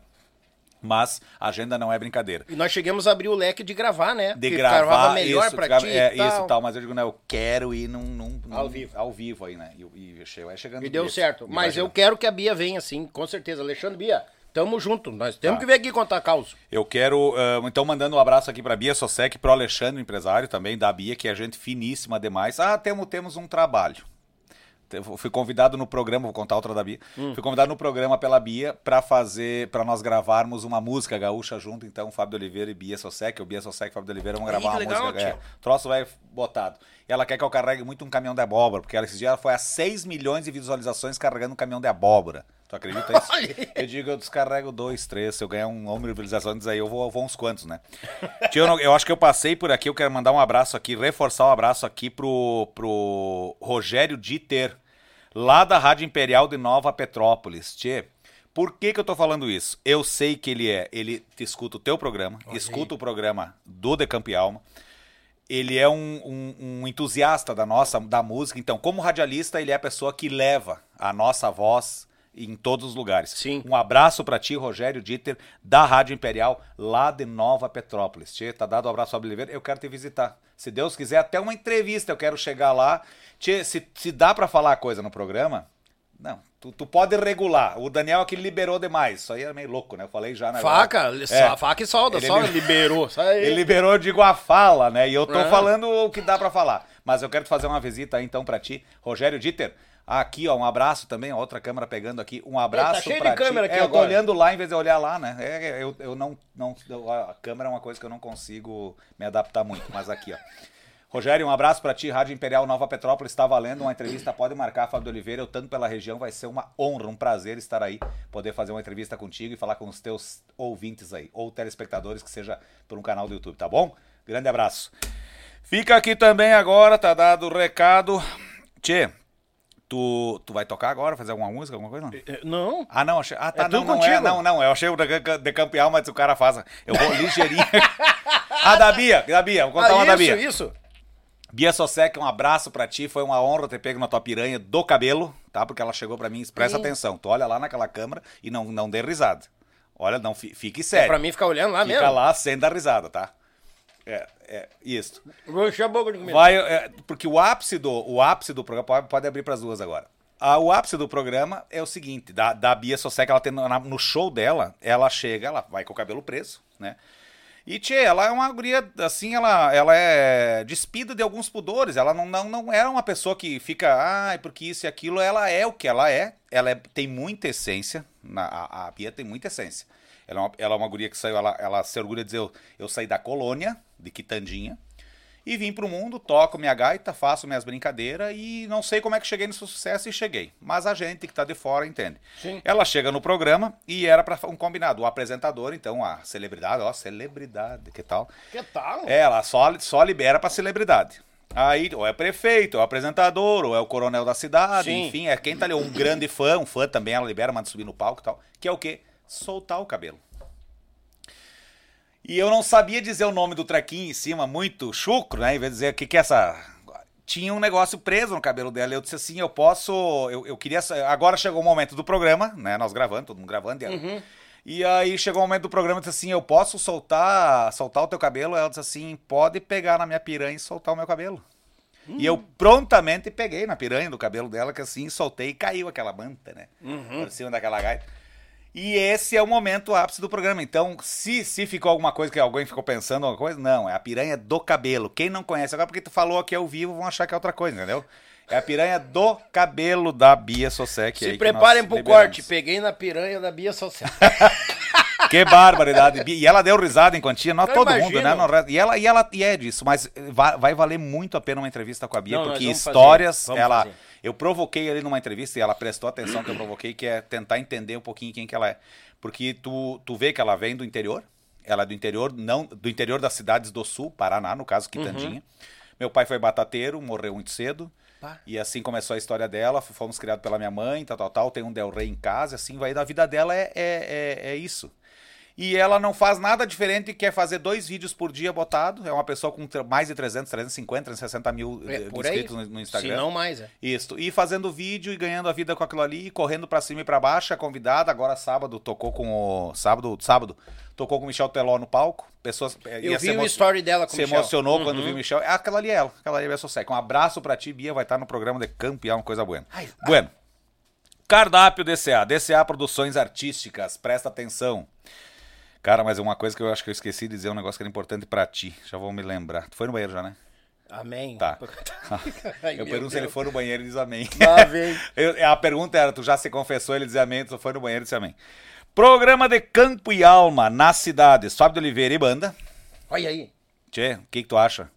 Mas a agenda não é brincadeira. E nós chegamos a abrir o leque de gravar, né? De Que gravar melhor isso, pra ti é, e tal. isso tal, mas eu digo, não, eu quero ir num, num- num- Ao vivo. ao vivo aí, né? E, e aí chegando E deu certo. Mas eu quero que a Bia venha, sim, com certeza. Alexandre Bia, tamo junto. Nós temos Tá. que vir aqui contar caos. Eu quero, ah, então, mandando um abraço aqui pra Bia Sosek, pro Alexandre, empresário também, da Bia, que é gente finíssima demais. Ah, temos, temos um trabalho. Te- Fui convidado no programa, vou contar outra da Bia. Hum. Fui convidado no programa pela Bia pra fazer, para nós gravarmos uma música gaúcha junto, então, Fábio de Oliveira e Bia Sosek, o Bia Sosek e Fábio de Oliveira vão Ih, gravar uma legal, música. É, o troço vai botado. E ela quer que eu carregue muito um caminhão de abóbora, porque ela, esses dias ela foi a 6 milhões de visualizações carregando um caminhão de abóbora. Tu acredita isso? Olha aí. Eu digo, eu descarrego dois, três. Se eu ganhar um número de visualizações, aí eu vou, eu vou uns quantos, né? Tia, eu, eu acho que eu passei por aqui. Eu quero mandar um abraço aqui, reforçar um abraço aqui pro, pro Rogério Dieter, lá da Rádio Imperial de Nova Petrópolis. Tchê, por que, que eu tô falando isso? Eu sei que ele é. Ele escuta o teu programa, escuta o programa do Decamp Alma. Ele é um, um- um entusiasta da nossa da música. Então, como radialista, ele é a pessoa que leva a nossa voz em todos os lugares. Sim. Um abraço pra ti, Rogério Dieter, da Rádio Imperial, lá de Nova Petrópolis. Tchê, tá dado um abraço, Fábio Oliveira. Eu quero te visitar. Se Deus quiser, até uma entrevista eu quero chegar lá. Tchê, se, se dá pra falar coisa no programa, não. Tu, tu pode regular. O Daniel aqui liberou demais. Isso aí é meio louco, né? Eu falei já na Faca, É. faca e solda, Ele só li- liberou. Ele liberou, eu digo, a fala, né? E eu tô Ah. falando o que dá pra falar. Mas eu quero te fazer uma visita aí, então, pra ti. Rogério Dieter, aqui, ó, um abraço também, ó, outra câmera pegando aqui. Um abraço tá cheio de câmera ti. aqui é, eu tô olhando lá em vez de olhar lá, né? É, é, eu, eu não, não... A câmera é uma coisa que eu não consigo me adaptar muito, mas aqui, ó. Rogério, um abraço pra ti, Rádio Imperial Nova Petrópolis, está valendo uma entrevista, pode marcar, Fábio de Oliveira, eu tanto pela região, vai ser uma honra, um prazer estar aí, poder fazer uma entrevista contigo e falar com os teus ouvintes aí, ou telespectadores, que seja por um canal do YouTube, tá bom? Grande abraço. Fica aqui também agora, tá dado o recado. Tchê, tu, tu vai tocar agora, fazer alguma música, alguma coisa? Não? É, Não. Ah, não, achei. Ah, tá, É não, não é, contigo. não, não. Eu achei o de, campeão, mas o cara faz. Eu vou ligeirinho. ah, da Bia, da Bia, vou contar Ah, uma da isso, Bia. isso. Bia Sosek, um abraço pra ti. Foi uma honra ter pego na tua piranha do cabelo, tá? Porque ela chegou pra mim, presta atenção. Tu olha lá naquela câmera e não, não dê risada. Olha, não, fi- fique É sério. pra mim ficar olhando lá Fica mesmo. lá sem dar risada, tá? É, é, isso. Vou encher a boca de comida. Vai, é, porque o ápice do, o ápice do programa, pode, pode abrir para as duas agora. Ah, o ápice do programa é o seguinte, da, da Bia Sosek, ela tem na- no show dela, ela chega, ela vai com o cabelo preso, né? E, tchê, ela é uma guria, assim, ela, ela é despida de alguns pudores, ela não, não, não era uma pessoa que fica, ai, porque isso e aquilo, ela é o que ela é, ela é- tem muita essência, a, a Bia tem muita essência. Ela é uma, ela é uma guria que saiu, ela, ela se orgulha de dizer, eu, eu saí da colônia, de Quitandinha, e vim pro mundo, toco minha gaita, faço minhas brincadeiras e não sei como é que cheguei nesse sucesso e cheguei. Mas a gente que tá de fora entende. Sim. Ela chega no programa e era para um combinado. O apresentador, então, a celebridade, ó, celebridade, que tal? Que tal? É, ela só, só libera pra celebridade. Aí, ou é prefeito, ou é apresentador, ou é o coronel da cidade, Sim. enfim, é quem tá ali, um grande fã, um fã também, ela libera, manda subir no palco e tal. Que é o quê? Soltar o cabelo. E eu não sabia dizer o nome do trequinho em cima, muito chucro, né? Em vez de dizer o que, que é essa. Tinha um negócio preso no cabelo dela. Eu disse assim: eu posso. Eu, eu queria. Agora chegou o momento do programa, né? Nós gravando, todo mundo gravando. E, e aí chegou o momento do programa eu disse assim: eu posso soltar soltar o teu cabelo? Ela disse assim: pode pegar na minha piranha e soltar o meu cabelo. E eu prontamente peguei na piranha do cabelo dela, que assim, soltei e caiu aquela manta, né? Por cima daquela gaita. E esse é o momento ápice do programa. Então, se, se ficou alguma coisa que alguém ficou pensando alguma coisa, não, é a piranha do cabelo. Quem não conhece agora, porque tu falou aqui ao vivo, vão achar que é outra coisa, entendeu? É a piranha do cabelo da Bia Sosek. Se preparem pro liberamos. corte. Peguei na piranha da Bia Social. Que barbaridade. E ela deu risada em quantia, não todo imagino. mundo, né? E ela, e ela e é disso, mas vai, vai valer muito a pena uma entrevista com a Bia, Não, porque histórias, ela. fazer. Eu provoquei ali numa entrevista e ela prestou atenção que eu provoquei, que é tentar entender um pouquinho quem que ela é. Porque tu, tu vê que ela vem do interior, ela é do interior, não do interior das cidades do sul, Paraná, no caso, Quitandinha. Meu pai foi batateiro, morreu muito cedo. Pá. E assim começou a história dela, fomos criados pela minha mãe, tal, tal, tal. Tem um Del Rey em casa, assim, vai da vida dela é, é, é, é isso. E ela não faz nada diferente e quer fazer dois vídeos por dia botado. É uma pessoa com mais de 300, 350, 360 mil É, eh, aí. inscritos no, no Instagram. Se não mais, é. Isso. E fazendo vídeo e ganhando a vida com aquilo ali, e correndo pra cima e pra baixo. A convidada, agora sábado, tocou com o. Sábado, sábado, tocou com o Michel Teló no palco. Pessoas. eh, Eu vi se o emo- story dela com o Se Michel. emocionou Uhum. quando viu o Michel. É, aquela ali é ela. Aquela ali é a Sosseca. Um abraço pra ti, Bia. Vai estar no programa de campo é uma coisa boa. Ai, Bueno. Cardápio DCA. DCA Produções Artísticas. Presta atenção. Cara, mas uma coisa que eu acho que eu esqueci de dizer, um negócio que era importante pra ti. Já vou me lembrar. Tu foi no banheiro já, né? Amém. Tá. Ai, eu pergunto se ele for no banheiro e diz amém. Eu- a pergunta era, tu já se confessou, ele diz amém, tu foi no banheiro e disse amém. Programa de Campo e Alma nas cidades. Fábio de Oliveira e Banda. Olha aí. Tchê, o que, que tu acha?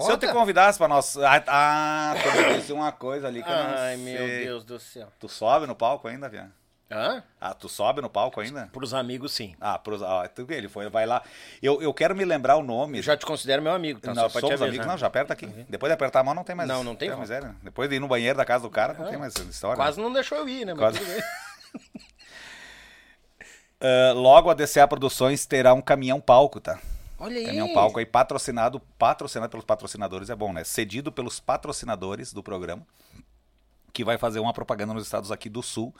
Se eu te Bota. convidasse pra nós... Ah, ah tu me disse uma coisa ali que eu não Ai, sei. meu Deus do céu. Tu sobe no palco ainda, Vian? Hã? Ah, tu sobe no palco ainda? Pros amigos, sim. Ah, pros, ah tu, ele foi, vai lá. Eu, eu quero me lembrar o nome. Eu já te considero meu amigo, tá? Nós somos amigos. Não, já aperta aqui. Depois de apertar a mão não tem mais. Não, não tem volta. miséria. Depois de ir no banheiro da casa do cara, não tem mais história. Quase não deixou eu ir, né? Quase. Ah, logo a DCA Produções terá um caminhão palco, tá? Olha aí. Caminhão palco aí patrocinado, patrocinado pelos patrocinadores, é bom, né? Cedido pelos patrocinadores do programa, que vai fazer uma propaganda nos estados aqui do Sul,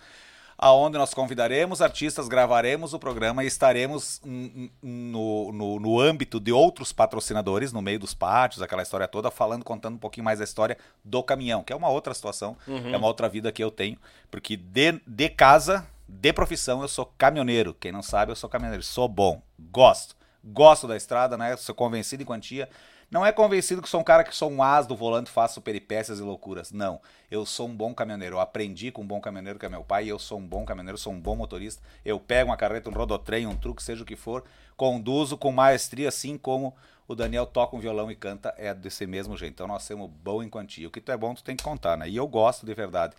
aonde nós convidaremos artistas, gravaremos o programa e estaremos no, no, no âmbito de outros patrocinadores, no meio dos pátios, aquela história toda, falando, contando um pouquinho mais da história do caminhão, que é uma outra situação, é uma outra vida que eu tenho, porque de, de casa, de profissão, eu sou caminhoneiro. Quem não sabe, eu sou caminhoneiro. Sou bom, gosto. Gosto da estrada, né? Sou convencido em quantia. Não é convencido que sou um cara que sou um as do volante, faço peripécias e loucuras. Não. Eu sou um bom caminhoneiro. Eu aprendi com um bom caminhoneiro que é meu pai. E eu sou um bom caminhoneiro, sou um bom motorista. Eu pego uma carreta, um rodotrem, um truque, seja o que for. Conduzo com maestria, assim como o Daniel toca um violão e canta. É desse mesmo jeito. Então nós somos bom em quantia. O que tu é bom, tu tem que contar, né? E eu gosto de verdade.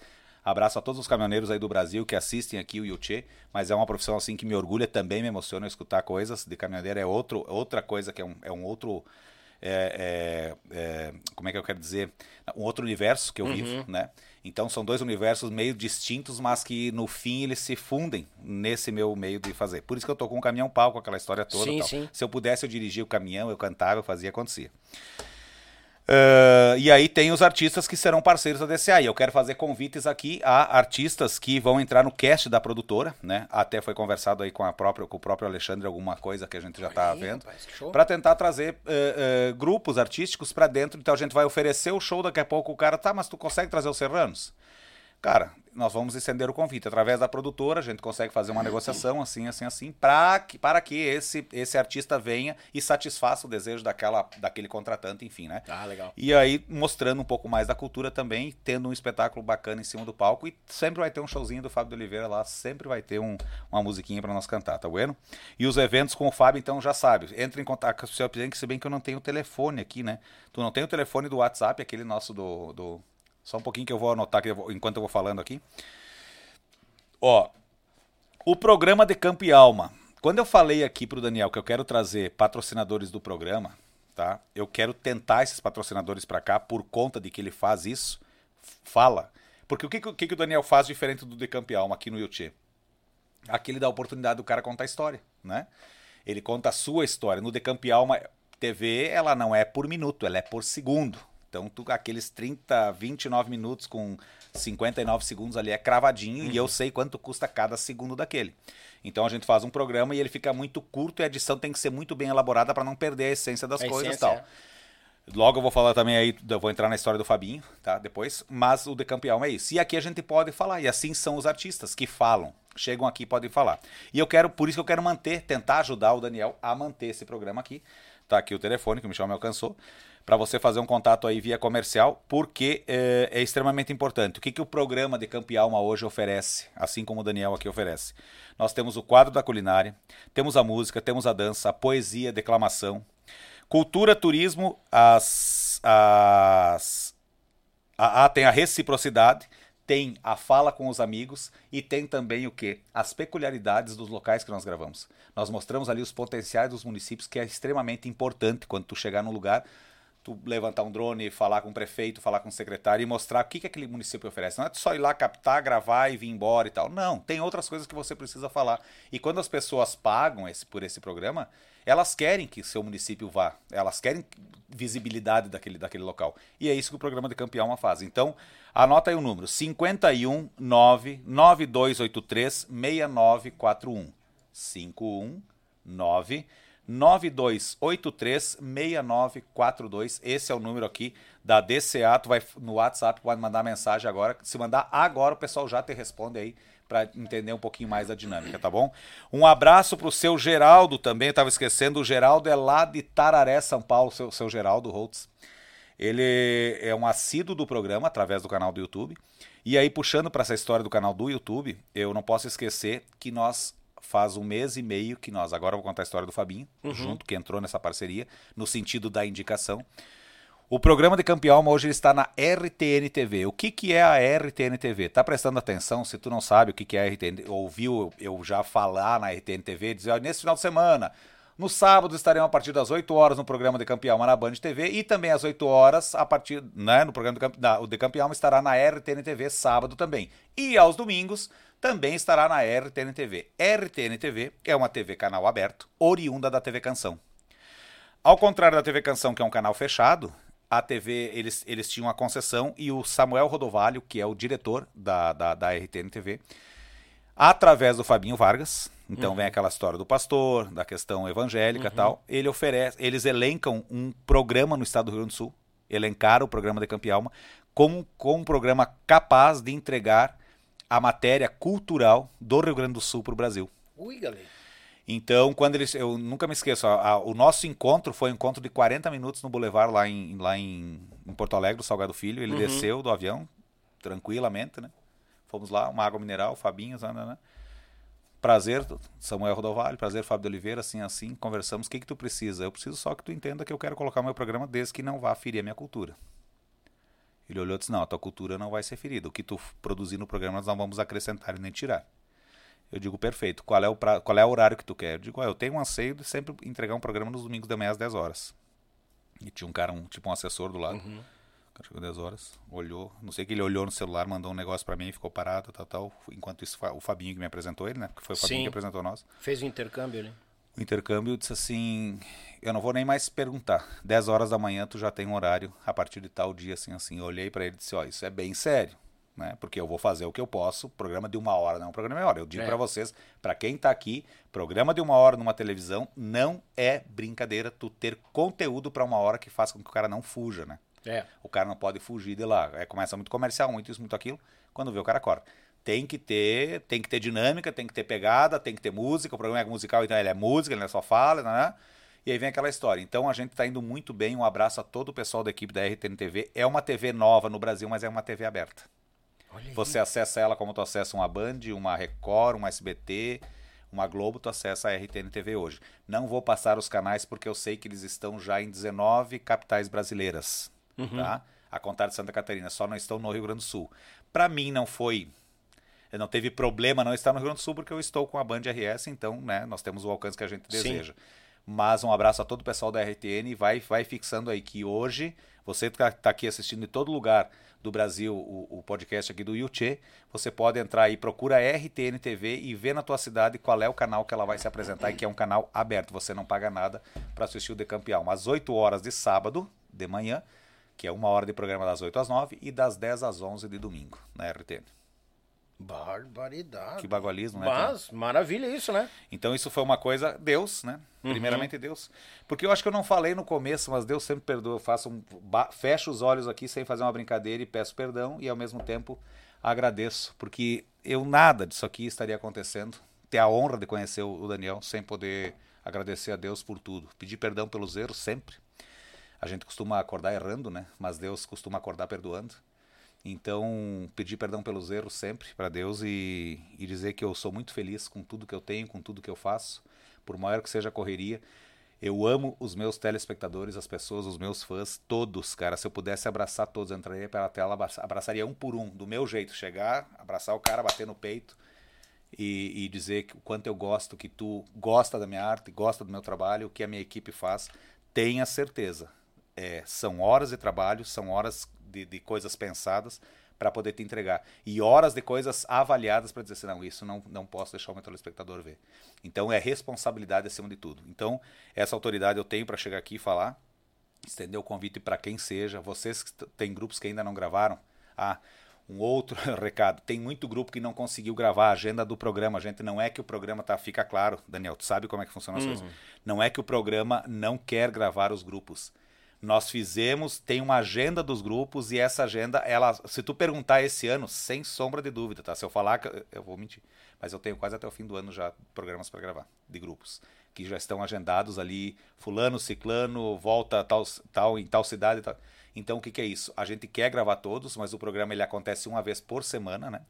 Abraço a todos os caminhoneiros aí do Brasil que assistem aqui o Yuchê, mas é uma profissão assim que me orgulha, também me emociona escutar coisas de caminhoneiro, é outro, outra coisa que é um, é um outro, é, é, é, como é que eu quero dizer, um outro universo que eu vivo, né? Então são dois universos meio distintos, mas que no fim eles se fundem nesse meu meio de fazer. Por isso que eu tô com um caminhão palco, aquela história toda. Sim, sim. Se eu pudesse, eu dirigia o caminhão, eu cantava, eu fazia, acontecia. Ah, e aí tem os artistas que serão parceiros da DCA. E eu quero fazer convites aqui a artistas que vão entrar no cast da produtora, né? Até foi conversado aí com, a própria, com o próprio Alexandre alguma coisa que a gente já tá aí, vendo. Para tentar trazer eh, eh, grupos artísticos para dentro. Então a gente vai oferecer o show, daqui a pouco o cara, tá, mas tu consegue trazer os serranos? Cara, nós vamos estender o convite. Através da produtora, a gente consegue fazer uma negociação assim, assim, assim, pra que, para que esse, esse artista venha e satisfaça o desejo daquela, daquele contratante, enfim, né? Ah, legal. E aí, mostrando um pouco mais da cultura também, tendo um espetáculo bacana em cima do palco. E sempre vai ter um showzinho do Fábio de Oliveira lá, sempre vai ter um- uma musiquinha para nós cantar, tá bueno? E os eventos com o Fábio, então já sabe. Entre em contato com o seu que se bem que eu não tenho o telefone aqui, né? Tu não tem o telefone do WhatsApp, aquele nosso do. do... Só um pouquinho que eu vou anotar vou- enquanto eu vou falando aqui. Ó, o programa de Campo e Alma. Quando eu falei aqui pro Daniel que eu quero trazer patrocinadores do programa, tá? Eu quero tentar esses patrocinadores para cá por conta de que ele faz isso. Fala. Porque o que, que, o que que o Daniel faz diferente do de Campo e Alma aqui no YouTube? Aqui ele dá a oportunidade do cara contar a história, né? Ele conta a sua história. No De Campo e Alma TV, ela não é por minuto, ela é por segundo. Então, tu, aqueles 30, 29 minutos com 59 segundos ali é cravadinho e eu sei quanto custa cada segundo daquele. Então a gente faz um programa e ele fica muito curto e a edição tem que ser muito bem elaborada para não perder a essência das A coisas e essência, tal. é. Logo eu vou falar também aí, eu vou entrar na história do Fabinho, tá? Depois. Mas o de campeão é isso. E aqui a gente pode falar. E assim são os artistas que falam. Chegam aqui e podem falar. E eu quero, por isso que eu quero manter, tentar ajudar o Daniel a manter esse programa aqui. Tá aqui o telefone que o Michel me alcançou. Para você fazer um contato aí via comercial, porque é, é extremamente importante. O que, que o programa de Campo e Alma hoje oferece, assim como o Daniel aqui oferece? Nós temos o quadro da culinária, temos a música, temos a dança, a poesia, a declamação, Cultura, turismo, as, as, a, a- tem a reciprocidade, tem a fala com os amigos e tem também o que? As peculiaridades dos locais que nós gravamos. Nós mostramos ali os potenciais dos municípios, que é extremamente importante quando tu chegar num lugar, tu levantar um drone, falar com o prefeito, falar com o secretário e mostrar o que, que aquele município oferece. Não é só ir lá captar, gravar e vir embora e tal. Não, tem outras coisas que você precisa falar. E quando as pessoas pagam esse, por esse programa, elas querem que seu município vá, elas querem visibilidade daquele, daquele local. E é isso que o programa de Campeão faz. Então, anota aí o número: 51 9 9283 6941. 519 9283 6942. Esse é o número aqui da DCA. Tu vai no WhatsApp, pode mandar mensagem agora. Se mandar agora, o pessoal já te responde aí para entender um pouquinho mais a dinâmica, tá bom? Um abraço pro seu Geraldo também, estava esquecendo, o Geraldo é lá de Tararé, São Paulo, seu, seu Geraldo Holtz. Ele é um assíduo do programa através do canal do YouTube. E aí, puxando para essa história do canal do YouTube, eu não posso esquecer que nós faz um mês e meio que nós, agora eu vou contar a história do Fabinho, uhum. junto, que entrou nessa parceria, no sentido da indicação. O programa de Campeão hoje está na RTN TV. O que, que é a RTN TV? Tá prestando atenção? Se tu não sabe o que, que é a RTN, ouviu eu já falar na RTN TV, dizer, nesse final de semana, no sábado estaremos a partir das 8 horas no programa de Campeão na Band TV e também às 8 horas a partir, né, no programa de, na, o de Campeão estará na RTN TV sábado também. E aos domingos também estará na RTN TV. RTN TV é uma TV canal aberto, oriunda da TV Canção. Ao contrário da TV Canção, que é um canal fechado, a TV, eles, eles tinham a concessão e o Samuel Rodovalho, que é o diretor da, da, da RTN TV, através do Fabinho Vargas, então uhum. vem aquela história do pastor, da questão evangélica e uhum. tal, ele oferece, eles elencam um programa no estado do Rio Grande do Sul, elencaram o programa de Campialma, como, como um programa capaz de entregar a matéria cultural do Rio Grande do Sul para o Brasil. Ui, galera. Então, quando eles. Eu nunca me esqueço, a, a, o nosso encontro foi um encontro de 40 minutos no Boulevard lá em, lá em, em Porto Alegre, o Salgado Filho. Ele uhum. desceu do avião, tranquilamente, né? Fomos lá, uma água mineral, Fabinho, né, né? Prazer, Samuel Rodovalho, prazer, Fábio de Oliveira, assim, assim, conversamos. O que que tu precisa? Eu preciso só que tu entenda que eu quero colocar meu programa desde que não vá ferir a minha cultura. Ele olhou e disse: Não, a tua cultura não vai ser ferida. O que tu produzir no programa nós não vamos acrescentar e nem tirar. Eu digo, perfeito. Qual é o, pra... Qual é o horário que tu quer? Eu digo, ah, eu tenho um anseio de sempre entregar um programa nos domingos da manhã às 10 horas. E tinha um cara, um, tipo um assessor do lado. Uhum. O cara chegou 10 horas, olhou. Não sei que ele olhou no celular, mandou um negócio para mim, ficou parado, tal, tal. Enquanto isso, o Fabinho que me apresentou ele, né? Porque foi o Fabinho Sim. que apresentou nós. Fez o intercâmbio, né? O intercâmbio disse assim: Eu não vou nem mais perguntar. 10 horas da manhã tu já tem um horário a partir de tal dia, assim, assim. Eu olhei para ele e disse: Ó, oh, isso é bem sério né? Porque eu vou fazer o que eu posso. Programa de uma hora não é um programa de uma hora. Eu digo é. para vocês, para quem está aqui, programa de uma hora numa televisão não é brincadeira. Tu ter conteúdo para uma hora que faça com que o cara não fuja, né? É. O cara não pode fugir de lá. É, começa muito comercial, muito isso, muito aquilo. Quando vê o cara corta. Tem que ter, tem que ter dinâmica, tem que ter pegada, tem que ter música. O programa é musical, então ele é música, ele não é só fala, né? E aí vem aquela história. Então a gente está indo muito bem. Um abraço a todo o pessoal da equipe da RTN TV. É uma TV nova no Brasil, mas é uma TV aberta. Você acessa ela como tu acessa uma Band, uma Record, uma SBT, uma Globo, tu acessa a RTN TV hoje. Não vou passar os canais porque eu sei que eles estão já em 19 capitais brasileiras, uhum. tá? A contar de Santa Catarina, só não estão no Rio Grande do Sul. Para mim não foi não teve problema não estar no Rio Grande do Sul porque eu estou com a Band RS, então, né, nós temos o alcance que a gente deseja. Sim. Mas um abraço a todo o pessoal da RTN e vai vai fixando aí que hoje você está tá aqui assistindo em todo lugar do Brasil, o, o podcast aqui do Yuchê, você pode entrar aí, procura RTN TV e ver na tua cidade qual é o canal que ela vai se apresentar e que é um canal aberto. Você não paga nada para assistir o Decampeão. Às 8 horas de sábado, de manhã, que é uma hora de programa das 8 às 9 e das 10 às 11 de domingo na RTN. Barbaridade. Que bagualismo, né? Mas, maravilha isso, né? Então isso foi uma coisa, Deus, né? Uhum. Primeiramente Deus. Porque eu acho que eu não falei no começo, mas Deus sempre perdoa. Eu faço um, fecho os olhos aqui sem fazer uma brincadeira e peço perdão e ao mesmo tempo agradeço. Porque eu nada disso aqui estaria acontecendo. Ter a honra de conhecer o Daniel sem poder agradecer a Deus por tudo. Pedir perdão pelos erros sempre. A gente costuma acordar errando, né? Mas Deus costuma acordar perdoando. Então, pedir perdão pelos erros sempre para Deus e, e, dizer que eu sou muito feliz com tudo que eu tenho, com tudo que eu faço, por maior que seja a correria. Eu amo os meus telespectadores, as pessoas, os meus fãs, todos, cara. Se eu pudesse abraçar todos, eu entraria pela tela, abraça- abraçaria um por um, do meu jeito. Chegar, abraçar o cara, bater no peito e, e dizer o quanto eu gosto, que tu gosta da minha arte, gosta do meu trabalho, o que a minha equipe faz. Tenha certeza. É, são horas de trabalho, são horas de, de coisas pensadas para poder te entregar. E horas de coisas avaliadas para dizer assim, não, isso não, não posso deixar o meu telespectador ver. Então é responsabilidade acima de tudo. Então, essa autoridade eu tenho para chegar aqui e falar, estender o convite para quem seja. Vocês que têm grupos que ainda não gravaram, ah, um outro recado, tem muito grupo que não conseguiu gravar a agenda do programa, gente, não é que o programa tá, fica claro, Daniel, tu sabe como é que funciona as coisas. Não é que o programa não quer gravar os grupos. Nós fizemos, tem uma agenda dos grupos e essa agenda, ela, se tu perguntar esse ano, sem sombra de dúvida, tá? Se eu falar, eu vou mentir, mas eu tenho quase até o fim do ano já programas para gravar de grupos que já estão agendados ali, fulano, ciclano, volta tal, tal em tal cidade, tal. Então o que, que é isso? A gente quer gravar todos, mas o programa ele acontece uma vez por semana, né?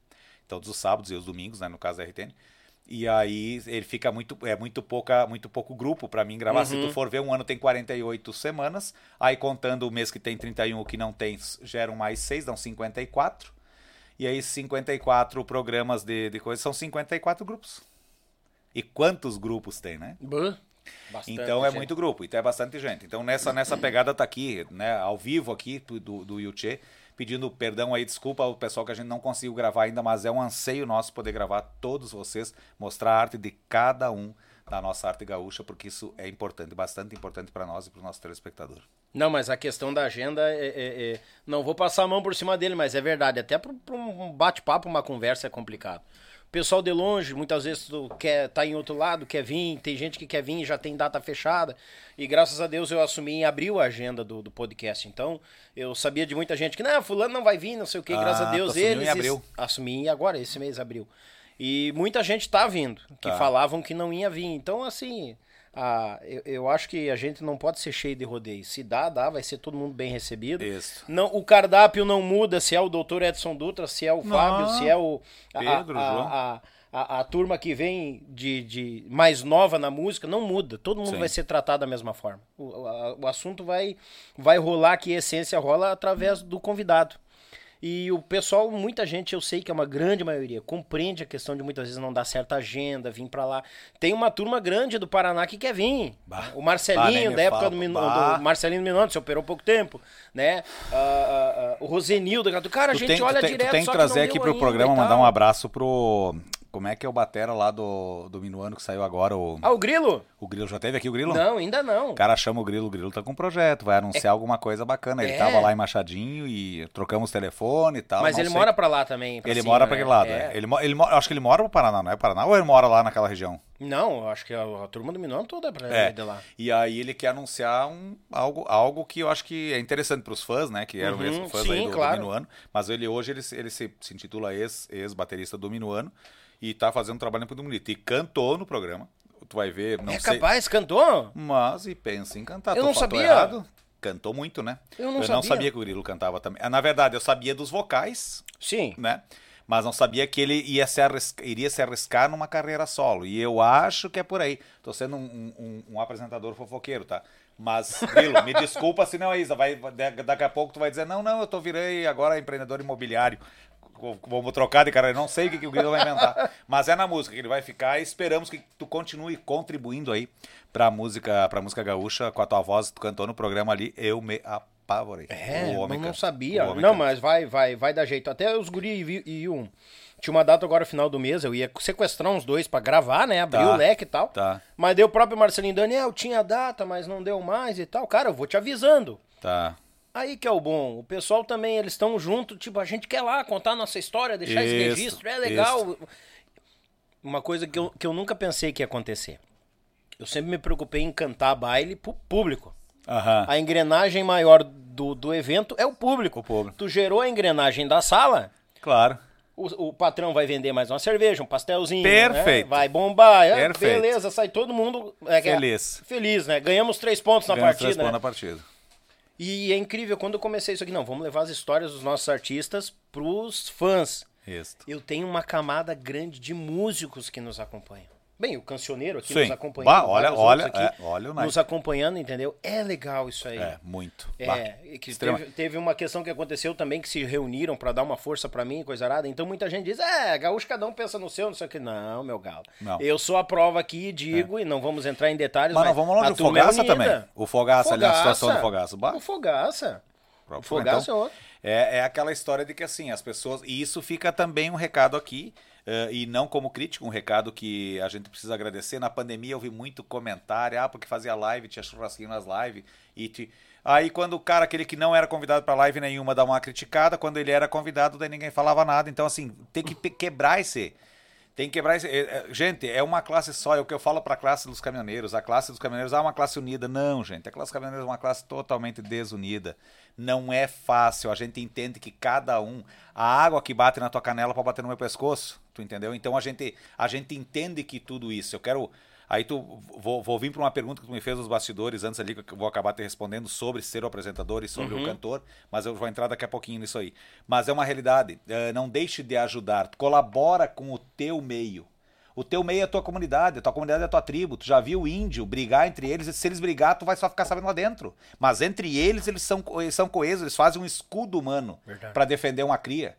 Todos os sábados e os domingos, né? No caso da RTN. E aí ele fica muito é muito pouca muito pouco grupo para mim gravar. Se tu for ver um ano tem 48 semanas, aí contando o mês que tem 31, o que não tem, geram mais 6, dão 54. E aí 54 programas de, de coisas são 54 grupos. E quantos grupos tem, né? Bastante Então é gente. muito grupo, então é bastante gente. Então nessa, nessa pegada tá aqui, né, ao vivo aqui do, do Yuchê, pedindo perdão aí, desculpa ao pessoal que a gente não conseguiu gravar ainda, mas é um anseio nosso poder gravar todos vocês, mostrar a arte de cada um da nossa arte gaúcha, porque isso é importante, bastante importante para nós e para o nosso telespectador. Não, mas a questão da agenda é, é- é- Não vou passar a mão por cima dele, mas é verdade. Até para um bate-papo, uma conversa é complicado. O pessoal de longe, muitas vezes tu quer tá em outro lado, quer vir, tem gente que quer vir e já tem data fechada. E graças a Deus eu assumi em abril a agenda do, do podcast. Então, eu sabia de muita gente que, não, fulano não vai vir, não sei o que, graças Ah, a tu Deus assumiu em eles. abril. Assumi agora, esse mês, abril. E muita gente tá vindo, que Tá. falavam que não ia vir. Então, assim, ah, eu, eu acho que a gente não pode ser cheio de rodeio. Se dá, dá, vai ser todo mundo bem recebido. Isso. Não, o cardápio não muda se é o doutor Edson Dutra, se é o Fábio, se é o. a- Pedro, a, João. A, a, a turma que vem de, de mais nova na música, não muda. Todo mundo Sim. vai ser tratado da mesma forma. O, a- o assunto vai, vai rolar que a essência rola através do convidado. E o pessoal, muita gente, eu sei que é uma grande maioria, compreende a questão de muitas vezes não dar certa agenda, vir pra lá. Tem uma turma grande do Paraná que quer vir. Bah. O Bah, Marcelinho, nem me da época do, Bah. do Marcelinho Minuano, se operou pouco tempo, né? Ah, ah, ah, o Rosenildo, cara, a Tu gente tem, tu olha tem- tu direto, tem que trazer não aqui pro ainda programa, mandar um abraço pro. Como é que é o Batera lá do, do Minuano que saiu agora? O, Ah, o Grilo? o Grilo já teve aqui o Grilo? Não, ainda não. O cara chama o Grilo, o Grilo tá com um projeto, vai anunciar alguma coisa bacana. Ele É. tava lá em Machadinho e trocamos telefone e tal. Mas ele sei. mora pra lá também. pra Ele cima, mora pra né? aquele lado, É. é. Ele, ele, eu acho que ele mora no Paraná, não é Paraná? Ou ele mora lá naquela região? Não, eu acho que a, a turma do Minuano toda é pra É. de lá. E aí ele quer anunciar um, algo, algo que eu acho que é interessante pros fãs, né? Que eram Uhum, mesmo fãs sim, aí do, do claro. Minuano. Mas ele hoje ele, se- ele se, se intitula ex- ex-baterista do Minuano e tá fazendo trabalho muito bonito. E cantou no programa. Tu vai ver, não é sei. capaz, cantou? Mas, e pensa em cantar. Eu Tô não sabia. errado? Cantou muito, né? Eu não não sabia. sabia que o Grilo cantava também. Ah, Na verdade, eu sabia dos vocais, Sim. né? Mas não sabia que ele ia se arrisca- iria se arriscar numa carreira solo. E eu acho que é por aí. Tô sendo um, um- um apresentador fofoqueiro, tá? Mas, Grilo, me desculpa se não é isso. Vai, da- daqui a pouco tu vai dizer, não, não, eu tô virei agora empreendedor imobiliário. Vamos trocar de carreira. Não sei o que, que o Grilo vai inventar. Mas é na música que ele vai ficar. E esperamos que tu continue contribuindo aí pra música, pra música gaúcha com a tua voz. Tu cantou no programa ali. Eu me apavorei. É, O não, homem não sabia. Homem Não, mas vai, vai, vai dar jeito. Até os guri vi- iam. Tinha uma data agora, final do mês, eu ia sequestrar uns dois pra gravar, né? Abrir Tá. o leque e tal. Tá. Mas deu o próprio Marcelinho Daniel, tinha data, mas não deu mais e tal. Cara, eu vou te avisando. Tá. Aí que é o bom. O pessoal também, eles estão junto, tipo, a gente quer lá contar nossa história, deixar esse Isso, registro, é legal. Uma coisa que eu, que eu nunca pensei que ia acontecer. Eu sempre me preocupei em cantar baile pro público. Aham. A engrenagem maior do, do evento é o público. O público. Tu gerou a engrenagem da sala, Claro. o, o patrão vai vender mais uma cerveja, um pastelzinho. Perfeito. né? Vai bombar. é, Perfeito. beleza, sai todo mundo é, é- Feliz. Feliz, né? Ganhamos três pontos na Ganhamos três partida. pontos né? na partida. E é incrível, quando eu comecei isso aqui, não, vamos levar as histórias dos nossos artistas pros fãs. Isso. Eu tenho uma camada grande de músicos que nos acompanham. Bem, o cancioneiro aqui Sim. nos acompanhando. Bah, olha, olha, aqui é, olha. Nos acompanhando, entendeu? É legal isso aí. É, muito. É, que teve, teve uma questão que aconteceu também que se reuniram pra dar uma força pra mim, coisa arada. Então muita gente diz: "É, gaúcho cada um pensa no seu, não sei o que". Não, meu galo. Não. Eu sou a prova aqui e digo e não vamos entrar em detalhes, Mas mas, não vamos longe, o é Fogaça também. O Fogaça ali, a situação do Fogaça. Bah. O Fogaça. O Fogaça é Fomentão. outro. É, é aquela história de que assim, as pessoas. E isso fica também um recado aqui, eh, e não como crítico, um recado que a gente precisa agradecer. Na pandemia eu vi muito comentário, ah, porque fazia live, tinha churrasquinho nas lives, e te... Aí quando o cara, aquele que não era convidado pra live nenhuma, dá uma criticada, quando ele era convidado, daí ninguém falava nada. Então, assim, tem que quebrar esse. Tem que quebrar esse. é, é, Gente, é uma classe só. É o que eu falo pra classe dos caminhoneiros. A classe dos caminhoneiros é uma classe unida. Não, gente. A classe dos caminhoneiros é uma classe totalmente desunida. Não é fácil. A gente entende que cada um. A água que bate na tua canela pode bater no meu pescoço. Tu entendeu? Então a gente, a gente entende que tudo isso. Eu quero. Aí tu vou, vou vir para uma pergunta que tu me fez nos bastidores antes ali, que eu vou acabar te respondendo sobre ser o apresentador e sobre o cantor, mas eu vou entrar daqui a pouquinho nisso aí. Mas é uma realidade. eh, não deixe de ajudar. Colabora com o teu meio. O teu meio é a tua comunidade, a tua comunidade é a tua tribo. Tu já viu o índio brigar entre eles, e se eles brigar, tu vai só ficar sabendo lá dentro. Mas entre eles, eles são, eles são coesos, eles fazem um escudo humano para defender uma cria.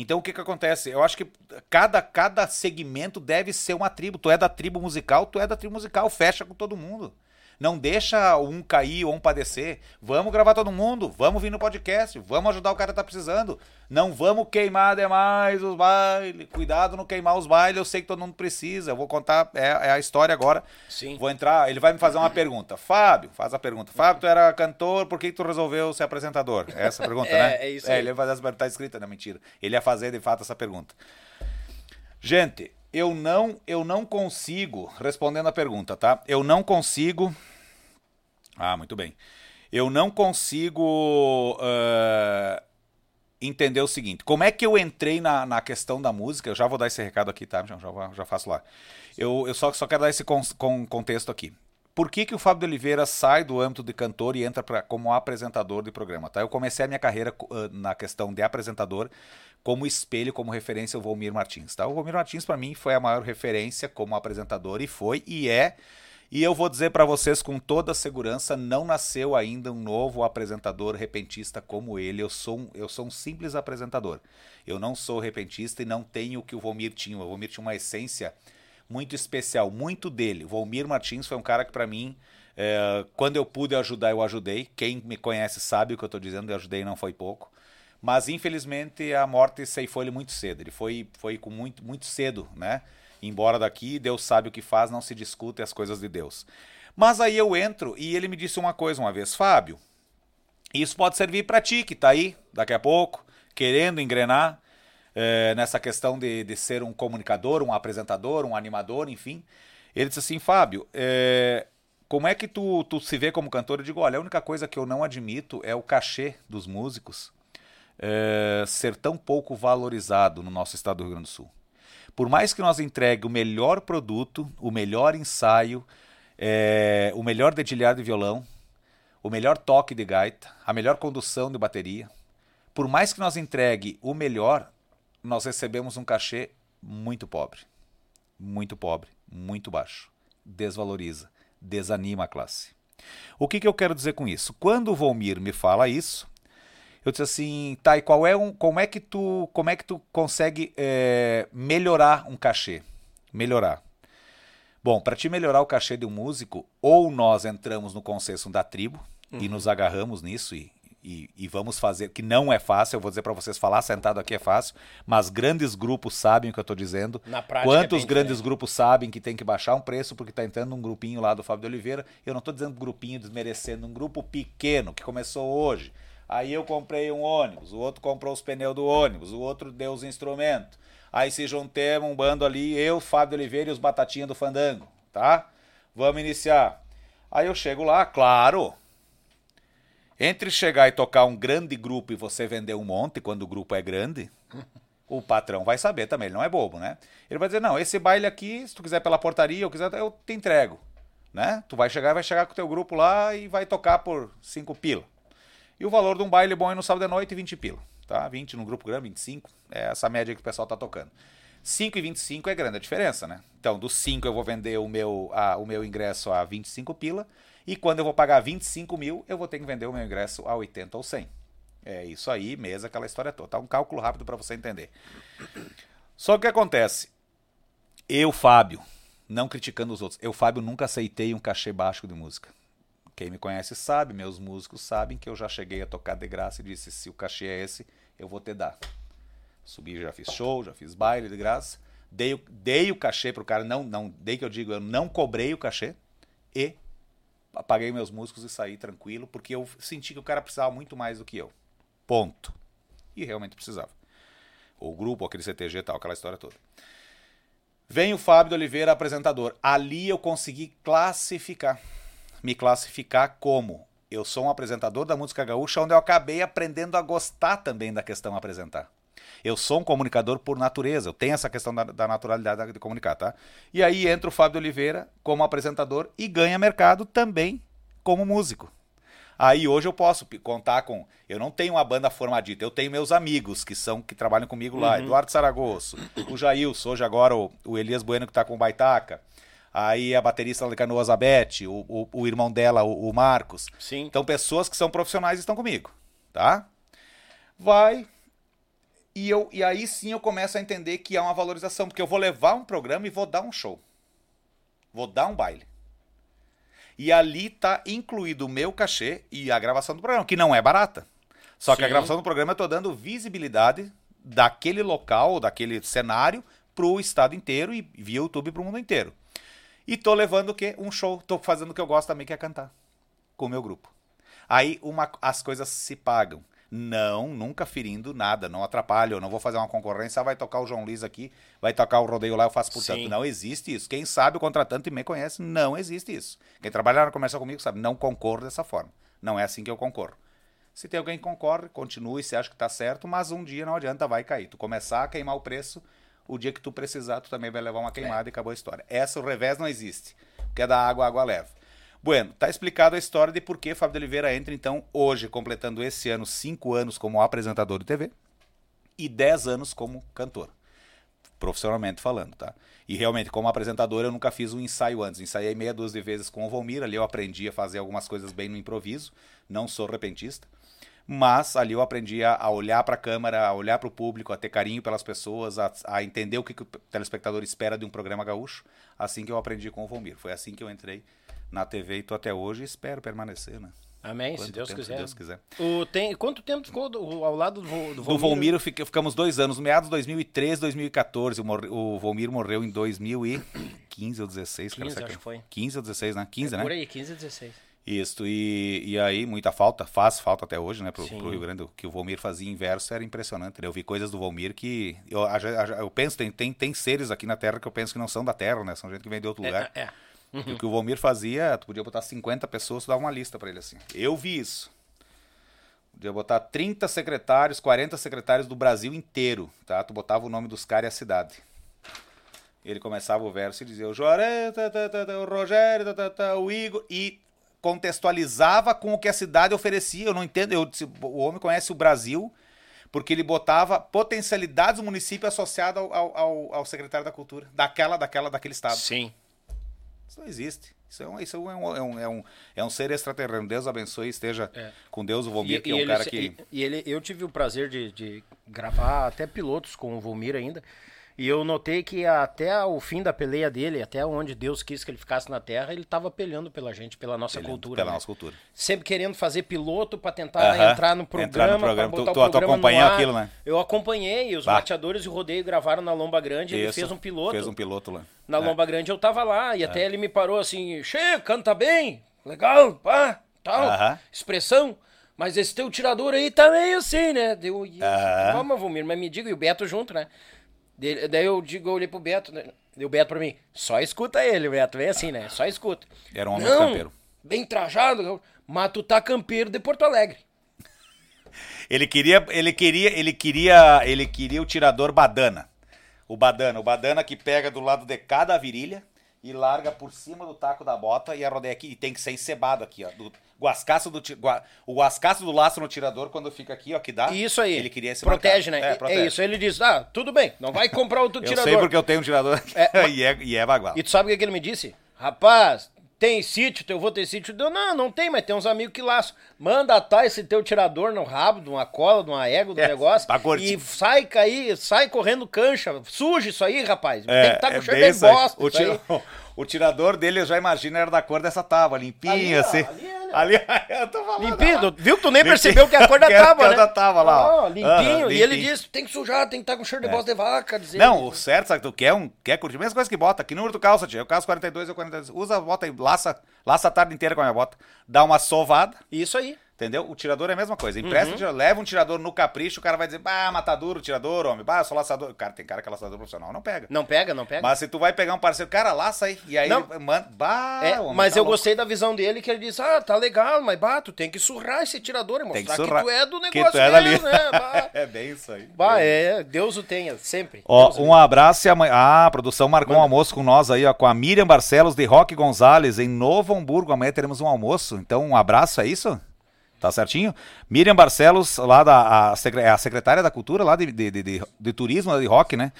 Então o que que acontece? Eu acho que cada, cada segmento deve ser uma tribo. Tu é da tribo musical, tu é da tribo musical, fecha com todo mundo. Não deixa um cair ou um padecer. Vamos gravar todo mundo, vamos vir no podcast, vamos ajudar o cara que tá precisando. Não vamos queimar demais os bailes. Cuidado no queimar os bailes, eu sei que todo mundo precisa. Eu vou contar, é, é a história agora. Sim. Vou entrar, ele vai me fazer uma pergunta. Fábio, faz a pergunta. Fábio, tu era cantor, por que tu resolveu ser apresentador? É essa pergunta, É, né? é isso É, aí. ele ia fazer essa pergunta, tá escrita, não mentira. Ele ia fazer, de fato, essa pergunta. Gente, eu não, eu não consigo, respondendo a pergunta, tá? Eu não consigo. Ah, muito bem. Eu não consigo ah, entender o seguinte: como é que eu entrei na, na questão da música? Eu já vou dar esse recado aqui, tá? Já, já, já faço lá. Eu, eu só, só quero dar esse con- con- contexto aqui. Por que, que o Fábio de Oliveira sai do âmbito de cantor e entra pra, como apresentador de programa? Tá? Eu comecei a minha carreira ah, na questão de apresentador como espelho, como referência o Volmir Martins. Tá? O Volmir Martins, para mim, foi a maior referência como apresentador e foi e é. E eu vou dizer para vocês com toda segurança, não nasceu ainda um novo apresentador repentista como ele. Eu sou um, eu sou um simples apresentador. Eu não sou repentista e não tenho o que o Volmir tinha. O Volmir tinha uma essência muito especial, muito dele. O Volmir Martins foi um cara que para mim, é, quando eu pude ajudar, eu ajudei. Quem me conhece sabe o que eu estou dizendo, eu ajudei não foi pouco. Mas infelizmente a morte ceifou ele muito cedo. Ele foi, foi com muito, muito cedo, né? Embora daqui, Deus sabe o que faz, não se discute as coisas de Deus. Mas aí eu entro e ele me disse uma coisa uma vez, Fábio, isso pode servir para ti que tá aí daqui a pouco, querendo engrenar eh, nessa questão de, de ser um comunicador, um apresentador, um animador, enfim. Ele disse assim, Fábio, eh, como é que tu, tu se vê como cantor? Eu digo, olha, a única coisa que eu não admito é o cachê dos músicos eh, ser tão pouco valorizado no nosso estado do Rio Grande do Sul. Por mais que nós entregue o melhor produto, o melhor ensaio, eh, o melhor dedilhar de violão, o melhor toque de gaita, a melhor condução de bateria, por mais que nós entregue o melhor, nós recebemos um cachê muito pobre. Muito pobre, muito baixo. Desvaloriza, desanima a classe. O que, que eu quero dizer com isso? Quando o Volmir me fala isso, eu disse assim, tá, e qual é um, como é que tu, como é que tu consegue eh, melhorar um cachê? Melhorar. Bom, para te melhorar o cachê de um músico, ou nós entramos no consenso da tribo e nos agarramos nisso e, e, e vamos fazer, que não é fácil, eu vou dizer para vocês, falar sentado aqui é fácil, mas grandes grupos sabem o que eu estou dizendo. Na prática é Quantos bem grandes diferente. grupos sabem que tem que baixar um preço porque está entrando um grupinho lá do Fábio de Oliveira? Eu não estou dizendo grupinho desmerecendo, um grupo pequeno que começou hoje. Aí eu comprei um ônibus, o outro comprou os pneus do ônibus, o outro deu os instrumentos. Aí se juntemos um bando ali, eu, Fábio Oliveira e os batatinhas do Fandango, tá? Vamos iniciar. Aí eu chego lá, claro. Entre chegar e tocar um grande grupo e você vender um monte quando o grupo é grande, o patrão vai saber também, ele não é bobo, né? Ele vai dizer, não, esse baile aqui, se tu quiser pela portaria, eu quiser, eu te entrego, né? Tu vai chegar, vai chegar com o teu grupo lá e vai tocar por 5 pila. E o valor de um baile bom é no sábado à noite, 20 pila, tá? 20 no grupo grande, 25, é essa média que o pessoal tá tocando. 5,25 é grande a diferença, né? Então, dos 5 eu vou vender o meu, a, o meu ingresso a 25 pila, e quando eu vou pagar 25 mil, eu vou ter que vender o meu ingresso a 80 ou 100. É isso aí, mesa, aquela história toda. Tá um cálculo rápido para você entender. Só que o que acontece? Eu, Fábio, não criticando os outros, eu, Fábio, nunca aceitei um cachê baixo de música. Quem me conhece sabe, meus músicos sabem que eu já cheguei a tocar de graça e disse: se o cachê é esse, eu vou te dar. Subi, já fiz show, já fiz baile de graça. Dei, o- dei o cachê pro cara, não, não, dei que eu digo, eu não cobrei o cachê e paguei meus músicos e saí tranquilo, porque eu senti que o cara precisava muito mais do que eu. Ponto. E realmente precisava. O grupo, aquele CTG e tal, aquela história toda. Vem o Fábio de Oliveira, apresentador. Ali eu consegui classificar. Me classificar como eu sou um apresentador da música gaúcha, onde eu acabei aprendendo a gostar também da questão apresentar. Eu sou um comunicador por natureza, eu tenho essa questão da, da naturalidade de comunicar, tá? E aí entra o Fábio Oliveira como apresentador e ganha mercado também como músico. Aí hoje eu posso contar com. Eu não tenho uma banda formadita, eu tenho meus amigos que são que trabalham comigo lá, Eduardo Saragosso, o Jailson, hoje agora o, o Elias Bueno que tá com o Baitaca. Aí a baterista de Canoas, a Beth, o, o, o irmão dela, o, o Marcos. Sim. Então, pessoas que são profissionais estão comigo, tá? Vai. E, eu, e aí sim eu começo a entender que há uma valorização, porque eu vou levar um programa e vou dar um show. Vou dar um baile. E ali tá incluído o meu cachê e a gravação do programa, que não é barata. Só que a Sim. gravação do programa eu tô dando visibilidade daquele local, daquele cenário, pro estado inteiro e via YouTube pro mundo inteiro. E tô levando o quê? Um show. Tô fazendo o que eu gosto também, que é cantar. Com o meu grupo. Aí uma, as coisas se pagam. Não, nunca ferindo nada, não atrapalha. Eu não vou fazer uma concorrência, ah, vai tocar o João Luiz aqui, vai tocar o rodeio lá, eu faço por tanto. Não existe isso. Quem sabe o contratante me conhece, não existe isso. Quem trabalha na comercial comigo sabe, não concorro dessa forma. Não é assim que eu concorro. Se tem alguém que concorre, continue, se acha que tá certo, mas um dia não adianta, vai cair. Tu começar a queimar o preço, o dia que tu precisar, tu também vai levar uma queimada e acabou a história. Essa, o revés não existe. Porque é da água, a água leva. Bueno, tá explicado a história de por que Fábio de Oliveira entra, então, hoje, completando esse ano, cinco anos como apresentador de TV e 10 anos como cantor. Profissionalmente falando, tá? E realmente, como apresentador, eu nunca fiz um ensaio antes. Ensaiei meia dúzia de vezes com o Volmir, ali eu aprendi a fazer algumas coisas bem no improviso, não sou repentista. Mas ali eu aprendi a, a olhar para a câmera, a olhar para o público, a ter carinho pelas pessoas, a, a entender o que, que o telespectador espera de um programa gaúcho. Assim que eu aprendi com o Volmir. Foi assim que eu entrei na TV e tô até hoje e espero permanecer, né? Amém, se Deus tempo, quiser. Se Deus quiser. O, tem, quanto tempo ficou do- ao lado do, do Do Volmir eu fiquei- ficamos dois anos, no meados de 2013, 2014. O, morre- o Volmir morreu em 2015 ou 16. cara, 15, será acho que foi. 15 ou 16, né? 15, né? Por aí, 15 a 16. Isso, e, e aí muita falta, faz falta até hoje, né, pro, pro Rio Grande, o que o Volmir fazia em verso era impressionante, né? eu vi coisas do Volmir que, eu, eu penso, tem, tem, tem seres aqui na Terra que eu penso que não são da Terra, né, são gente que vem de outro lugar, É, é. e o que o Volmir fazia, tu podia botar 50 pessoas, tu dava uma lista pra ele assim, eu vi isso, podia botar 30 secretários, 40 secretários do Brasil inteiro, tá, tu botava o nome dos caras e a cidade, ele começava o verso e dizia o Joré, tá, tá, tá, o Rogério, o Igor, e contextualizava com o que a cidade oferecia. Eu não entendo, eu, o homem conhece o Brasil porque ele botava potencialidades do município associado ao, ao, ao- secretário da cultura, daquela, daquela, daquele estado. Sim. Isso não existe. Isso é um, isso é um, é um, é um, é um ser extraterreno. Deus abençoe e esteja É. com Deus o Vomir, que é um ele, cara que... E, e ele, eu tive o prazer de, de gravar até pilotos com o Volmir ainda. E eu notei que até o fim da peleia dele, até onde Deus quis que ele ficasse na Terra, ele estava peleando pela gente, pela nossa Ele- cultura. Pela né? nossa cultura. Sempre querendo fazer piloto para tentar entrar no Entrar no programa. pra programa. botar Tu- tu- tu programa no acompanhou aquilo, né? Eu acompanhei. Os Bah. mateadores e o rodeio gravaram na Lomba Grande. Ele Isso. fez um piloto. Fez um piloto lá. Na É. Lomba Grande eu tava lá e até ele me parou assim, che, canta bem, legal, pá, tal, Aham. expressão. Mas esse teu tirador aí tá meio assim, né? Deu, Aham. vamos, Vomir, mas me diga, e o Beto junto, né? Daí eu digo, eu olhei pro Beto, né? Deu o Beto pra mim, só escuta ele, Beto, vem assim, né? Só escuta. Era um homem Não, campeiro. bem trajado, mas tu tá campeiro de Porto Alegre. Ele queria, ele queria, ele queria, ele queria o tirador badana. O badana, o badana que pega do lado de cada virilha e larga por cima do taco da bota e a rodeia aqui. E tem que ser encebado aqui, ó. Do, guascaço do, gua- o guascaço do laço no tirador, quando fica aqui, ó, que dá. Isso aí. Ele queria se Protege, né? É, É, protege. isso. Ele diz, ah, tudo bem, não vai comprar outro Eu tirador. sei porque eu tenho um tirador É, e, é, e é bagual. E tu sabe o que, que ele me disse? Rapaz, tem sítio, teu avô tem sítio? Eu, não, não tem, mas tem uns amigos que laçam. Manda atar esse teu tirador no rabo, de uma cola, de uma égua, do É, negócio. tá e sai cair, sai correndo cancha. Suja isso aí, rapaz. tem que estar com é cheiro de bosta. O, tira- o tirador dele, eu já imagino, era da cor dessa tábua, limpinho Ali, ó, assim. ali. Ali, eu tô falando. Limpinho, viu que tu nem Limpinho. percebeu que a cor da Que era a tábua, cor né? da tábua lá, ó. Limpinho. Aham, E ele disse, tem que sujar, tem que estar com cheiro de bosta de vaca. diz ele. Não, o certo, sabe, tu quer, um, quer curtir, mesma coisa que bota, que número tu calça, tia, eu calço 42 ou 42, usa a bota e laça, laça a tarde inteira com a minha bota, dá uma sovada, Isso aí. Entendeu? O tirador é a mesma coisa, empresta, Uhum. um tirador, leva um tirador no capricho, o cara vai dizer, bah, matador o tirador, homem, bah, sou laçador, cara, tem cara que é laçador profissional, não pega. Não pega, não pega. Mas se tu vai pegar um parceiro, cara, laça aí, e aí Não. manda, bah, É, homem, mas tá eu louco. gostei da visão dele que ele disse: Ah, tá legal, mas bato, tem que surrar esse tirador e Tem que mostrar que, surrar. tu é do Que negócio tu é dali. né? Bah, é bem isso aí. bah, Bem é, Deus o tenha, sempre. Ó, Deus um abraço e amanhã. Ah, a produção marcou um almoço com nós aí, ó, com a Miriam Barcelos de Roque Gonzalez, em Novo Hamburgo. Amanhã teremos um almoço. Então, um abraço, é isso? Tá certinho? Miriam Barcelos, lá da a, secre- a secretária da Cultura, lá de, de, de, de- turismo, de rock, né?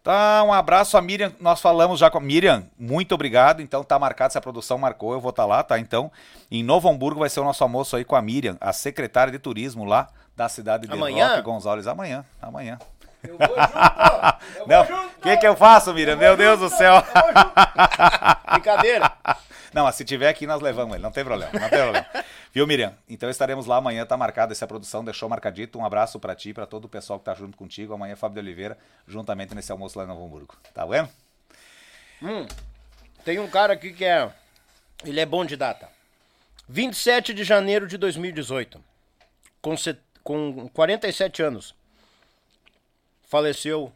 Tá, um abraço a Miriam. Nós falamos já com a Miriam, muito obrigado. Então tá marcado, se a produção marcou, eu vou estar lá, tá? Então, em Novo Hamburgo vai ser o nosso almoço aí com a Miriam, a secretária de turismo lá da cidade de Amanhã? Roque Gonzalez. Amanhã, amanhã. Eu vou junto, eu Não, vou junto. o que, que eu faço, Miriam? Meu Deus do céu. Brincadeira. Não, mas se tiver aqui, nós levamos ele, não tem problema, não tem problema. Viu, Miriam? Então estaremos lá amanhã, tá marcado essa produção, deixou marcadito. Um abraço pra ti, pra todo o pessoal que tá junto contigo. Amanhã, Fábio de Oliveira, juntamente nesse almoço lá em Novo Hamburgo. Tá vendo? Tem um cara aqui que é. Ele é bom de data. 27 de janeiro de 2018. Com, set- com 47 anos. Faleceu.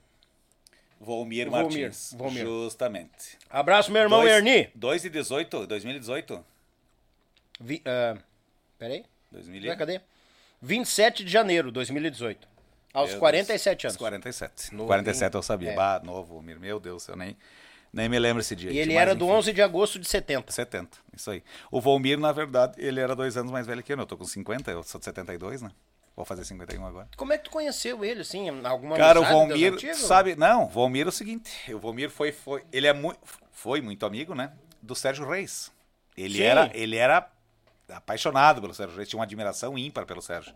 Volmir, Martins. Volmir. Justamente. Abraço, meu irmão Dois- Erni. 2 de 18, 2018? Vi, ah, peraí. 2000 Ué, Cadê? 27 de janeiro de 2018. Aos Meu 47 Deus, anos. 47. Novinho. 47 eu sabia. É. Bah, novo, Volmir. Meu Deus, eu nem, nem me lembro esse dia. E ele era do enfim. 11 de agosto de 70. 70, isso aí. O Volmir, na verdade, ele era dois anos mais velho que eu. Eu tô com 50, eu sou de 72, né? Vou fazer 51 agora. Como é que tu conheceu ele, assim? Alguma Cara, o antigas? sabe? Não, o Volmir é o seguinte: o Volmir foi, foi, ele é muito, foi muito amigo, né? Do Sérgio Reis. Ele Sim. era, ele era apaixonado pelo Sérgio Reis, tinha uma admiração ímpar pelo Sérgio.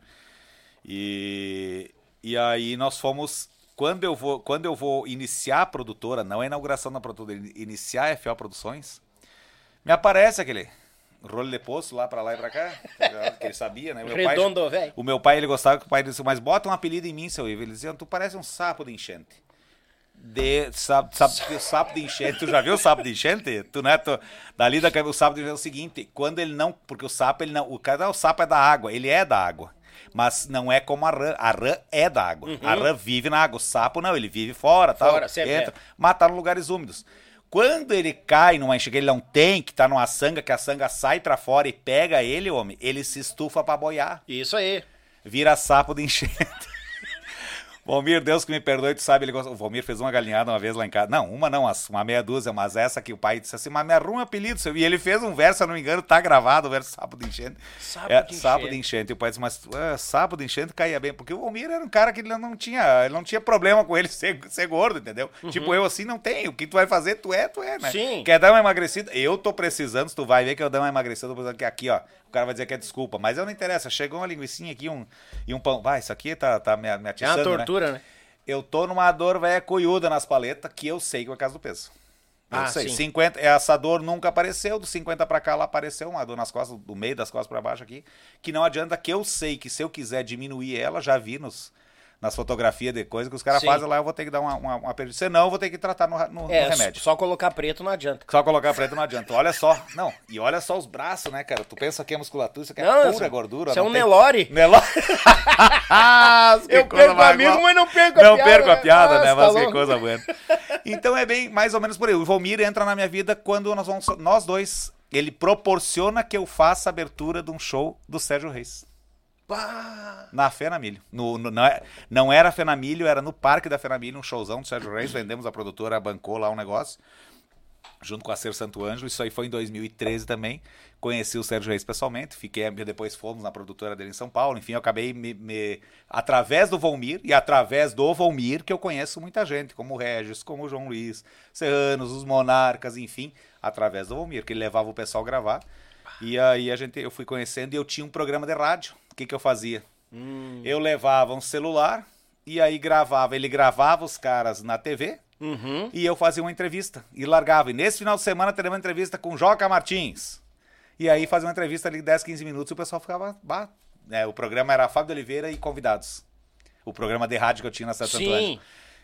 E, e aí nós fomos, quando eu vou, quando eu vou iniciar a produtora, não a inauguração da produtora, iniciar a FO Produções, me aparece aquele rolo de poço lá pra lá e pra cá, que ele sabia, né? Meu pai- Redondo, velho. o meu pai, ele gostava que o pai disse, mas bota um apelido em mim, seu Ivo. Ele dizia, tu parece um sapo de enchente. De, sabe, sabe sapo de enchente, tu já viu o sapo de enchente? Tu, né, tu, dali da, o sapo de enchente é o seguinte, quando ele não, porque o sapo, ele não, o cara, o sapo é da água, ele é da água. Mas não é como a rã, a rã é da água. A rã vive na água, o sapo não, ele vive fora, tal, Fora, sempre entra, é. mas tá em lugares úmidos. Quando ele cai numa enxerga, ele não tem, que tá numa sanga, que a sanga sai pra fora e pega ele, homem, ele se estufa pra boiar Isso aí. vira sapo de enchente. Valmir, Deus que me perdoe, tu sabe, ele gosta... o Valmir fez uma galinhada uma vez lá em casa. Não, uma não, uma meia dúzia, mas essa que o pai disse assim, mas me arruma um apelido. seu." E ele fez um verso, se eu não me engano, tá gravado o verso sapo de enchente. Sapo É, de sapo enchente. de enchente. E o pai disse, mas é, sapo de enchente caía bem. Porque o Valmir era um cara que ele não tinha, ele não tinha problema com ele ser, ser gordo, entendeu? Tipo, eu assim não tenho. O que tu vai fazer, tu é, tu é, né? Uhum. Sim. Quer dar uma emagrecida? Eu tô precisando, se tu vai ver que eu dou uma emagrecida, eu tô precisando que aqui, ó. O cara vai dizer que é desculpa, mas eu não interessa. Chegou uma linguicinha aqui um, e um pão. Vai, isso aqui tá, tá me, me É uma atiçando, né? tortura, né? Eu tô numa dor velha coiuda nas paletas, que eu sei que é por causa do peso. Eu Ah, sei. sim. 50, essa dor nunca apareceu, dos 50 pra cá ela apareceu, uma dor nas costas, do meio das costas pra baixo aqui, que não adianta, que eu sei que se eu quiser diminuir ela, já vi nos, nas fotografias de coisa que os caras fazem lá, eu vou ter que dar uma, uma, uma perda. Senão eu vou ter que tratar no, no- no É, remédio. só colocar preto não adianta. Só colocar preto não adianta. Olha só. Não, e olha só os braços, né, cara? Tu pensa que é musculatura, isso aqui é Não, pura isso- gordura. Isso é não um tem- Nelore. Nelore. Que Eu perco amigo, mas não perco a Não piada, perco a né? piada, né? tá Mas que louco. coisa boa. Então é bem mais ou menos por aí. O Valmir entra na minha vida quando nós vamos. Nós dois. Ele proporciona que eu faça a abertura de um show do Sérgio Reis. Na Fenamilho. No, no- não, é- não era Fenamilho, era no Parque da Fenamilho, um showzão do Sérgio Reis. Vendemos a produtora, bancou lá um negócio. junto com a Ser Santo Ângelo. Isso aí foi em 2013 também. Conheci o Sérgio Reis pessoalmente, fiquei depois fomos na produtora dele em São Paulo. Enfim, eu acabei me, me através do Volmir e através do Volmir que eu conheço muita gente, como o Regis, como o João Luiz, Serranos, os Monarcas, enfim, através do Volmir, que ele levava o pessoal gravar. E aí a gente eu fui conhecendo e eu tinha um programa de rádio. O que que eu fazia? Hum. Eu levava um celular e aí gravava, ele gravava os caras na TV, Uhum. e eu fazia uma entrevista e largava. E nesse final de semana teremos uma entrevista com Joca Martins. E aí fazia uma entrevista ali 10, 15 minutos e o pessoal ficava. Bah, né, o programa era Fábio de Oliveira e convidados. O programa de rádio que eu tinha na Santa Sim. Antônio.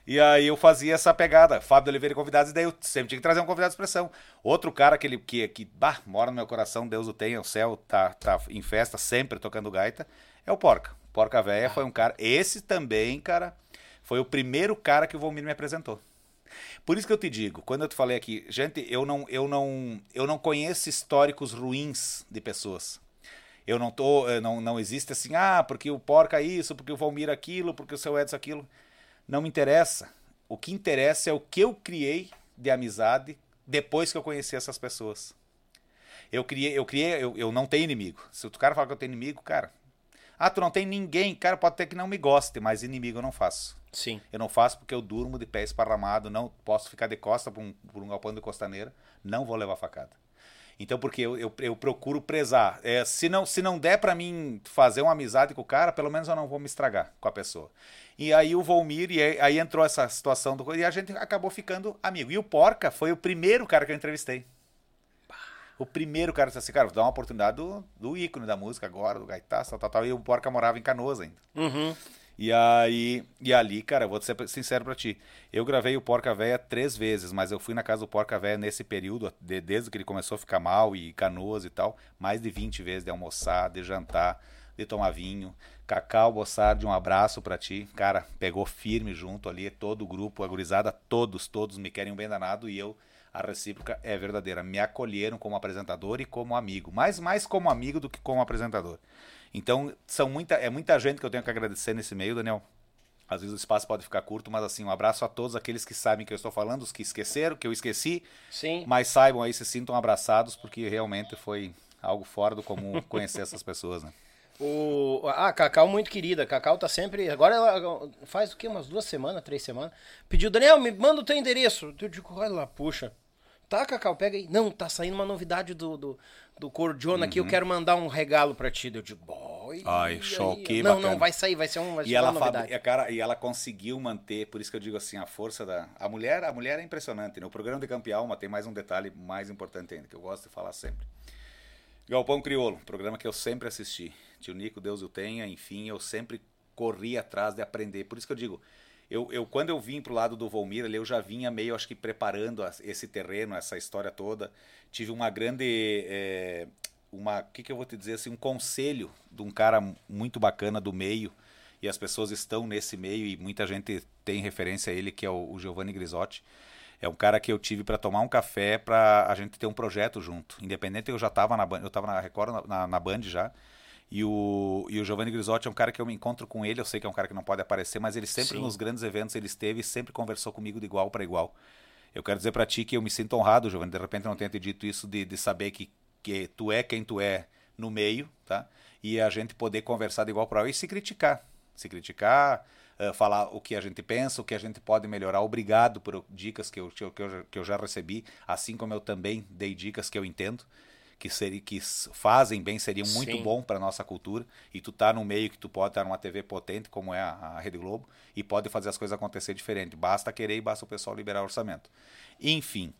E aí eu fazia essa pegada, Fábio Oliveira e convidados, e daí eu sempre tinha que trazer um convidado de expressão. Outro cara que, ele, que, que bah, mora no meu coração, Deus o tenha, o céu tá, tá em festa, sempre tocando gaita, é o Porca. Porca Véia foi um cara. Esse também, cara, foi o primeiro cara que o Volmir me apresentou. Por isso que eu te digo, quando eu te falei aqui, gente, eu não, eu não, eu não conheço históricos ruins de pessoas. Eu não tô, eh, não, não existe assim, ah, porque o Porca isso, porque o Valmir aquilo, porque o seu Edson aquilo. Não me interessa. O que interessa é o que eu criei de amizade depois que eu conheci essas pessoas. Eu criei, eu criei, eu, eu não tenho inimigo. Se o cara fala que eu tenho inimigo, cara, ah, tu não tem ninguém, cara, pode ter que não me goste, mas inimigo eu não faço. Sim. Eu não faço porque eu durmo de pé esparramado, não posso ficar de costa por um, por um galpão de costaneira, não vou levar facada. Então, porque eu, eu, eu procuro prezar. É, se, não, se não der pra mim fazer uma amizade com o cara, pelo menos eu não vou me estragar com a pessoa. E aí o Volmir, e aí, aí entrou essa situação do. E a gente acabou ficando amigo. E o Porca foi o primeiro cara que eu entrevistei. O primeiro cara disse assim, cara, vou dar uma oportunidade do, do ícone da música agora, do gaitaço, tal, tal, tal. E o Porca morava em Canoas ainda. Uhum. E aí, e ali, cara, vou ser sincero pra ti. Eu gravei o Porca Véia três vezes, mas eu fui na casa do Porca Véia nesse período, de- desde que ele começou a ficar mal e canoas e tal, mais de 20 vezes de almoçar, de jantar, de tomar vinho. Cacau Bossardi, um abraço pra ti. Cara, pegou firme junto ali, todo o grupo, a gurizada, todos, todos me querem um bem danado e eu, a recíproca é verdadeira. Me acolheram como apresentador e como amigo. Mais, mais como amigo do que como apresentador. Então, são muita, é muita gente que eu tenho que agradecer nesse meio, Daniel. Às vezes o espaço pode ficar curto, mas assim, um abraço a todos aqueles que sabem que eu estou falando, os que esqueceram, que eu esqueci, Sim. mas saibam aí, se sintam abraçados, porque realmente foi algo fora do comum conhecer essas pessoas, né? O, ah, Cacau muito querida. Cacau tá sempre. Agora ela faz o quê? Umas duas semanas, três semanas. Pediu, Daniel, me manda o teu endereço. Eu digo, olha lá, puxa. Tá, Cacau, pega aí. Não, tá saindo uma novidade do, do, do Cordiona aqui. Eu quero mandar um regalo pra ti. Eu digo, boy. Uhum. Ai, aí, show, aí. que Não, bacana. não, vai sair, vai ser um, vai E ela, novidade. e, cara, e ela conseguiu manter, por isso que eu digo assim, a força da. A mulher, a mulher é impressionante, né? O programa de Campealma tem mais um detalhe mais importante ainda, que eu gosto de falar sempre. Galpão Criolo, programa que eu sempre assisti. Tio Nico, Deus o tenha, enfim, eu sempre corri atrás de aprender. Por isso que eu digo, eu, eu quando eu vim pro lado do Volmir eu já vinha meio, acho que preparando esse terreno, essa história toda. Tive uma grande. é, uma, o que, que eu vou te dizer assim, um conselho de um cara muito bacana do meio, e as pessoas estão nesse meio, e muita gente tem referência a ele, que é o, o Giovanni Grisotti. É um cara que eu tive para tomar um café para a gente ter um projeto junto. Independente, eu já estava na Band, eu estava na Record, na, na, na Band já. E o, e o Giovanni Grisotti é um cara que eu me encontro com ele, eu sei que é um cara que não pode aparecer, mas ele sempre Sim. nos grandes eventos ele esteve e sempre conversou comigo de igual para igual. Eu quero dizer para ti que eu me sinto honrado, Giovanni, de repente eu não tenho te dito isso de, de saber que, que tu é quem tu é no meio, tá? E a gente poder conversar de igual para igual e se criticar. Se criticar, eh, falar o que a gente pensa, o que a gente pode melhorar. Obrigado por dicas que eu, que eu, que eu já recebi, assim como eu também dei dicas que eu entendo que, seria, que fazem bem, seriam muito Sim. bom para nossa cultura. E tu tá no meio que tu pode estar numa TV potente, como é a, a Rede Globo, e pode fazer as coisas acontecer diferente. Basta querer e basta o pessoal liberar orçamento. Enfim.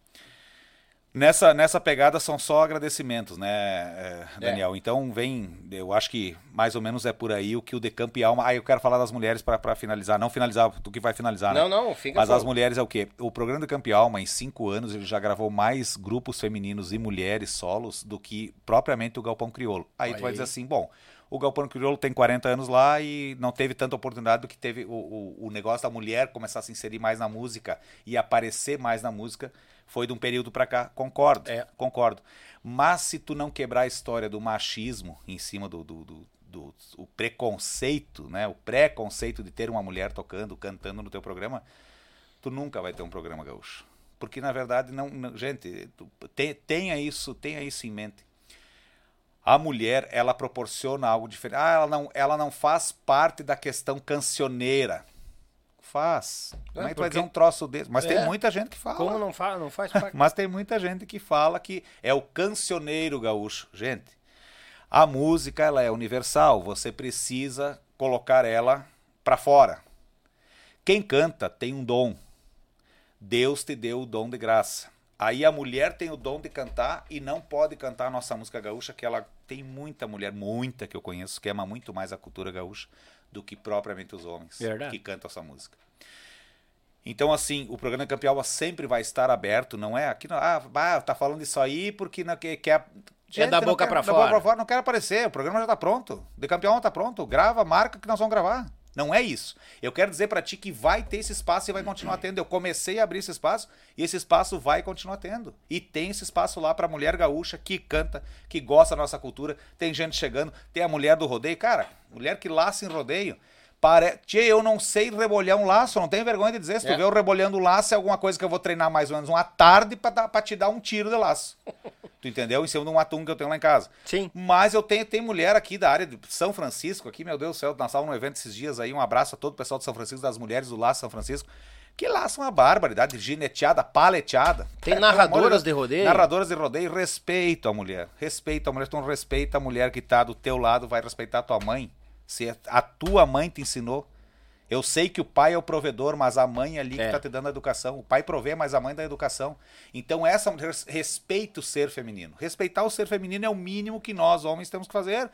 Nessa, nessa pegada são só agradecimentos, né, eh, Daniel? Então vem, eu acho que mais ou menos é por aí o que o Decampo e Alma. Ah, eu quero falar das mulheres para finalizar. Não finalizar, tu que vai finalizar, né? Não, não, fica Mas as mulheres é o quê? O programa do Campo e Alma, em cinco anos, ele já gravou mais grupos femininos e mulheres solos do que propriamente o Galpão Criolo. Aí Olha tu vai aí. dizer assim, bom, o Galpão Criolo tem 40 anos lá e não teve tanta oportunidade do que teve o, o, o negócio da mulher começar a se inserir mais na música e aparecer mais na música. Foi de um período pra cá. Concordo, É. concordo. Mas se tu não quebrar a história do machismo em cima do, do, do, do- o preconceito, né? O preconceito de ter uma mulher tocando, cantando no teu programa, tu nunca vai ter um programa gaúcho. Porque, na verdade, não, não- gente, tu- te- tenha isso, tenha isso em mente. A mulher, ela proporciona algo diferente. Ah, ela não, ela não faz parte da questão cancioneira. Faz. Como é que tu vai dizer um troço desse? Mas tem É. muita gente que fala. Como não faz, não faz parte. Mas tem muita gente que fala que é o cancioneiro gaúcho. Gente, a música ela é universal. Você precisa colocar ela pra fora. Quem canta tem um dom. Deus te deu o dom de graça. Aí a mulher tem o dom de cantar e não pode cantar a nossa música gaúcha, que ela tem muita mulher, muita que eu conheço, que ama muito mais a cultura gaúcha do que propriamente os homens Verdade. que cantam essa música. Então, assim, o programa Campeão sempre vai estar aberto, não é? Aqui, não, ah, tá falando isso aí porque não quer. quer É da não boca da fora. boca pra fora, não quero aparecer, o programa já tá pronto. De campeão tá pronto, grava, marca que nós vamos gravar. Não é isso. Eu quero dizer pra ti que vai ter esse espaço e vai continuar tendo. Eu comecei a abrir esse espaço e esse espaço vai continuar tendo. E tem esse espaço lá pra mulher gaúcha que canta, que gosta da nossa cultura. Tem gente chegando, tem a mulher do rodeio. Cara, mulher que laça em rodeio. Pare... Tchê, eu não sei rebolhar um laço, não tenho vergonha de dizer. Se tu É. vê eu rebolhando laço, é alguma coisa que eu vou treinar mais ou menos uma tarde pra te dar um tiro de laço. tu entendeu? Em cima de um atum que eu tenho lá em casa. Sim. Mas eu tenho, tem mulher aqui da área de São Francisco, aqui, meu Deus do céu, nós estávamos num evento esses dias aí, um abraço a todo o pessoal de São Francisco, das mulheres do Laço São Francisco, que laça uma barbaridade, gineteada, paleteada. Tem É, narradoras de rodeio? Narradoras de rodeio, respeito a mulher, respeito a mulher, então respeita a mulher que tá do teu lado, vai respeitar a tua mãe, se a tua mãe te ensinou. Eu sei que o pai é o provedor, mas a mãe é ali que É. tá te dando a educação. O pai provê, mas a mãe dá a educação. Então, essa res- respeita o ser feminino. Respeitar o ser feminino é o mínimo que nós, homens, temos que fazer.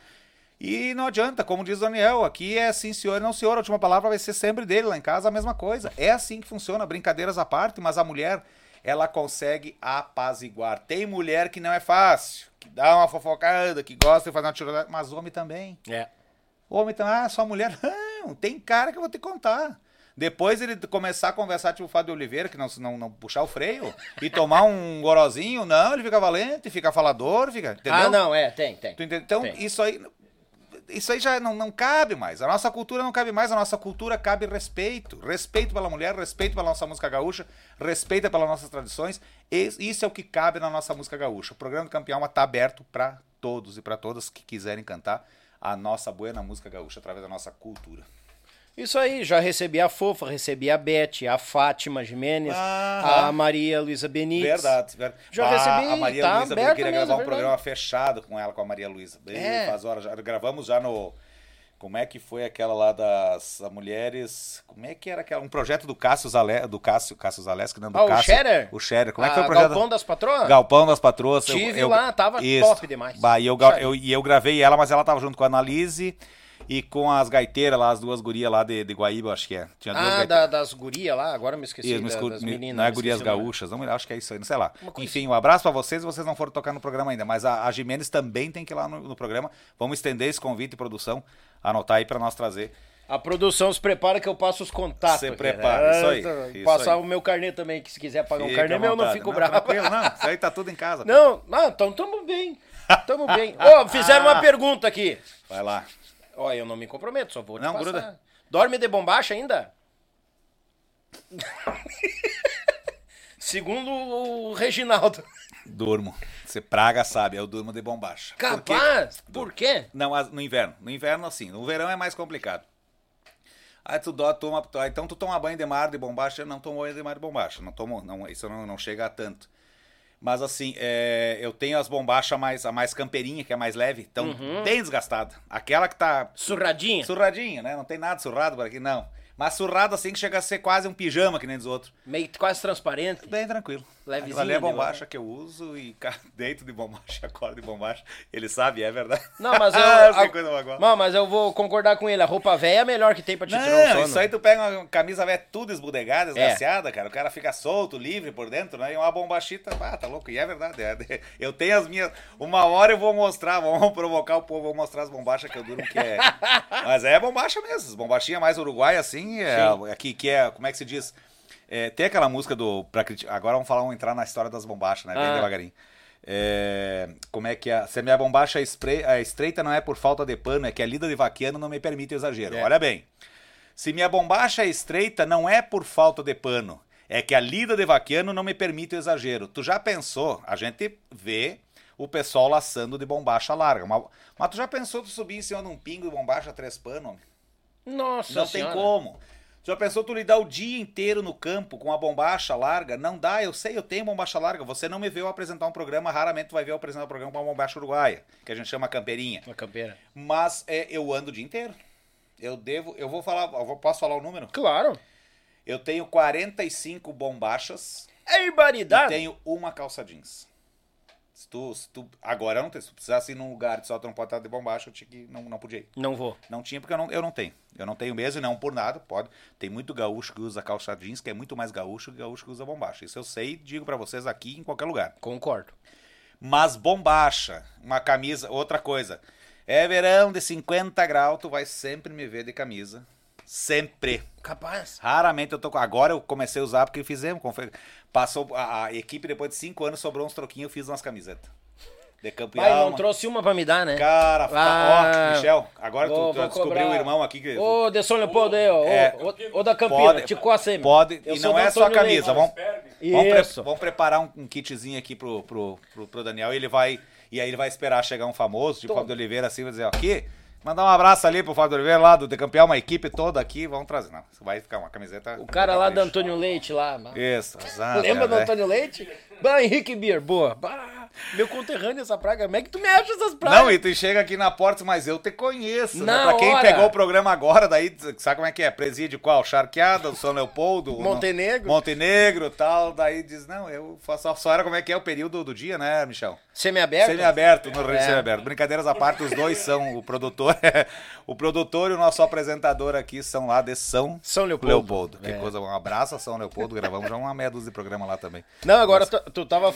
E não adianta, como diz o Daniel, aqui é sim senhor e não senhor. A última palavra vai ser sempre dele, lá em casa a mesma coisa. É assim que funciona, brincadeiras à parte, mas a mulher, ela consegue apaziguar. Tem mulher que não é fácil, que dá uma fofocada, que gosta de fazer uma tirada, mas homem também. É. O homem então, ah, só mulher. Não, tem cara que eu vou te contar. Depois ele começar a conversar, tipo o Fábio Oliveira, que não, não, não puxar o freio, e tomar um gorozinho, não, ele fica valente, fica falador, fica. Entendeu? Ah, não, é, tem, tem. Tu entende? Então, Tem. isso aí. Isso aí já não, não cabe mais. A nossa cultura não cabe mais. A nossa cultura cabe respeito. Respeito pela mulher, respeito pela nossa música gaúcha, respeito pelas nossas tradições. Isso é o que cabe na nossa música gaúcha. O programa do Campeão está aberto para todos e para todas que quiserem cantar a nossa buena música gaúcha através da nossa cultura. Isso aí, já recebi a Fofa, recebi a Beth, a Fátima Jimenez, Ah. a Maria Luísa Benítez. Verdade, verdade. Já Ah, recebi, A Maria tá Luísa, eu queria mesmo, gravar um é verdade. programa fechado com ela, com a Maria Luísa. É. Faz horas já. Gravamos já no. Como é que foi aquela lá das mulheres. Como é que era aquela? Um projeto do Cássio Zalé, do Cássio, Cássio Zaleski, não do Ah, o Cássio. Scherer? O Scherer. Como é que Ah, foi o projeto? Galpão das Patroas? Galpão das Patroas. Tive lá, tava top demais. Bah, e, eu, eu, e eu gravei ela, mas ela tava junto com a Annalise e com as gaiteiras lá, as duas gurias lá de, de Guaíba, acho que é. Tinha duas Ah, da- das gurias lá, agora me esqueci Isso, da- escu- das me- meninas. Não é me gurias o gaúchas, não, acho que é isso aí, não sei lá. Enfim, um abraço pra vocês, vocês não foram tocar no programa ainda, mas a, a Jimenez também tem que ir lá no, no programa. Vamos estender esse convite, produção, anotar aí pra nós trazer. A produção se prepara que eu passo os contatos. Se aqui, prepara, isso aí, Ah, isso Passar aí. o meu carnê também, que se quiser pagar um Fica carnê à meu, eu não fico bravo. Tranquilo, não, isso aí tá tudo em casa. Não, não, então tamo bem. Tamo bem. Ô, fizeram uma pergunta aqui. Vai lá. Ó, eu não me comprometo, só vou te Não, passar. gruda. Dorme de bombacha ainda? Segundo o Reginaldo. Durmo. Você praga sabe, eu durmo de bombacha. Por quê? Capaz? Por quê? Não, as- no inverno. No inverno, assim. No verão é mais complicado. Aí tu dó, toma. tu- Então tu toma banho de mar de bombacha. Eu não tomo banho de mar de bombacha. Não tomo. Não, isso não, não chega a tanto. Mas assim, é, eu tenho as bombachas mais, a mais campeirinha, que é mais leve. Então, bem desgastada. Aquela que tá Surradinha? surradinha, né? Não tem nada surrado por aqui, não. Mas surrado assim que chega a ser quase um pijama, que nem dos outros. Meio quase transparente. Bem tranquilo. Levezinho, ali é né, bombacha que eu uso e deito de bombacha, acordo de bombacha. Ele sabe, é verdade. Não, mas eu. Ah, a- não, mas eu vou concordar com ele. A roupa velha é a melhor que tem pra te tirar o Não, sono. isso aí tu pega uma camisa velha tudo esbudegada, É. esgaciada, cara. O cara fica solto, livre por dentro, né? E uma bombachita, ah, tá louco. E é verdade. é- eu tenho as minhas. Uma hora eu vou mostrar, vamos provocar o povo, vou mostrar as bombachas que eu durmo, que é. Mas é bombacha mesmo. Bombachinha mais uruguai, assim, é, aqui, que é. Como é que se diz? É, tem aquela música do. Pra, agora vamos falar, vamos entrar na história das bombachas, né? Bem Ah. devagarinho. É, como é que é? Se a minha bombacha é é estreita, não é por falta de pano, é que a lida de vaquiano não me permite o exagero. É. Olha bem. Se minha bombacha é estreita, não é por falta de pano. É que a lida de vaquiano não me permite o exagero. Tu já pensou? A gente vê o pessoal laçando de bombacha larga. Mas, mas tu já pensou tu subir em cima de um pingo de bombacha três homem? Nossa Não senhora. tem como. Já pensou tu lidar o dia inteiro no campo com a bombacha larga? Não dá, eu sei, eu tenho bombacha larga. Você não me viu apresentar um programa, raramente tu vai ver eu apresentar um programa com uma bombacha uruguaia, que a gente chama campeirinha. Uma campeira. Mas é, eu ando o dia inteiro. Eu devo, eu vou falar, eu posso falar o número? Claro. Eu tenho 45 bombachas É e barbaridade. tenho uma calça jeans. Se tu, se tu, agora não tenho. Se tu precisasse ir num lugar de só tu não pode estar de bombacha, eu tinha que, não, não podia ir. Não vou. Não tinha porque eu não, eu não tenho. Eu não tenho mesmo e não por nada, pode. Tem muito gaúcho que usa calça jeans, que é muito mais gaúcho que gaúcho que usa bombacha. Isso eu sei digo pra vocês aqui em qualquer lugar. Concordo. Mas bombacha, uma camisa, outra coisa. É verão de 50 graus, tu vai sempre me ver de camisa. Sempre. Capaz. Raramente eu tô com. Agora eu comecei a usar porque fizemos. Passou a, a equipe depois de 5 anos, sobrou uns troquinhos, eu fiz umas camisetas. De campo e Pai, não trouxe uma pra me dar, né? Cara, fa- Ah. ó, Michel, agora Vou- tu, tu descobriu o irmão aqui que. Ô, de São Leopoldo aí, ó. É. Ô, da Campina, Pode, te coça aí. pode Eu e não é só a camisa. Vamos, vamos, pre- vamos preparar um, um kitzinho aqui pro, pro, pro, pro Daniel e ele vai. E aí ele vai esperar chegar um famoso, tipo. Fábio de Oliveira, assim, vai dizer, ó, aqui, mandar um abraço ali pro Fábio de Oliveira lá do Decampear, uma equipe toda aqui, vamos trazer. Não, vai ficar uma camiseta. O cara lá do. Antônio Leite lá. mano. Isso, exato. Lembra é, do né? Antônio Leite? Bah, Henrique Beer, boa. Bah, meu conterrâneo essa praga. Como é que tu me acha essas pragas? Não, e tu chega aqui na porta, mas eu te conheço. Né? Pra quem hora. pegou o programa agora, daí sabe como é que é? Presídio qual? Charqueada, São Leopoldo, Montenegro. Montenegro e tal. Daí diz, não, eu faço só, só era como é que é o período do dia, né, Michel? Semi-aberto? Semi-aberto, no É. Semi-aberto. Brincadeiras à parte, os dois são o produtor. o produtor e o nosso apresentador aqui são lá de São, São Leopoldo. Leopoldo. Que É. coisa, um abraço a São Leopoldo. Gravamos já uma meia dúzia de programa lá também. Não, agora tu, tu tava...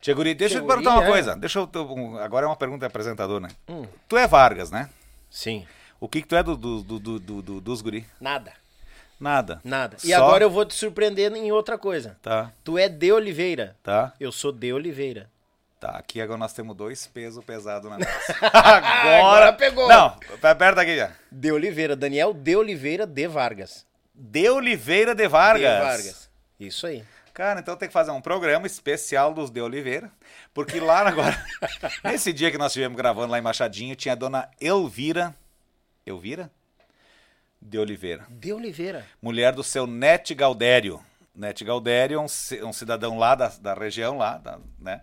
Tia Guri, deixa eu te perguntar uma é. coisa. Deixa eu. agora é uma pergunta apresentador, né? Hum. Tu é Vargas, né? Sim. O que, que tu é do, do, do, do, do- do- dos guri? Nada. Nada. Nada. E Só- agora eu vou te surpreender em outra coisa. Tá, Tu é de Oliveira. tá. Eu sou de Oliveira. Tá, aqui agora nós temos dois pesos pesados na mesa. Agora agora pegou. Não, perto aqui já. De Oliveira. Daniel de Oliveira de Vargas. De Oliveira de Vargas. De Vargas. Isso aí. Cara, então tem que fazer um programa especial dos de Oliveira. Porque lá agora, nesse dia que nós estivemos gravando lá em Machadinho, tinha a dona Elvira. Elvira? De Oliveira. De Oliveira. mulher do seu Nete Galdério. Nete Galdério é um, um cidadão lá da, da região, lá, da- né?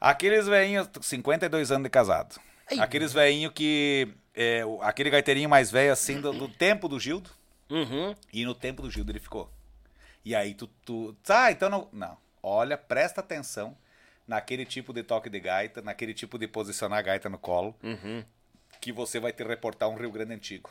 Aqueles velhinhos, 52 anos de casado. Ai. Aqueles velhinhos que. é, aquele gaiteirinho mais velho, assim, do, do tempo do Gildo. Uhum. E no tempo do Gildo ele ficou. E aí tu. tu ah, então não. Não. Olha, presta atenção naquele tipo de toque de gaita, naquele tipo de posicionar a gaita no colo, Uhum. que você vai te reportar um Rio Grande antigo.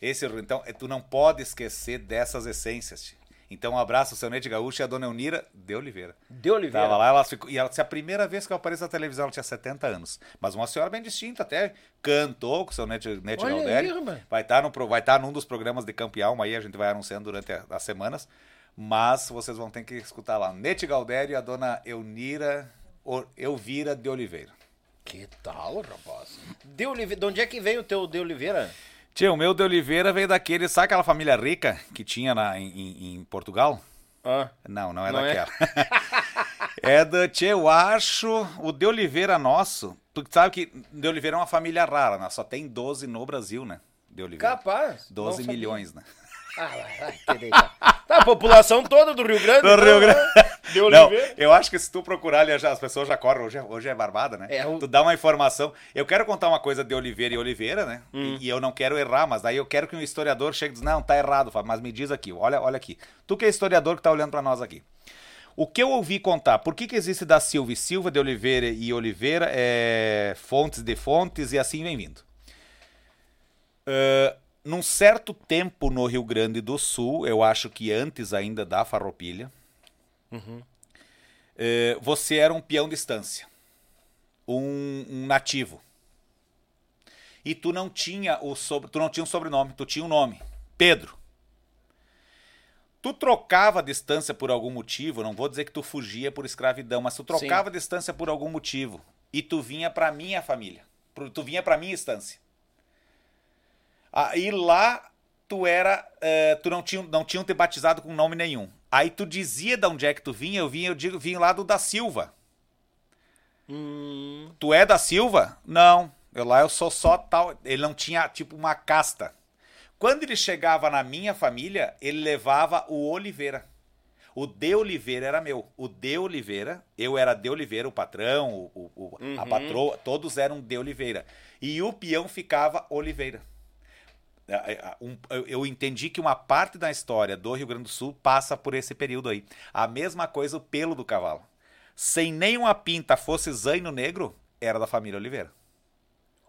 Esse Rio, então, eh, tu não pode esquecer dessas essências. tio. Então, um abraço ao seu Nete Gaúcho e a dona Eunira de Oliveira. De Oliveira. Tava lá, ela ficou, e ela disse, a primeira vez que eu apareço na televisão, ela tinha 70 anos. Mas uma senhora bem distinta até, cantou com o seu Nete, Nete Olha aí, vai estar no, pro- vai estar num dos programas de Campo e Alma aí, a gente vai anunciando durante a- as semanas. Mas vocês vão ter que escutar lá. Nete Galdério e a dona Eunira, O- Elvira de Oliveira. Que tal, rapaz? De Oliveira. De onde é que vem o teu De Oliveira? Tia, o meu de Oliveira veio daquele, sabe aquela família rica que tinha na, em, em- Portugal? Ah. Não, não é Não é? daquela. É? da, tia, eu acho, o de Oliveira nosso, tu sabe que de Oliveira é uma família rara, né? Só tem 12 no Brasil, né? De Oliveira. Capaz. 12 Não sabia. milhões, né? Ah, vai, vai. Tá, a população toda do Rio Grande. Do então, Rio Grande. né? De Não, Oliveira. eu acho que se tu procurar ali, as pessoas já correm, hoje é, hoje é barbada, né? É, o- Tu dá uma informação. Eu quero contar uma coisa de Oliveira e Oliveira, né? Hum. E, e eu não quero errar, mas daí eu quero que um historiador chegue e diz, não, tá errado, Fábio, mas me diz aqui, olha, olha aqui. Tu que é historiador que tá olhando pra nós aqui. O que eu ouvi contar, por que, que existe da Silva e Silva, de Oliveira e Oliveira, é, fontes de fontes e assim vem vindo. Ah, num certo tempo no Rio Grande do Sul, eu acho que antes ainda da Farroupilha, eh, você era um peão de estância, um, um nativo. E tu não tinha o sobre, tu não tinha um sobrenome, tu tinha um nome, Pedro. Tu trocava a distância por algum motivo, não vou dizer que tu fugia por escravidão, mas tu trocava a distância por algum motivo e tu vinha pra minha família, tu vinha pra minha estância. Aí lá tu era eh, tu não tinha, não tinham te batizado com nome nenhum. Aí tu dizia de onde é que tu vinha, eu vinha, eu digo, vim lá do da Silva. Hum, Tu é da Silva? Não. Eu lá eu sou só tal. Ele não tinha tipo uma casta. Quando ele chegava na minha família, ele levava o Oliveira. O De Oliveira era meu. O De Oliveira, eu era De Oliveira, o patrão, o, o- o- a patroa, todos eram De Oliveira. E o peão ficava Oliveira. É, é, eu- entendi que uma parte da história do Rio Grande do Sul passa por esse período aí. A mesma coisa o pelo do cavalo. Sem nenhuma pinta fosse zaino negro, era da família Oliveira.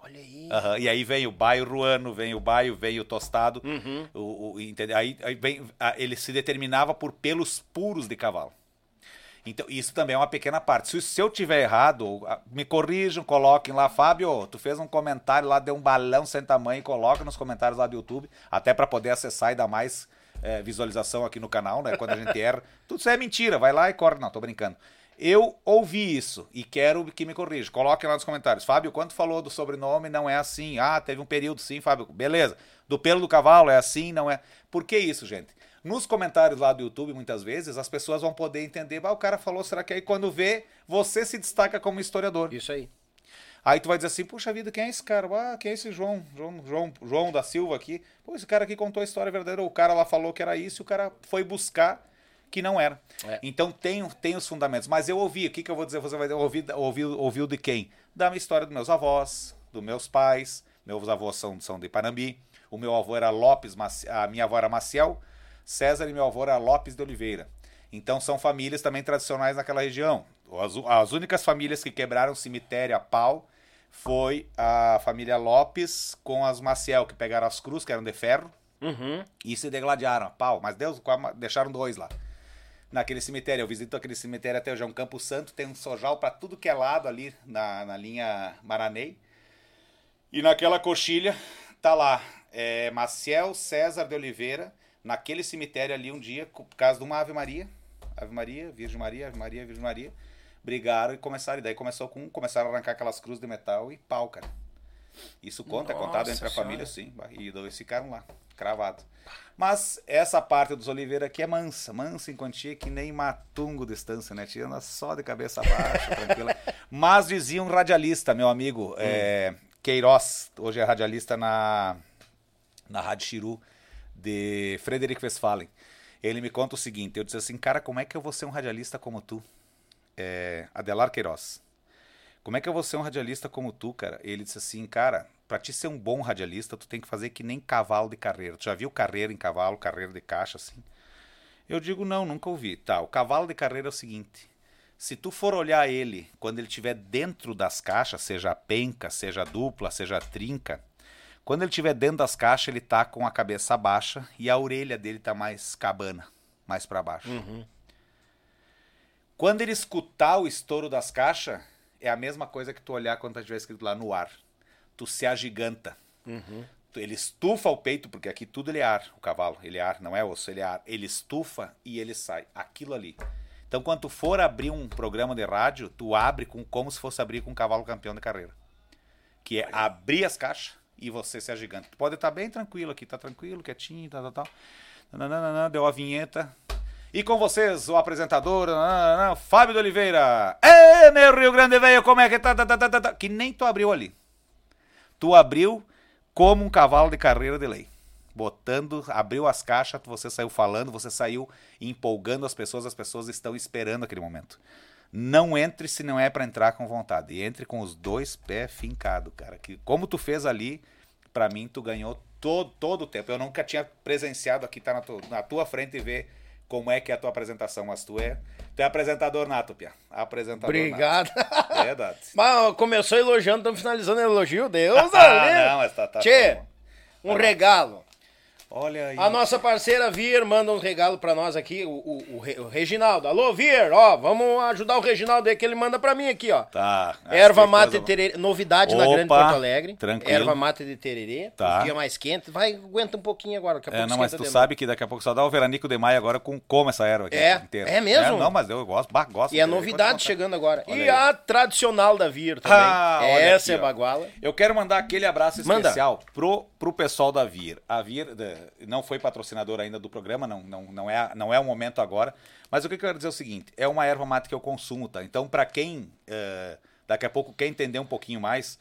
olha aí. Aham, E aí vem o baio ruano, vem o baio, vem o tostado. Uhum. O, o-? Aí, aí vem, ele se determinava por pelos puros de cavalo. Então, isso também é uma pequena parte. Se, se eu tiver errado, me corrijam, coloquem lá, Fábio, tu fez um comentário lá, deu um balão sem tamanho, coloca nos comentários lá do YouTube, até para poder acessar e dar mais eh, visualização aqui no canal, né? Quando a gente erra. Tudo isso é mentira, vai lá e corre. Não, tô brincando. Eu ouvi isso e quero que me corrija. Coloquem lá nos comentários. Fábio, quando falou do sobrenome, não é assim. Ah, teve um período sim, Fábio. Beleza. Do pelo do cavalo é assim, não é. Por que isso, gente? Nos comentários lá do YouTube, muitas vezes, as pessoas vão poder entender. Ah, o cara falou, será que aí quando vê, você se destaca como historiador. Isso aí. Aí tu vai dizer assim, puxa vida, quem é esse cara? Ah, quem é esse João? João, João, João da Silva aqui? Pô, esse cara aqui contou a história verdadeira. O cara lá falou que era isso e o cara foi buscar que não era. É. Então tem, tem os fundamentos. Mas eu ouvi, o que, que eu vou dizer? Você vai ouvir, ouvir, ouviu de quem? Da minha história dos meus avós, dos meus pais. Meus avós são, são de Panambi. O meu avô era Lopes, a minha avó era Maciel. César e meu avô era Lopes de Oliveira. Então são famílias também tradicionais naquela região. As, as únicas famílias que quebraram cemitério a pau foi a família Lopes com as Maciel, que pegaram as cruzes, que eram de ferro, Uhum. e se degladiaram a pau. Mas Deus deixaram dois lá. Naquele cemitério, eu visito aquele cemitério até hoje, é um Campo Santo, tem um sojal para tudo que é lado ali na, na linha Maranei. E naquela coxilha tá lá é, Maciel César de Oliveira, naquele cemitério ali um dia, por causa de uma Ave Maria. Ave Maria, Virgem Maria, Ave Maria, Virgem Maria. Brigaram e começaram. E daí começou com. Começaram a arrancar aquelas cruzes de metal e pau, cara. Isso conta, é contado Nossa entre a Senhora. família, sim. E dois ficaram lá, cravados. Mas essa parte dos Oliveira aqui é mansa, mansa em quantia, que nem matungo distância, né? Tirando só de cabeça baixa, tranquila. Mas dizia um radialista, meu amigo, é, Queiroz, hoje é radialista na, na Rádio Chiru, de Frederico Westphalen. Ele me conta o seguinte, eu disse assim, cara, como é que eu vou ser um radialista como tu? É, Adelar Queiroz. Como é que eu vou ser um radialista como tu, cara? Ele disse assim, cara, pra te ser um bom radialista, tu tem que fazer que nem cavalo de carreira. Tu já viu carreira em cavalo, carreira de caixa, assim? Eu digo, não, nunca ouvi. Tá, o cavalo de carreira é o seguinte. Se tu for olhar ele quando ele estiver dentro das caixas, seja penca, seja dupla, seja trinca, quando ele estiver dentro das caixas, ele tá com a cabeça baixa e a orelha dele tá mais cabana, mais para baixo. Quando ele escutar o estouro das caixas, é a mesma coisa que tu olhar quando tá tiver escrito lá no ar. Tu se agiganta. Tu- Ele estufa o peito, porque aqui tudo ele é ar, o cavalo. Ele é ar, não é osso, ele é ar. Ele estufa e ele sai. Aquilo ali. Então, quando tu for abrir um programa de rádio, tu abre com como se fosse abrir com um cavalo campeão de carreira. Que é abrir as caixas e você se agiganta. Tu pode estar bem tranquilo aqui, tá tranquilo, quietinho, tal, tal, tal. Nananana, deu a vinheta. E com vocês, o apresentador, nananana, Fábio de Oliveira. Ê, meu Rio Grande Velho, como é que tá, tá, tá, tá, tá, tá? Que nem tu abriu ali. Tu abriu como um cavalo de carreira de lei. Botando, abriu as caixas, você saiu falando, você saiu empolgando as pessoas, as pessoas estão esperando aquele momento. Não entre se não é pra entrar com vontade. Entre com os dois pés fincados, cara. Que como tu fez ali, pra mim tu ganhou todo, todo o tempo. Eu nunca tinha presenciado aqui, tá na, tu- na tua frente e ver como é que é a tua apresentação, mas tu é, tu é apresentador nato, Pia. Apresentador Obrigado. nato. Verdade. Mas começou elogiando, estamos finalizando o elogio. Deus Ah, ali. não, mas tá- tá- Tchê, tá um regalo. Olha aí. A nossa parceira Vir manda um regalo pra nós aqui, o, o- o Re- o Reginaldo. Alô, Vir, ó, vamos ajudar o Reginaldo aí que ele manda pra mim aqui, ó. Tá. Erva mate coisa- tererê, novidade na Opa, Grande Porto Alegre. tranquilo. Erva mate de tererê, Tá. um dia mais quente. Vai, aguenta um pouquinho agora, daqui a É, pouco não, mas tu de sabe que daqui a pouco só dá o veranico de maio agora com como essa erva aqui É? inteira. É mesmo? não, mas eu gosto, bah, gosto. E a Pode novidade chegando agora. Olha e aí. a tradicional da Vir também. Ah, Essa aqui, é ó. baguala. Eu quero mandar aquele abraço Manda. especial pro, pro pessoal da Vir. A Vir, eh, não foi patrocinador ainda do programa, não, não, não, é, não é o momento agora. Mas o que eu quero dizer é o seguinte: é uma erva mate que eu consumo, tá? Então, para quem eh, daqui a pouco quer entender um pouquinho mais,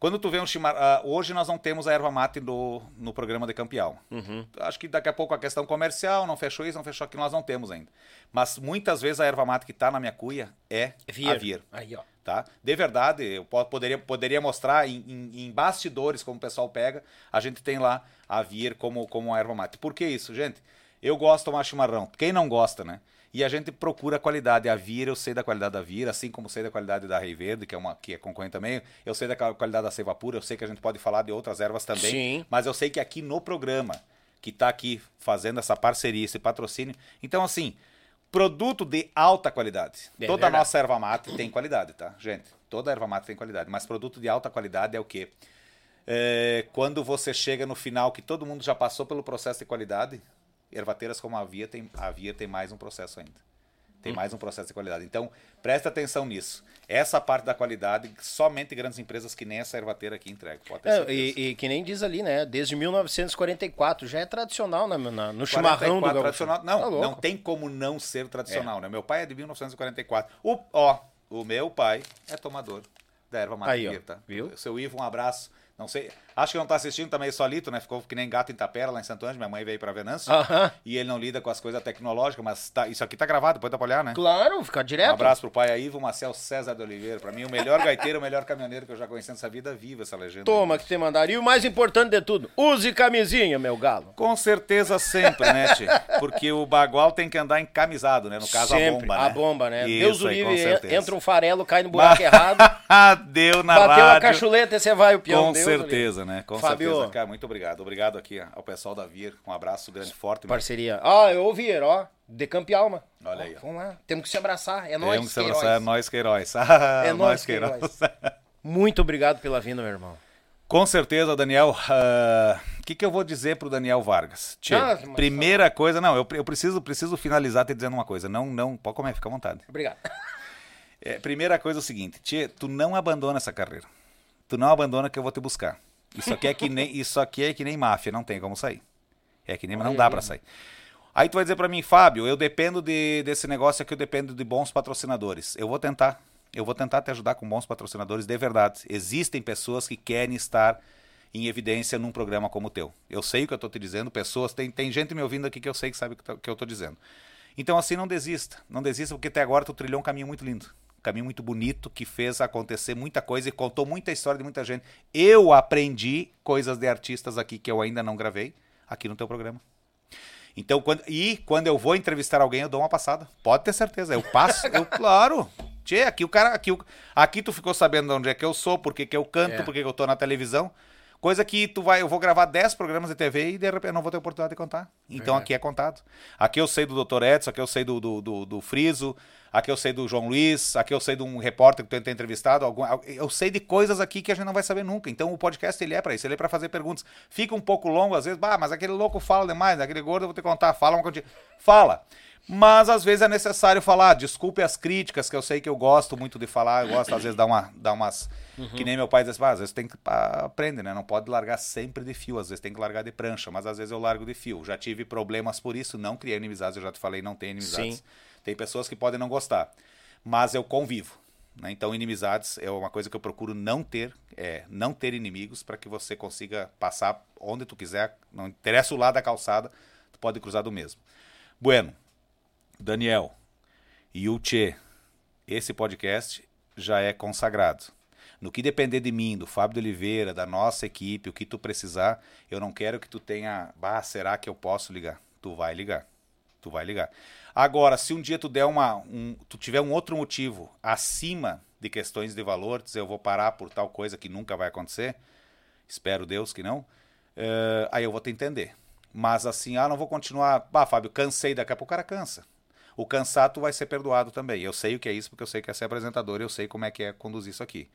quando tu vê um chimarrão. hoje nós não temos a erva mate no, no programa de campeão. Uhum. Acho que daqui a pouco a questão comercial, não fechou isso, não fechou aquilo, nós não temos ainda. Mas muitas vezes a erva mate que está na minha cuia é Vir. a vir. Aí, ó. Tá? De verdade, eu po- poderia, poderia mostrar em, em- em bastidores, como o pessoal pega, a gente tem lá a vir como, como uma erva mate. Por que isso, gente? Eu gosto de tomar chimarrão. Quem não gosta, né? E a gente procura qualidade. A Vir, eu sei da qualidade da Vir, assim como sei da qualidade da Rei Verde, que é uma que é concorrente também. Eu sei da qual- qualidade da Ceiva Pura, eu sei que a gente pode falar de outras ervas também. Sim. Mas eu sei que aqui no programa, que está aqui fazendo essa parceria, esse patrocínio. Então, assim, produto de alta qualidade. É Toda verdade. nossa erva mate tem qualidade, tá? Gente, toda erva mate tem qualidade. Mas produto de alta qualidade é o quê? É, quando você chega no final, que todo mundo já passou pelo processo de qualidade, ervateiras como a Via tem, a Via tem mais um processo ainda. Tem mais um processo de qualidade. Então, presta atenção nisso. Essa parte da qualidade, somente grandes empresas que nem essa ervateira aqui entregam. É, e, e que nem diz ali, né? Desde 1944. Já é tradicional na, na- no chimarrão do 44 gaúcho. tradicional. Não, Tá não tem como não ser tradicional, né? Meu pai é de 1944. O, ó, o meu pai é tomador da erva mate Aí, ó, Vir, tá? viu? Seu Ivo, um abraço. Não sei, acho que não tá assistindo, tá meio solito, né? Ficou que nem gato em Tapera lá em Santo Ângelo. Minha mãe veio pra Venâncio. Aham. E ele não lida com as coisas tecnológicas, mas tá- isso aqui tá gravado, depois dá pra olhar, né? Claro, fica direto. Um abraço pro pai aí, Ivo Marcel César de Oliveira. Pra mim, o melhor gaiteiro, o melhor caminhoneiro que eu já conheci nessa vida, viva essa legenda. Toma que te mandaria. E o mais importante de tudo, use camisinha, meu galo. Com certeza sempre, né, Tchê? Porque o bagual tem que andar encamisado, né? No caso, Sempre. a bomba, né? A bomba, né? Isso Deus o aí, livre, entra um farelo, cai no buraco errado. Deu na Bateu a rádio. cachuleta e você vai o peão. Com Deus certeza, né? Com Fábio. certeza. Cara, muito obrigado. Obrigado aqui ao pessoal da Vir. Um abraço grande, forte. Parceria. Ó, eu ouvi, ó. De Campialma. Olha aí, ó. Vamos lá. Temos que se abraçar. É nóis, Temos que se abraçar, é nós Queiroz. Ah, É nós Queiroz. Queiroz. Muito obrigado pela vinda, meu irmão. Com certeza, Daniel. ah, O que, que eu vou dizer pro Daniel Vargas? Tchê, Ah, mas primeira coisa, não, eu, eu preciso, preciso finalizar te dizendo uma coisa. Não, não, pode comer, fica à vontade. Obrigado. É, primeira coisa é o seguinte, Tchê, tu não abandona essa carreira. Tu não abandona que eu vou te buscar. Isso aqui é que nem, isso aqui é que nem máfia, não tem como sair. É que nem, não dá pra sair. Aí tu vai dizer pra mim, Fábio, eu dependo de, desse negócio aqui, eu dependo de bons patrocinadores. Eu vou tentar. Eu vou tentar te ajudar com bons patrocinadores de verdade. Existem pessoas que querem estar em evidência num programa como o teu. Eu sei o que eu tô te dizendo, pessoas, tem, tem gente me ouvindo aqui que eu sei que sabe o que, tá- que eu tô dizendo. Então, assim, não desista. Não desista, porque até agora tu trilhou um caminho muito lindo. Caminho muito bonito, que fez acontecer muita coisa e contou muita história de muita gente. Eu aprendi coisas de artistas aqui que eu ainda não gravei, aqui no teu programa. Então, quando, e quando eu vou entrevistar alguém, eu dou uma passada. Pode ter certeza. Eu passo, eu, claro. Tchê, aqui o cara. Aqui, aqui tu ficou sabendo de onde é que eu sou, por que, que eu canto, É. por que, que eu tô na televisão. Coisa que tu vai, eu vou gravar 10 programas de TV e de repente eu não vou ter oportunidade de contar. Então aqui é contado. Aqui eu sei do Dr. Edson, aqui eu sei do, do, do, do Friso, aqui eu sei do João Luiz, aqui eu sei de um repórter que tu tem entrevistado. Algum, eu sei de coisas aqui que a gente não vai saber nunca. Então o podcast ele é pra isso, ele é pra fazer perguntas. Fica um pouco longo às vezes, bah, mas aquele louco fala demais, aquele gordo eu vou te contar, fala uma coisa. Fala. Mas às vezes é necessário falar. Desculpe as críticas, que eu sei que eu gosto muito de falar. Eu gosto, às vezes, dar uma, dar umas. Que nem meu pai diz, "Ah, às vezes tem que aprender, né? Não pode largar sempre de fio, às vezes tem que largar de prancha, mas às vezes eu largo de fio. Já tive problemas por isso, não criei inimizades, eu já te falei, não tem inimizades. Sim. Tem pessoas que podem não gostar, mas eu convivo. né? Então, inimizades é uma coisa que eu procuro não ter, é não ter inimigos para que você consiga passar onde tu quiser, não interessa o lado da calçada, tu pode cruzar do mesmo. Bueno, Daniel e Tchê, esse podcast já é consagrado. No que depender de mim, do Fábio de Oliveira, da nossa equipe, o que tu precisar, eu não quero que tu tenha, bah, será que eu posso ligar? Tu vai ligar. Tu vai ligar. Agora, se um dia tu der uma, um, tu tiver um outro motivo acima de questões de valor, dizer eu vou parar por tal coisa que nunca vai acontecer, espero Deus que não, eh, aí eu vou te entender. Mas assim, ah, não vou continuar. Bah, Fábio, cansei, daqui a pouco o cara cansa. O cansado tu vai ser perdoado também. Eu sei o que é isso, porque eu sei que é ser apresentador, eu sei como é que é conduzir isso aqui.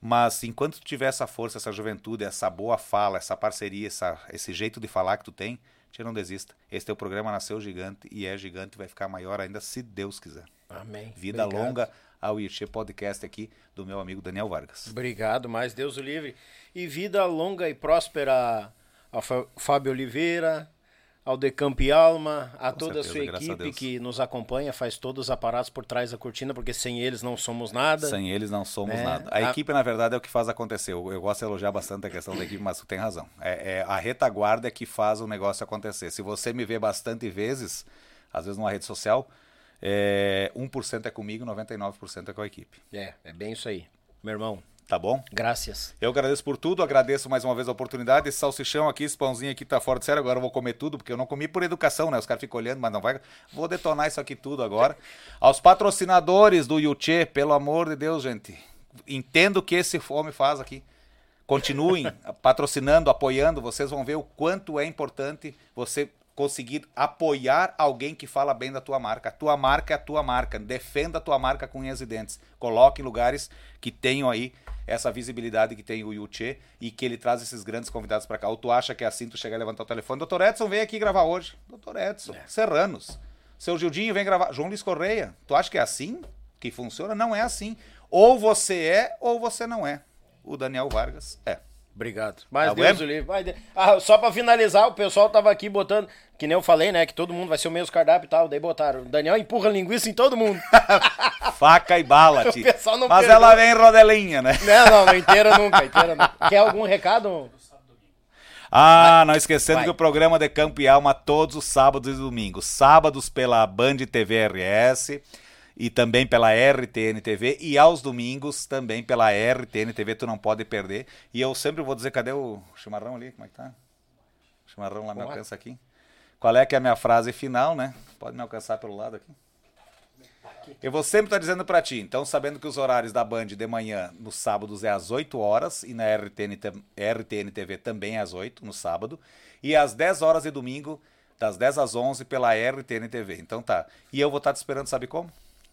Mas enquanto tu tiver essa força, essa juventude, essa boa fala, essa parceria, essa, esse jeito de falar que tu tem, tia, não desista. Esse teu programa nasceu gigante e é gigante e vai ficar maior ainda, se Deus quiser. Amém. Vida Obrigado. longa ao Irche Podcast aqui do meu amigo Daniel Vargas. Obrigado, mais Deus o livre. E vida longa e próspera Fa- Fábio Oliveira, ao Decamp Alma, a toda a certeza, sua a equipe Deus. que nos acompanha, faz todos os aparatos por trás da cortina, porque sem eles não somos nada. Sem eles não somos Né? nada. A A- equipe, na verdade, é o que faz acontecer. Eu, eu gosto de elogiar bastante a questão da equipe, mas tu tem razão. É, é a retaguarda é que faz o negócio acontecer. Se você me vê bastante vezes, às vezes numa rede social, é, 1% é comigo, 99% é com a equipe. É, é bem isso aí. Meu irmão, Tá bom? graças. Eu agradeço por tudo, agradeço mais uma vez a oportunidade. Esse salsichão aqui, esse pãozinho aqui tá fora de sério. Agora eu vou comer tudo, porque eu não comi por educação, né? Os caras ficam olhando, mas não vai. Vou detonar isso aqui tudo agora. Aos patrocinadores do Yuchê, pelo amor de Deus, gente. Entendo o que esse homem faz aqui. Continuem patrocinando, apoiando. Vocês vão ver o quanto é importante você conseguir apoiar alguém que fala bem da tua marca. A tua marca é a tua marca. Defenda a tua marca com unhas e dentes. Coloque em lugares que tenham aí essa visibilidade que tem o Yuchê e que ele traz esses grandes convidados para cá. Ou tu acha que é assim, tu chega a levantar o telefone. Doutor Edson, vem aqui gravar hoje. Doutor Edson, Serranos. Seu Gildinho vem gravar. João Luiz Correia, tu acha que é assim que funciona? Não é assim. Ou você é, ou você não é. O Daniel Vargas é. Obrigado. Mas Tá Deus o livre. Ah, só pra finalizar, o pessoal tava aqui botando, que nem eu falei, né? Que todo mundo vai ser o mesmo cardápio e tal. Daí botaram. O Daniel empurra linguiça em todo mundo. Faca e bala, tio. Mas perdoa. ela vem em rodelinha, né? não, não, não inteira nunca, inteira nunca. Quer algum recado? Ah, não esquecendo Vai. que o programa de Campo e Alma todos os sábados e domingos. Sábados pela Band TV RS e também pela RTN TV e aos domingos também pela RTN TV, tu não pode perder. E eu sempre vou dizer, cadê o chimarrão ali? Como é que tá? O chimarrão lá me Vamos lá. alcança aqui. Qual é que é a minha frase final, né? Pode me alcançar pelo lado aqui. Eu vou sempre estar dizendo pra ti, então sabendo que os horários da Band de manhã nos sábados é às 8 horas e na RTN, RTN TV também é às 8 no sábado e às 10 horas de domingo das 10 às 11 pela RTN TV. Então tá. E eu vou estar te esperando, sabe como?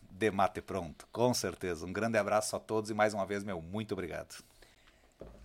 De mate pronto, com certeza. Um grande abraço a todos e mais uma vez, meu, muito obrigado.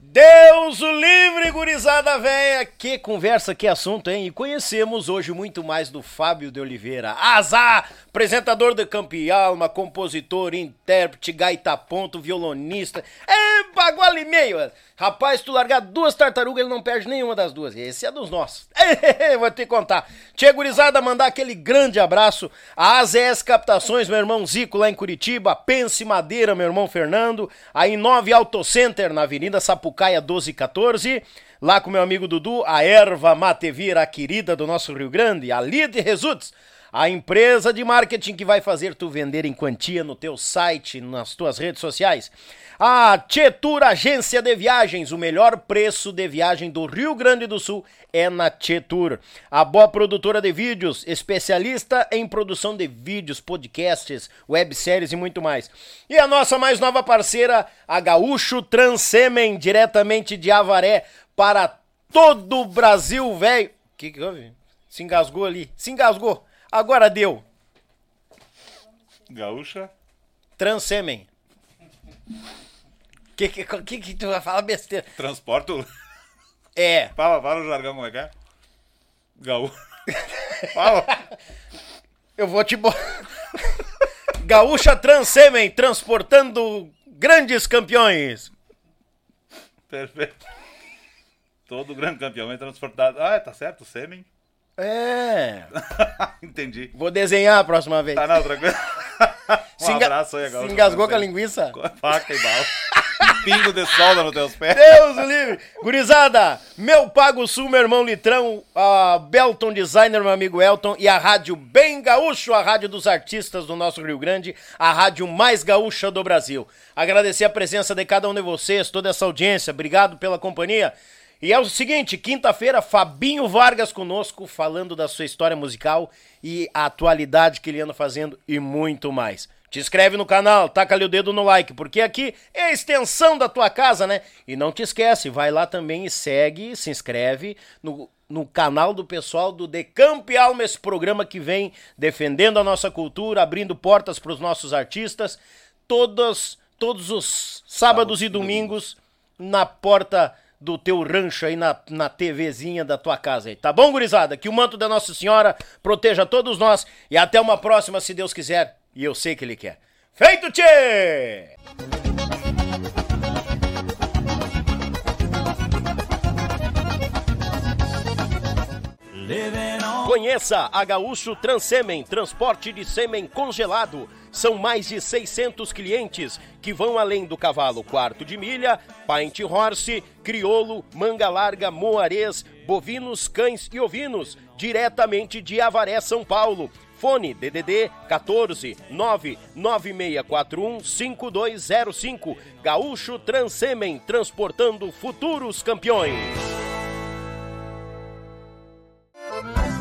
Deus o livre, gurizada véia! Que conversa, que assunto, hein? E conhecemos hoje muito mais do Fábio de Oliveira. Azar! Apresentador de Campo e Alma, compositor, intérprete, gaita ponto, violonista. É bagual e meio! Rapaz, tu largar duas tartarugas, ele não perde nenhuma das duas. Esse é dos nossos. Vou te contar. Tia gurizada, mandar aquele grande abraço. A AZS Captações, meu irmão Zico, lá em Curitiba. Pense Madeira, meu irmão Fernando. A Inove Auto Center, na Avenida Sapucaia 1214. Lá com meu amigo Dudu, a Erva Matevira, a querida do nosso Rio Grande. A Lide Results. A empresa de marketing que vai fazer tu vender em quantia no teu site, nas tuas redes sociais. A Tietur Agência de Viagens, o melhor preço de viagem do Rio Grande do Sul é na Tietur. A boa produtora de vídeos, especialista em produção de vídeos, podcasts, webséries e muito mais. E a nossa mais nova parceira, a Gaúcho Transsemen, diretamente de Avaré para todo o Brasil, velho. O que, que houve? Se engasgou ali. Se engasgou. Agora deu. Gaúcha? Transsemen. Que, que, que, que tu vai falar besteira? Transporto? É. Fala, fala o jargão como é que é? Gaúcha. fala. Eu vou te. bo- Gaúcha Transsemen, transportando grandes campeões. Perfeito. Todo grande campeão é transportado. Ah, tá certo, sêmen. É. Entendi. Vou desenhar a próxima vez. Tá não, tranquilo. Um Se abraço aí, Gaúcha. Se engasgou com a linguiça? Faca e bala. Pingo de solda nos teus pés. Deus o livre! Gurizada, meu Pago Sul, meu irmão Litrão, a Belton Designer, meu amigo Elton, e a Rádio Bem Gaúcho, a rádio dos artistas do nosso Rio Grande, a rádio mais gaúcha do Brasil. Agradecer a presença de cada um de vocês, toda essa audiência, obrigado pela companhia. E é o seguinte, quinta-feira, Fabinho Vargas conosco, falando da sua história musical e a atualidade que ele anda fazendo e muito mais. Te inscreve no canal, taca ali o dedo no like, porque aqui é a extensão da tua casa, né? E não te esquece, vai lá também e segue, se inscreve no, no canal do pessoal do Decamp e Alma, esse programa que vem defendendo a nossa cultura, abrindo portas para os nossos artistas, todos, todos os sábados e domingos na porta do teu rancho aí na, na TVzinha da tua casa aí. Tá bom, gurizada? Que o manto da Nossa Senhora proteja todos nós e até uma próxima, se Deus quiser. E eu sei que Ele quer. Feito, tchê! Conheça a Gaúcho Transsemen, transporte de sêmen congelado. São mais de 600 clientes que vão além do cavalo quarto de milha, Pint Horse, crioulo, manga larga, moarês, bovinos, cães e ovinos, diretamente de Avaré, São Paulo. Fone DDD 14 99641 5205. Gaúcho Transsemen, transportando futuros campeões.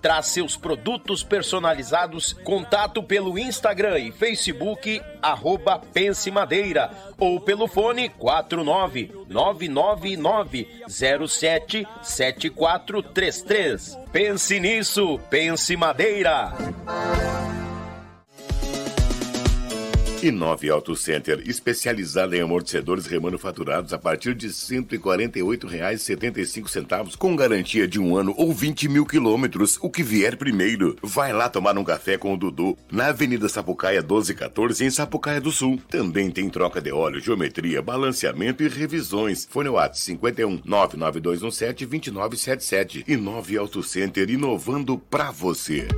traz seus produtos personalizados. Contato pelo Instagram e Facebook, arroba Pense Madeira, ou pelo fone 49999077433. Pense nisso, Pense Madeira. E 9 Auto Center, especializada em amortecedores remanufaturados a partir de R$ 148,75, com garantia de um ano ou 20 mil quilômetros, o que vier primeiro. Vai lá tomar um café com o Dudu, na Avenida Sapucaia 1214, em Sapucaia do Sul. Também tem troca de óleo, geometria, balanceamento e revisões. Fone WhatsApp 51 99217 2977 e 9 Auto Center, inovando pra você.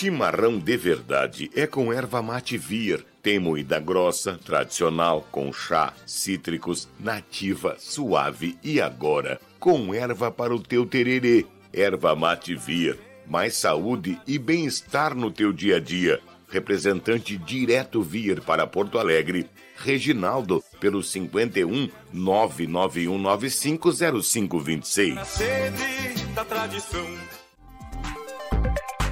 Chimarrão de verdade é com erva mate vir. Tem moída grossa, tradicional, com chá, cítricos, nativa, suave e agora com erva para o teu tererê. Erva mate vir. Mais saúde e bem-estar no teu dia a dia. Representante direto vir para Porto Alegre. Reginaldo, pelo 51 991950526. Na sede da tradição.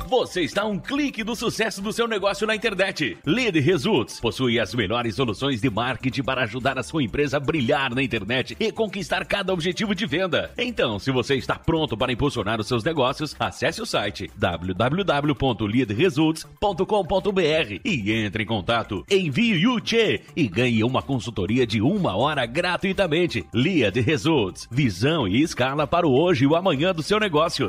Você está um clique do sucesso do seu negócio na internet. Lead Results possui as melhores soluções de marketing para ajudar a sua empresa a brilhar na internet e conquistar cada objetivo de venda. Então, se você está pronto para impulsionar os seus negócios, acesse o site www.leadresults.com.br e entre em contato. Envie o Tchê e ganhe uma consultoria de uma hora gratuitamente. Lead Results, visão e escala para o hoje e o amanhã do seu negócio.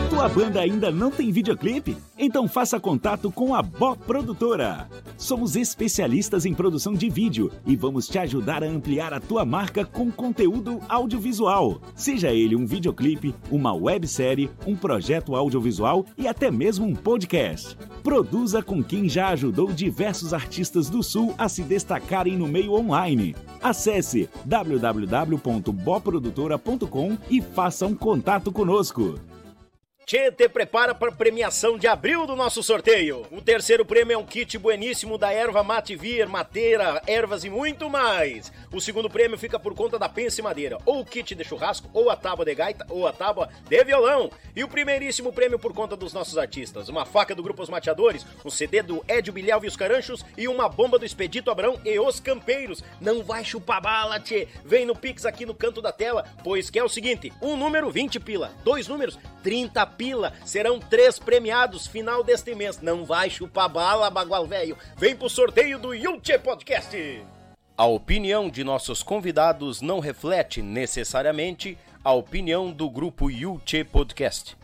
Tua banda ainda não tem videoclipe? Então faça contato com a Bó Produtora. Somos especialistas em produção de vídeo e vamos te ajudar a ampliar a tua marca com conteúdo audiovisual. Seja ele um videoclipe, uma websérie, um projeto audiovisual e até mesmo um podcast. Produza com quem já ajudou diversos artistas do Sul a se destacarem no meio online. Acesse www.boprodutora.com e faça um contato conosco. Tchê, prepara para premiação de abril do nosso sorteio. O terceiro prêmio é um kit bueníssimo da erva mate vir, mateira, ervas e muito mais. O segundo prêmio fica por conta da Pense Madeira, ou o kit de churrasco, ou a tábua de gaita, ou a tábua de violão. E o primeiríssimo prêmio por conta dos nossos artistas, uma faca do Grupo Os Mateadores, um CD do Edio Bilhau e os Caranchos e uma bomba do Expedito Abrão e os Campeiros. Não vai chupar bala, tchê. Vem no Pix aqui no canto da tela, pois que é o seguinte, um número 20 pila, dois números 30 pila. Serão três premiados final deste mês. Não vai chupar bala, bagual velho. Vem pro sorteio do Yulche Podcast. A opinião de nossos convidados não reflete necessariamente a opinião do grupo Yulche Podcast.